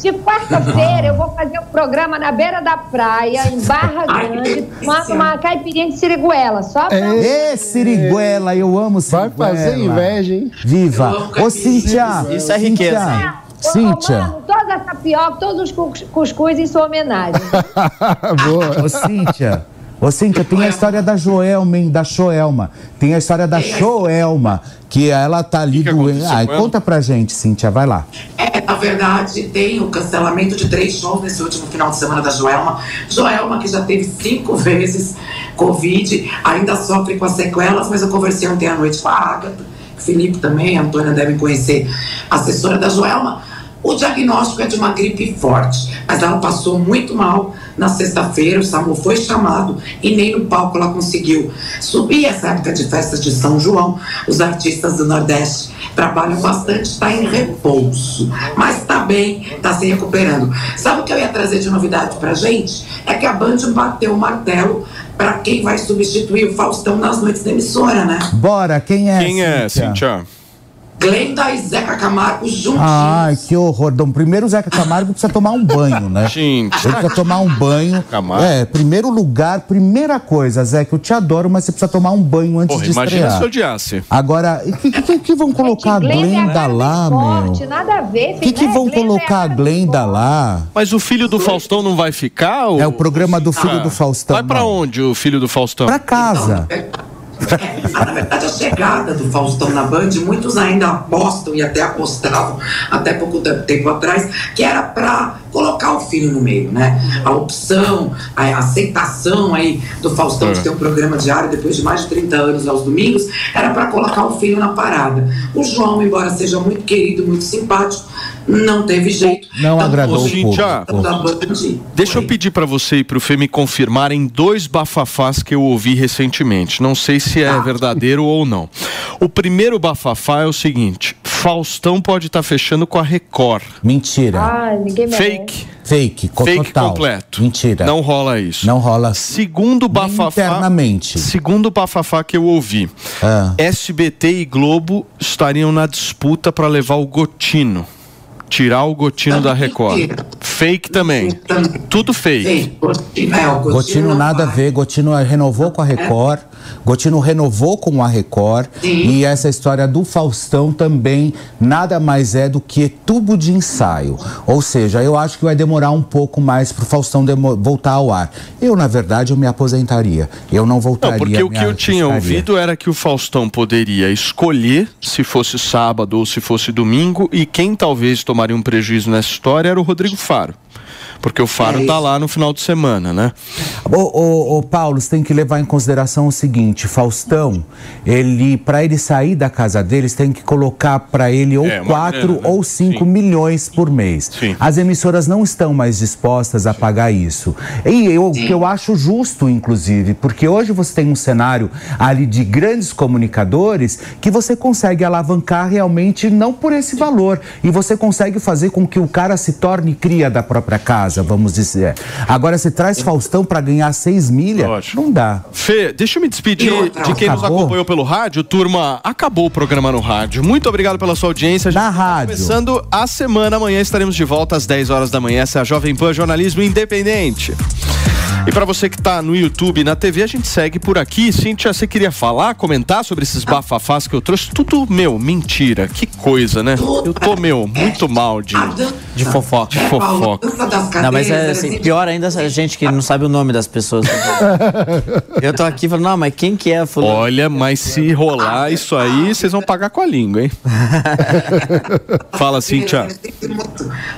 S4: De quarta-feira eu vou fazer um programa na beira da praia, em Barra Grande, tomando uma caipirinha de siriguela. Só pra...
S3: Ê, Siriguela, eu amo Siriguela.
S5: Vai fazer inveja, hein?
S3: Viva. Ô, Cíntia.
S6: Isso é riqueza.
S3: Cíntia.
S4: Mano, toda essa tapioca, todos os cus- cuscuz em sua homenagem. *laughs*
S3: Ô, Cíntia. Ô, Cíntia, tem a história da Joelma, hein? Da Joelma. Tem a história da Joelma, que ela tá ali doente. Ai, conta pra gente, Cíntia, vai lá.
S14: É, na verdade, tem o cancelamento de três shows nesse último final de semana da Joelma. Joelma, que já teve cinco *laughs* vezes Covid, ainda sofre com as sequelas, mas eu conversei ontem à noite com a Agatha, o Felipe também, a Antônia devem conhecer, a assessora da Joelma. O diagnóstico é de uma gripe forte, mas ela passou muito mal na sexta-feira. O SAMU foi chamado e nem no palco ela conseguiu subir. Essa época de festas de São João, os artistas do Nordeste trabalham bastante, está em repouso, mas está bem, está se recuperando. Sabe o que eu ia trazer de novidade pra gente? É que a Band bateu o martelo para quem vai substituir o Faustão nas noites da emissora, né?
S3: Bora, quem é,
S2: Quem é, Cíntia?
S14: Glenda e Zeca Camargo juntinhos.
S3: Ai, que horror. Então, primeiro o Zeca Camargo precisa tomar um banho, né? *laughs*
S2: Gente.
S3: Ele precisa tomar um banho.
S2: Camargo.
S3: É, primeiro lugar, primeira coisa, Zeca, eu te adoro, mas você precisa tomar um banho antes
S2: Porra,
S3: de
S2: imagina
S3: estrear.
S2: se eu odiasse.
S3: Agora, o que, que, que vão colocar a Glenda lá, meu?
S4: Nada a ver,
S3: O que, que
S4: né?
S3: vão
S4: Glenda é
S3: colocar a Glenda lá?
S2: Mas o filho do Faustão não vai ficar? ou-
S3: É o programa do filho
S2: Ah,
S3: do Faustão.
S2: Vai pra
S3: não.
S2: onde o filho do Faustão?
S3: Pra casa.
S14: Na verdade, a chegada do Faustão na Band, muitos ainda apostam e até apostavam até pouco te- tempo atrás, que era para colocar o filho no meio, né? A opção, a aceitação aí do Faustão de ter um programa diário depois de mais de 30 anos aos domingos, era para colocar o filho na parada. O João, embora seja muito querido, muito simpático, não teve jeito.
S3: Não agradou
S2: Ô,
S3: o
S2: Cíntia. Deixa eu pedir pra você e pro Fê me confirmarem dois bafafás que eu ouvi recentemente. Não sei se é verdadeiro ou não. O primeiro bafafá é o seguinte: Faustão pode estar fechando com a Record.
S3: Mentira.
S4: Merece.
S2: Fake.
S3: Fake,
S2: Fake
S3: total.
S2: completo.
S3: Mentira.
S2: Não rola isso.
S3: Não rola.
S2: Segundo bafafá.
S3: internamente.
S2: Segundo bafafá que eu ouvi.
S3: Ah.
S2: SBT e Globo estariam na disputa pra levar o Gotino. Tirar o Gotino da Record. Fake também. Tudo fake.
S14: Sim, Gotino, é, o Gotino
S3: nada a
S14: vai.
S3: ver, Gotino renovou com a Record. Gotino renovou com a Record e essa história do Faustão também nada mais é do que tubo de ensaio. Ou seja, eu acho que vai demorar um pouco mais para o Faustão voltar ao ar. Eu, na verdade, eu me aposentaria. Eu não voltaria.
S2: Não, porque o que eu tinha ouvido era que o Faustão poderia escolher se fosse sábado ou se fosse domingo, e quem talvez tomaria um prejuízo nessa história era o Rodrigo Faro. Porque o Faro tá lá no final de semana, né?
S3: Ô, ô, ô, Paulo, você tem que levar em consideração o seguinte: Faustão, ele, para ele sair da casa deles, tem que colocar para ele ou
S2: É, uma
S3: 4
S2: grana, né?
S3: ou 5 milhões por mês. As emissoras não estão mais dispostas a pagar isso. E eu, o que eu acho justo, inclusive, porque hoje você tem um cenário ali de grandes comunicadores que você consegue alavancar realmente não por esse valor. E você consegue fazer com que o cara se torne cria da própria casa, vamos dizer. Agora, você traz Faustão para ganhar 6 milhas, não dá.
S2: Fê, deixa eu me despedir de quem nos
S3: Acabou?
S2: acompanhou pelo rádio. Turma, acabou o programa no rádio. Muito obrigado pela sua audiência. Na
S3: rádio.
S2: Começando a semana, amanhã estaremos de volta às 10 horas da manhã. Essa é a Jovem Pan Jornalismo Independente. E para você que tá no YouTube e na TV, a gente segue por aqui. Cíntia, você queria falar, comentar sobre esses bafafás que eu trouxe? Tudo, meu, mentira. Que coisa, né? Eu tô, meu, muito mal de,
S6: De fofoca.
S2: de fofoca.
S6: Não, mas é assim, pior ainda essa gente que não sabe o nome das pessoas. Eu tô aqui falando, não, mas quem que é fulano?
S2: Olha, mas se rolar isso aí, vocês vão pagar com a língua, hein? *laughs* Fala, Cíntia.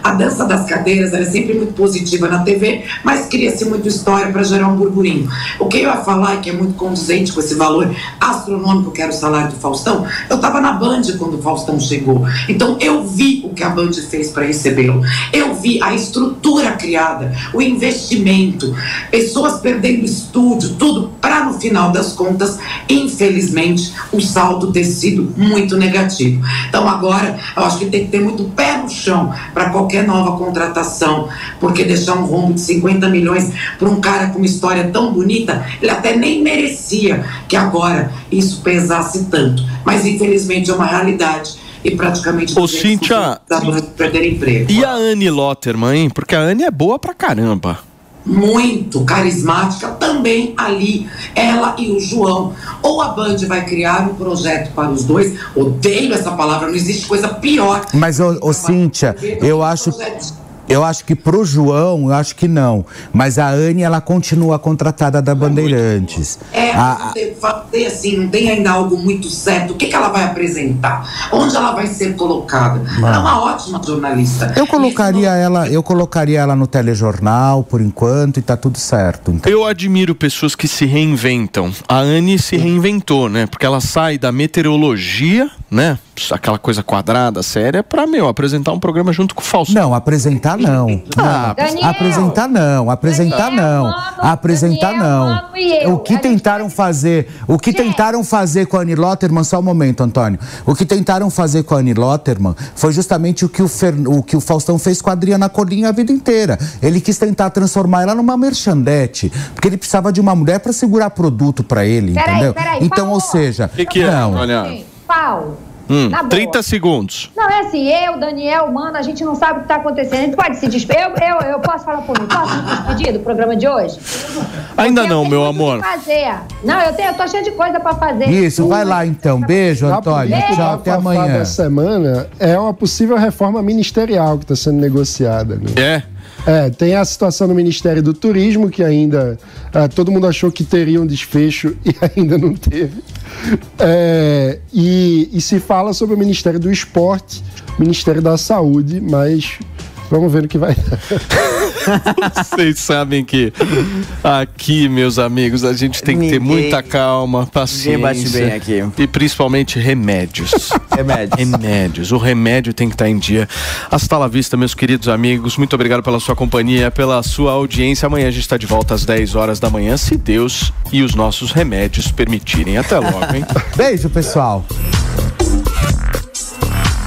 S14: A dança das cadeiras era sempre muito positiva na TV, mas cria-se muito história para gerar um burburinho. O que eu ia falar é que é muito condizente com esse valor astronômico que era o salário do Faustão. Eu estava na Band quando o Faustão chegou. Então eu vi o que a Band fez para recebê-lo. Eu vi a estrutura criada, o investimento, pessoas perdendo estúdio, tudo para no final das contas, infelizmente, o saldo ter sido muito negativo. Então agora eu acho que tem que ter muito pé no chão para qualquer nova contratação, porque deixar um rombo de 50 milhões para um cara com uma história tão bonita, ele até nem merecia que agora isso pesasse tanto. Mas infelizmente é uma realidade e praticamente
S2: Ô,
S14: 200%
S2: Cíntia,
S14: da Band perder emprego.
S2: E a Anne Lotterman, hein? Porque a Anne é boa pra caramba.
S14: muito carismática também ali, ela e o João. Ou a Band vai criar um projeto para os dois, odeio essa palavra, não existe coisa pior.
S3: Mas, ô, ô Cíntia, eu acho. Eu acho que pro João, eu acho que não. Mas a Anne, ela continua contratada da Bandeirantes.
S14: É,
S3: A-
S14: não assim, não tem ainda algo muito certo. O que, que ela vai apresentar? Onde ela vai ser colocada? Ela é uma ótima jornalista.
S3: Eu colocaria ela, eu colocaria ela no telejornal por enquanto e tá tudo certo. Então.
S2: Eu admiro pessoas que se reinventam. A Anne se reinventou, né? Porque ela sai da meteorologia, né? Aquela coisa quadrada, séria, pra, meu, apresentar um programa junto com o Fausto.
S3: Não, apresentar não.
S2: Ah,
S3: Não.
S2: Daniel!
S3: apresentar não, apresentar não. apresentar não.
S4: e eu.
S3: O que tentaram fazer, o que tentaram fazer com a Annie Lotterman, só um momento, Antônio. O que tentaram fazer com a Annie Lotterman foi justamente o que o, Fer- o que o Faustão fez com a Adriana Colinha a vida inteira. Ele quis tentar transformar ela numa merchandete, porque ele precisava de uma mulher para segurar produto para ele,
S4: Peraí,
S3: entendeu?
S4: peraí,
S3: então, ou seja,
S2: que que é,
S3: não.
S2: Antônia?
S4: Paulo.
S2: Hum,
S4: Na boa.
S2: 30 segundos.
S4: Não, é assim, eu, Daniel, mano, a gente não sabe o que tá acontecendo. A gente pode se despedir. Eu, eu, eu posso falar por mim? Posso me despedir do programa de hoje?
S2: Ainda não, meu amor.
S4: Fazer. Não, eu, tenho, eu tô cheia de coisa pra fazer.
S3: Isso, vai lá então. Beijo, Antônio.
S5: Beijo.
S3: Tchau, até amanhã.
S5: da semana é uma possível reforma ministerial que está sendo negociada. Né?
S2: É?
S5: É, tem a situação no Ministério do Turismo, que ainda ah, todo mundo achou que teria um desfecho *laughs* e ainda não teve. É, e, e se fala sobre o Ministério do Esporte, Ministério da Saúde, mas vamos ver no que vai dar. *laughs*
S2: Vocês sabem que aqui, meus amigos, a gente tem que ter
S6: Ninguém-
S2: muita calma, paciência.
S6: bate bem aqui.
S2: E principalmente remédios.
S6: Remédios.
S2: remédios. O remédio tem que estar em dia. Hasta la vista, meus queridos amigos. Muito obrigado pela sua companhia, pela sua audiência. Amanhã a gente está de volta às 10 horas da manhã, se Deus e os nossos remédios permitirem. Até logo, hein? *laughs*
S3: Beijo, pessoal.